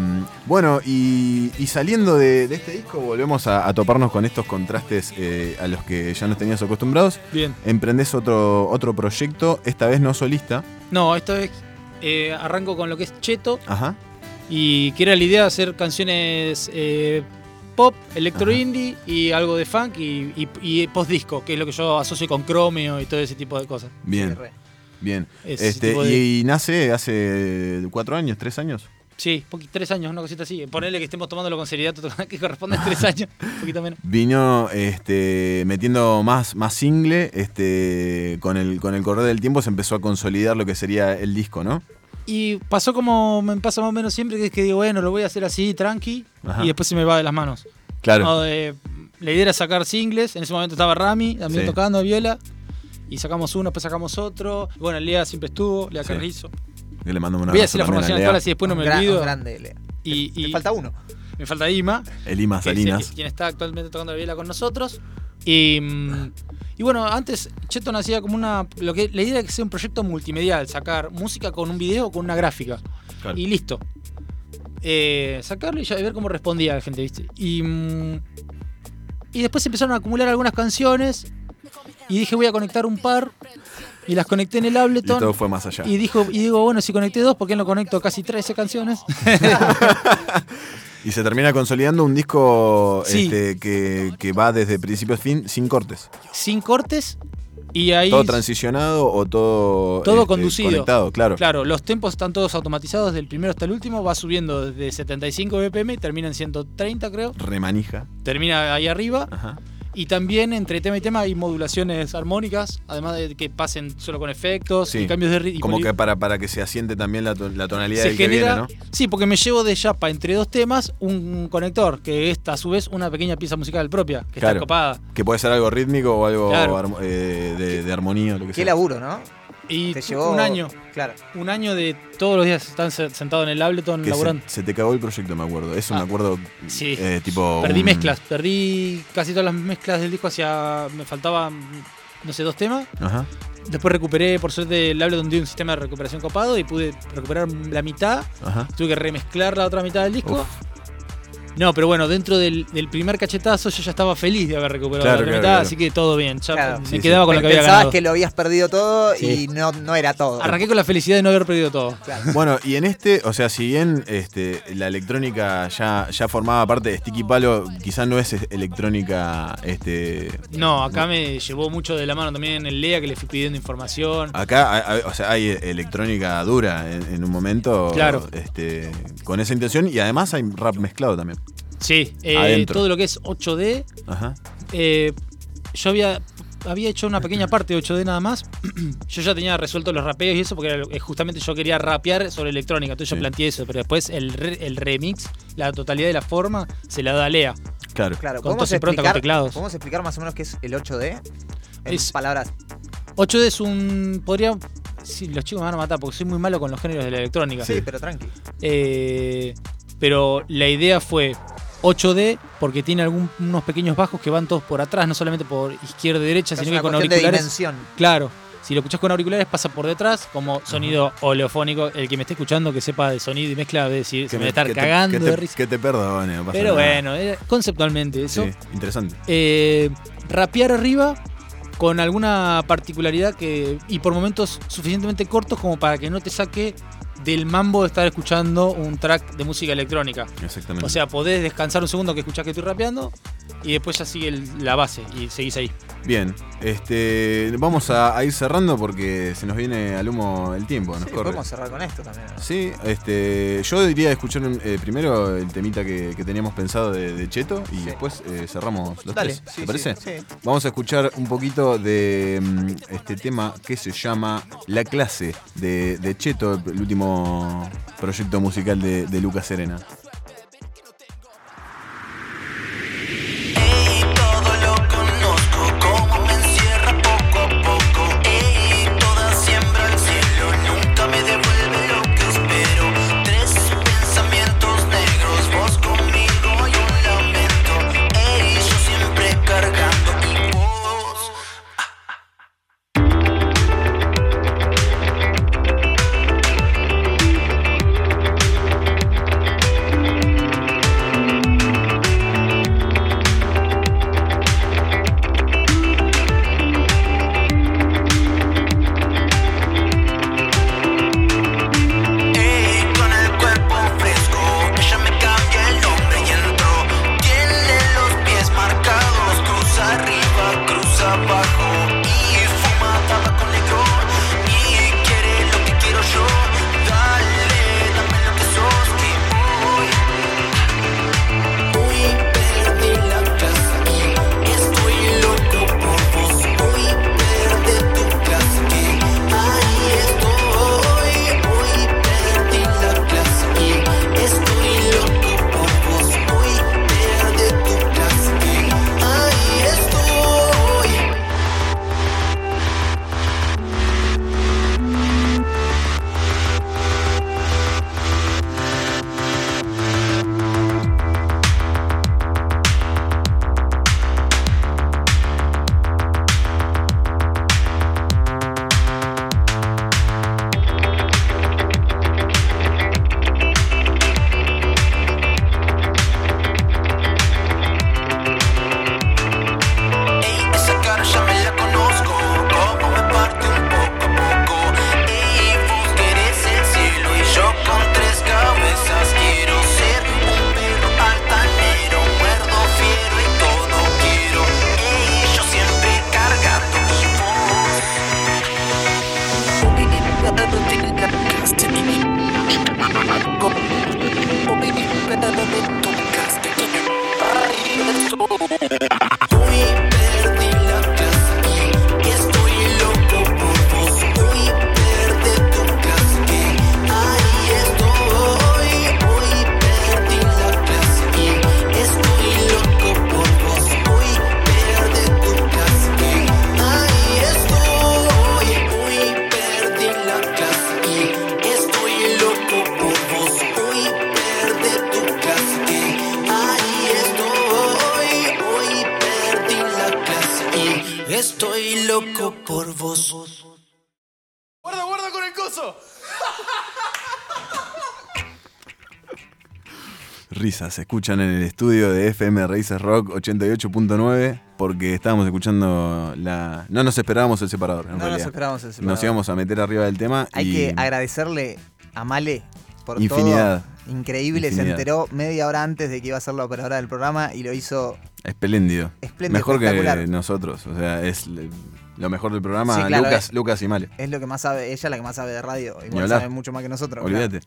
bueno, y, y saliendo de, de este disco, volvemos a, a toparnos con estos contrastes eh, a los que ya nos tenías acostumbrados. Bien. Emprendés otro, otro proyecto, esta vez no solista. No, esta vez eh, arranco con lo que es Cheto Ajá. Y que era la idea de hacer canciones eh, pop, electro indie y algo de funk y, y, y post-disco, que es lo que yo asocio con Chromeo y todo ese tipo de cosas. Bien. Bien. Ese Este, de- y, y nace hace cuatro años, tres años. Sí, tres años, una cosita así. Ponerle que estemos tomándolo con seriedad, que corresponde a tres años, un poquito menos. Vino este, metiendo más, más single, este, con el, con el correr del tiempo se empezó a consolidar lo que sería el disco, ¿no? Y pasó como me pasa más o menos siempre, que es que digo, bueno, lo voy a hacer así, tranqui, Ajá. y después se me va de las manos. Claro. No, de- la idea era sacar singles, en ese momento estaba Rami también Sí. tocando viola, y sacamos uno, después sacamos otro. Y bueno, Lea siempre estuvo, Lea Sí. Carrizo. Que le mandamos una Voy a decir la formación actual así después no me gran- olvido. grande, Lea. Y, y- Me falta uno. Me falta Ima. El Ima que es Salinas. quien está actualmente tocando la viola con nosotros. Y, mm, y bueno, antes Cheto nacía como una. Lo que, la idea era que sea un proyecto multimedial, sacar música con un video o con una gráfica. Claro. Y listo. Eh, sacarlo y ya ver cómo respondía la gente, ¿viste? Y, mm, y después empezaron a acumular algunas canciones. Y dije, voy a conectar un par. Y las conecté en el Y Ableton. todo fue más allá. Y, dijo, y digo, bueno, si conecté dos, ¿por qué no conecto casi 13 canciones? Y se termina consolidando un disco Sí. este, que, que va desde principio a fin sin cortes. Sin cortes. Y ahí. Todo transicionado o todo, Todo este, conducido. conectado, claro. Claro, los tempos están todos automatizados del primero hasta el último. Va subiendo desde 75 BPM y termina en 130, creo. Remanija. Termina ahí arriba. Ajá. Y también entre tema y tema hay modulaciones armónicas, además de que pasen solo con efectos Sí. y cambios de ritmo. Como que para, para que se asiente también la, to- la tonalidad se del genera. que viene, ¿no? Sí, porque me llevo de chapa entre dos temas un conector, que es a su vez una pequeña pieza musical propia, que Claro. está copada. Que puede ser algo rítmico o algo Claro. eh, de, de armonía o lo que Qué sea. laburo, ¿no? Y Te llevó- un año. Claro. Un año de todos los días están se- sentado en el Ableton Que se, laburando. se te cagó el proyecto, me acuerdo. Eso me acuerdo. Sí. eh, tipo. Perdí un- mezclas, perdí casi todas las mezclas del disco hacia. Me faltaban, no sé, dos temas. Ajá. Después recuperé, por suerte, el Ableton dio un sistema de recuperación copado y pude recuperar la mitad. Ajá. Tuve que remezclar la otra mitad del disco. No, pero bueno, dentro del, del primer cachetazo yo ya estaba feliz de haber recuperado Claro, la claro, mitad, claro. así que todo bien. Ya Claro. me Sí, quedaba sí. con lo que había Pensabas ganado. que lo habías perdido todo Sí. y no, no era todo. Arranqué con la felicidad de no haber perdido todo. Bueno, y en este, o sea, si bien este, la electrónica ya, ya formaba parte de Sticky Palo, quizás no es electrónica. Este, No, acá me llevó mucho de la mano también el Lea que le fui pidiendo información. Acá hay, hay- o sea, hay electrónica dura en, en un momento. Claro. Este, con esa intención y además hay rap mezclado también. Sí, eh, todo lo que es 8D. Ajá. eh, yo había, había hecho una pequeña parte de 8D nada más. yo ya tenía resuelto los rapeos y eso porque era eh, justamente yo quería rapear sobre electrónica. Entonces yo planteé eso, pero después el, re- el remix, la totalidad de la forma, se la da Lea. Claro. Claro, Con ¿podemos pronta con explicar, teclados. ¿podemos explicar más o menos qué es el 8D? En Es- palabras. 8D es un. Podría. Sí, los chicos me van a matar porque soy muy malo con los géneros de la electrónica. Sí, pero tranqui. Eh, pero la idea fue 8D porque tiene algún- unos pequeños bajos que van todos por atrás, no solamente por izquierda y derecha, Es sino una que con de auriculares. dimensión. Claro. Si lo escuchás con auriculares pasa por detrás como sonido oleofónico. El que me esté escuchando que sepa de sonido y mezcla debe decir, se me va a estar que te- cagando que te, de risa. Que te perdone, no pasa Pero nada. bueno, era conceptualmente eso. Sí, interesante. Eh, rapear arriba con alguna particularidad que y por momentos suficientemente cortos como para que no te saque del mambo de estar escuchando un track de música electrónica. Exactamente. O sea, podés descansar un segundo que escuchás que estoy rapeando y después ya sigue el- la base y seguís ahí. Bien, este, vamos a, a ir cerrando porque se nos viene al humo el tiempo, nos Sí, corre. podemos cerrar con esto también. ¿no? Sí, este, yo diría escuchar eh, primero el temita que, que teníamos pensado de, de Cheto y después eh, cerramos los Dale, tres. sí, ¿Te parece? sí, sí. Vamos a escuchar un poquito de mm, este tema que se llama La clase de, de Cheto, el último proyecto musical de, de Lucas Serena. Se escuchan en el estudio de FM Raíces Rock 88.9 porque estábamos escuchando la... No nos esperábamos el separador, en No nos esperábamos el separador. Nos íbamos a meter arriba del tema Hay y... que agradecerle a Male por Infinidad. todo. Increíble, se enteró media hora antes de que iba a ser la operadora del programa y lo hizo Espléndido. Espléndido, Mejor que nosotros. O sea, es lo mejor del programa. Sí, claro, Lucas, es- Lucas y Male. Es lo que más sabe, ella la que más sabe de radio. Igual sabe mucho más que nosotros. Olvídate.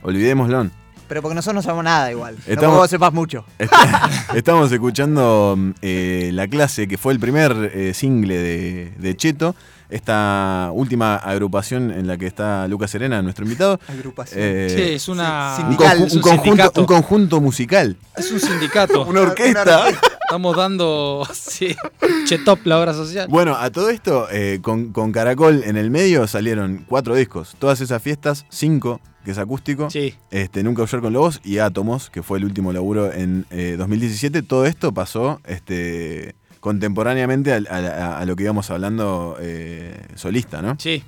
Olvidémoslo. Pero porque nosotros no sabemos nada igual. Estamos- vos sepas mucho. Está- Estamos escuchando eh, La Clase, que fue el primer eh, single de, de Cheto. Esta última agrupación en la que está Lucas Serena, nuestro invitado. Agrupación. Eh, Sí, es una. un, conjunto, sindicato. un conjunto musical. Es un sindicato. Una orquesta. Estamos dando. Sí. Chetop, la obra social. Bueno, a todo esto, eh, con, con Caracol en el medio salieron cuatro discos. Todas esas fiestas, cinco, que es acústico. Sí. Este, Nunca Aullar con Lobos y Átomos, que fue el último laburo en eh, 2017. Todo esto pasó este, contemporáneamente a, a- a lo que íbamos hablando eh, solista, ¿no? Sí.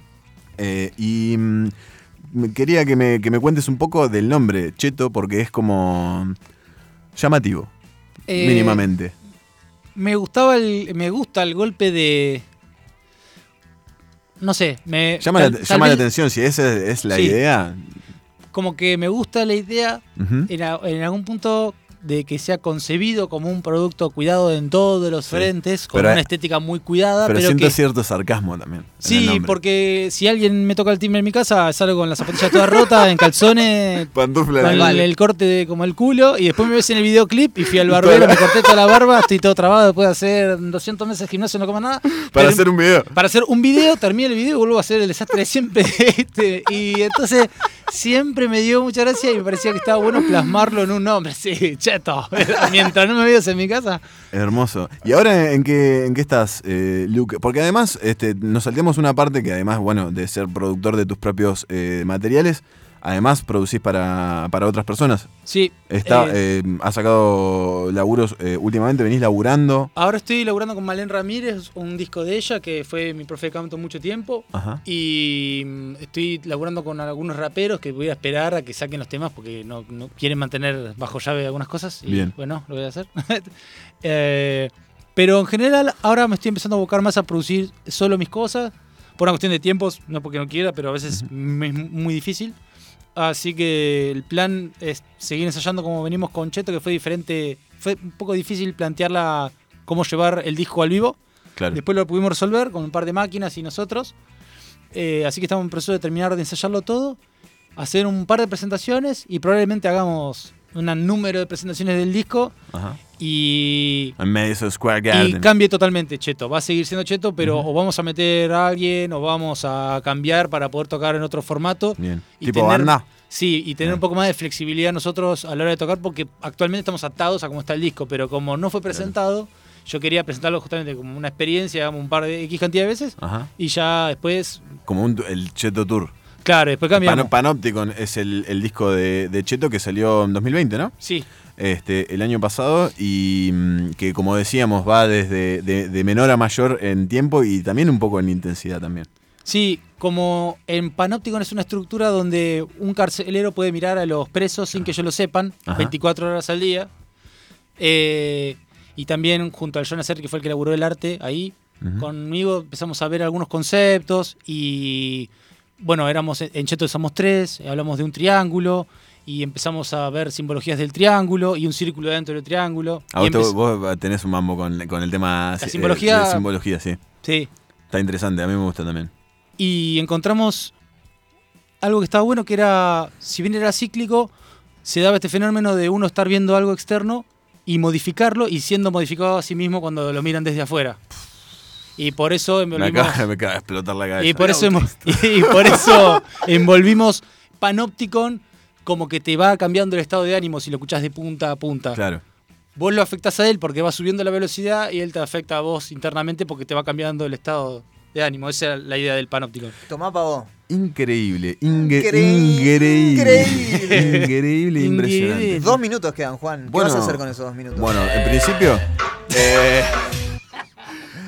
Eh, y mm, quería que me, que me cuentes un poco del nombre, Cheto, porque es como llamativo, Eh, mínimamente. Me gustaba el. Me gusta el golpe de. No sé, me. Llama, tal- la, tal llama la atención, si esa es la Sí. idea. Como que me gusta la idea Ujú. en, a- en algún punto de que sea concebido como un producto cuidado en todos los Sí. frentes, con Pero, una estética muy cuidada, Pero, pero, siento que. cierto sarcasmo también. Sí, porque si alguien me toca el timbre en mi casa, salgo con la zapatilla toda rota, en calzones, Pantufla con el, corte de, como el culo, y después me ves en el videoclip y fui al barbero, me corté toda la barba, estoy todo trabado después de hacer 200 meses de gimnasio, no como nada. Para hacer un video. Para hacer un video, termino el video y vuelvo a hacer el desastre de siempre. este, y entonces siempre me dio mucha gracia y me parecía que estaba bueno plasmarlo en un nombre. Sí, Mientras no me veas en mi casa. Hermoso. ¿Y ahora en qué, en qué estás, eh, Luke? Porque además este, nos salteamos una parte que además, bueno, de ser productor de tus propios eh, materiales, además producís para, para otras personas. Sí. Está, eh, eh, has sacado laburos, eh, últimamente venís laburando. Ahora estoy laburando con Malén Ramírez, un disco de ella que fue mi profe de canto mucho tiempo. Ajá. Y mm, estoy laburando con algunos raperos que voy a esperar a que saquen los temas porque no, no quieren mantener bajo llave algunas cosas. Y Bien. bueno, lo voy a hacer. Eh, pero en general ahora me estoy empezando a buscar más a producir solo mis cosas. Por una cuestión de tiempos, no porque no quiera, pero a veces es muy difícil. Así que el plan es seguir ensayando como venimos con Cheto, que fue diferente. Fue un poco difícil plantearla cómo llevar el disco al vivo. Claro. Después lo pudimos resolver con un par de máquinas y nosotros. Eh, así que estamos en proceso de terminar de ensayarlo todo, hacer un par de presentaciones y probablemente hagamos un número de presentaciones del disco Ajá. y, En Square y Garden. cambie totalmente Cheto. Va a seguir siendo Cheto, pero o vamos a meter a alguien o vamos a cambiar para poder tocar en otro formato. Bien. Y ¿Tipo tener- banda? Sí, y tener un poco más de flexibilidad nosotros a la hora de tocar, porque actualmente estamos atados a cómo está el disco, pero como no fue presentado, yo quería presentarlo justamente como una experiencia, un par de X cantidad de veces, Ajá. y ya después, Como un, el Cheto Tour. Claro, después cambiamos. Pano- Panopticon es el, el disco de, de Cheto que salió en 2020, ¿no? Sí. Este, el año pasado y mm, que como decíamos va desde de, de menor a mayor en tiempo y también un poco en intensidad también. Sí, como en Panopticon es una estructura donde un carcelero puede mirar a los presos sin que ellos lo sepan, Ajá. 24 horas al día. Eh, y también junto al Jonas que fue el que elaboró el arte ahí, conmigo empezamos a ver algunos conceptos y bueno, éramos en Cheto somos tres, hablamos de un triángulo y empezamos a ver simbologías del triángulo y un círculo dentro del triángulo. A Y vos, vos tenés un mambo con, con el tema eh, simbología- de simbología, sí. Sí. Está interesante, a mí me gusta también. y encontramos algo que estaba bueno, que era, si bien era cíclico, se daba este fenómeno de uno estar viendo algo externo y modificarlo y siendo modificado a sí mismo cuando lo miran desde afuera. Y por eso Me envolvimos, acaba, me acaba de explotar la cabeza. y por eso, hemos- y por eso envolvimos Panopticon como que te va cambiando el estado de ánimo si lo escuchás de punta a punta. Claro. Vos lo afectás a él porque va subiendo la velocidad y él te afecta a vos internamente porque te va cambiando el estado de ánimo. Esa es la idea del Panopticon. Tomá pa' vos. Increíble, inge- Increíble. increíble, increíble, impresionante. Dos minutos quedan, Juan. ¿Qué Bueno, vas a hacer con esos dos minutos? Bueno, en principio, eh,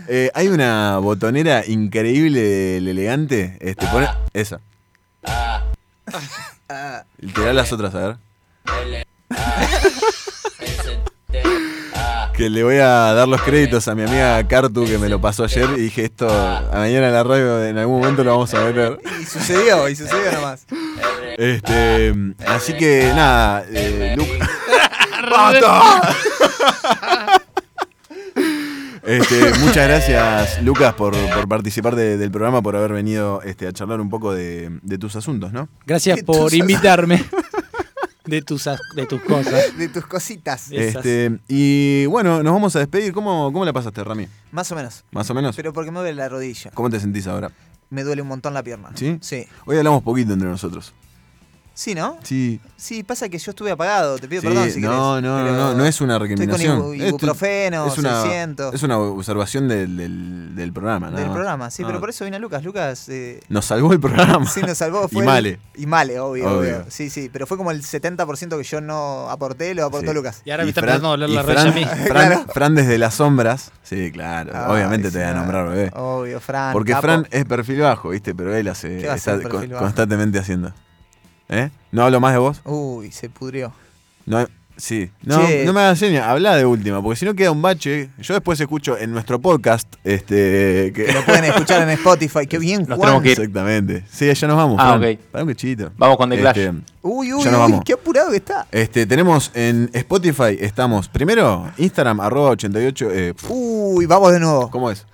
Eh, hay una botonera increíble del elegante. Este, pone- esa. Te da las otras, a ver. Que le voy a dar los créditos a mi amiga Cartu que me lo pasó ayer y dije esto a mañana en la radio en algún momento lo vamos a meter. Y sucedió, y sucedió nomás. Este, así que nada, eh, Lu- Este, muchas gracias, Lucas, por, por participar de- del programa, por haber venido este, a charlar un poco de, de tus asuntos, ¿no? Gracias ¿Qué por tus- invitarme. De tus, de tus cosas. De tus cositas. Este, y bueno, nos vamos a despedir. ¿Cómo, cómo la pasaste, Rami? Más o menos. Más o menos. Pero porque me duele la rodilla. ¿Cómo te sentís ahora? Me duele un montón la pierna. ¿Sí? Sí. Hoy hablamos poquito entre nosotros. Sí, ¿no? Sí. Sí, pasa que yo estuve apagado. Te pido Sí, perdón si querés. no, no, no, no, no es una Estoy recriminación. con ibu- Esto- ibuprofeno, es una, 600. Es una observación del, del, del programa, nada Del programa, sí, No. pero por eso vino Lucas. Lucas. eh, Nos salvó el programa. Sí, nos salvó. Fue y el- Male. Y Male, obvio, Obvio. obvio. Sí, sí, pero fue como el 70% que yo no aporté, lo aportó Sí. Lucas. Y ahora me está Fran- empezando a doler y la Fran, rodilla a mí. Fran, Claro. Fran desde las sombras. Sí, claro. Obviamente te voy a no. nombrar, bebé. Obvio, Fran. Porque capo. Fran es perfil bajo, ¿viste? Pero él hace, ¿Qué va a está con- constantemente haciendo. ¿Eh? ¿No hablo más de vos? Uy, se pudrió. No, sí. No, Che. no me hagas señas, habla de última, porque si no queda un bache. Yo después escucho en nuestro podcast, este. Que Lo pueden escuchar en Spotify. Qué bien, Nos Juan. tenemos que ir. Exactamente. Sí, ya nos vamos. Ah, Fran. ok. Para un cachito. Vamos con The Clash. Este, Uy, uy, Ya nos uy, vamos. qué apurado que está. este, tenemos en Spotify, estamos primero, Instagram, arroba 88. eh, Uy, vamos de nuevo. ¿Cómo es?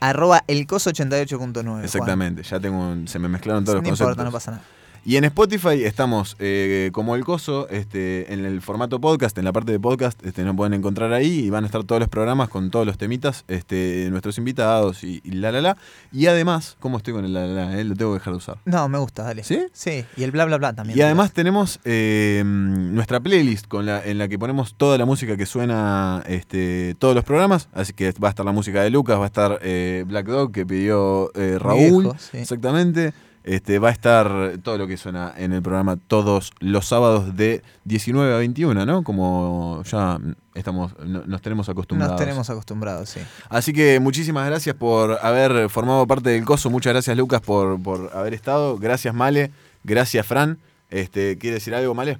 Arroba elcoso88.9. Exactamente, ya tengo un- se me mezclaron todos Juan. No los importa, conceptos. no pasa nada. Y en Spotify estamos eh, como el coso, este, en el formato podcast, en la parte de podcast, este, nos pueden encontrar ahí y van a estar todos los programas con todos los temitas, este, nuestros invitados y, y la la la. Y además, ¿cómo estoy con el la la la? eh? Lo tengo que dejar de usar. No, me gusta, dale. ¿Sí? Sí, y el bla bla bla también. Y además tenemos eh, nuestra playlist con la, en la que ponemos toda la música que suena este, todos los programas. Así que va a estar la música de Lucas, va a estar eh, Black Dog que pidió eh, Raúl. viejo, sí. Exactamente. Este, va a estar todo lo que suena en el programa todos los sábados de 19 a 21, ¿no? Como ya estamos, no- nos tenemos acostumbrados. Nos tenemos acostumbrados, sí. Así que muchísimas gracias por haber formado parte del coso. Muchas gracias, Lucas, por, por haber estado. Gracias, Male. Gracias, Fran. Este, ¿Quiere decir algo, Male?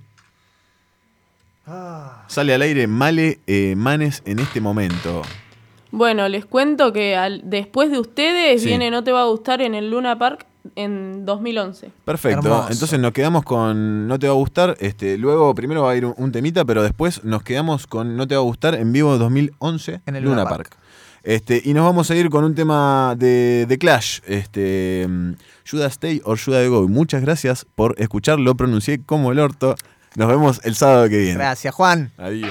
Sale al aire Male eh, Manes en este momento. Bueno, les cuento que al- después de ustedes Sí. viene No Te Va a Gustar en el Luna Park en 2011. Perfecto. Hermoso. Entonces nos quedamos con No te va a gustar. Este, luego primero va a ir un, un temita, pero después nos quedamos con No te va a gustar en vivo 2011 En el Luna, Luna Park. Este, y nos vamos a ir con un tema de, de Clash. Este, mm, Should I Stay or Should I Go. Y Muchas gracias por escuchar. Lo pronuncié como el orto. Nos vemos el sábado que viene. Gracias, Juan. Adiós.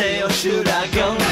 Should I stay or should I go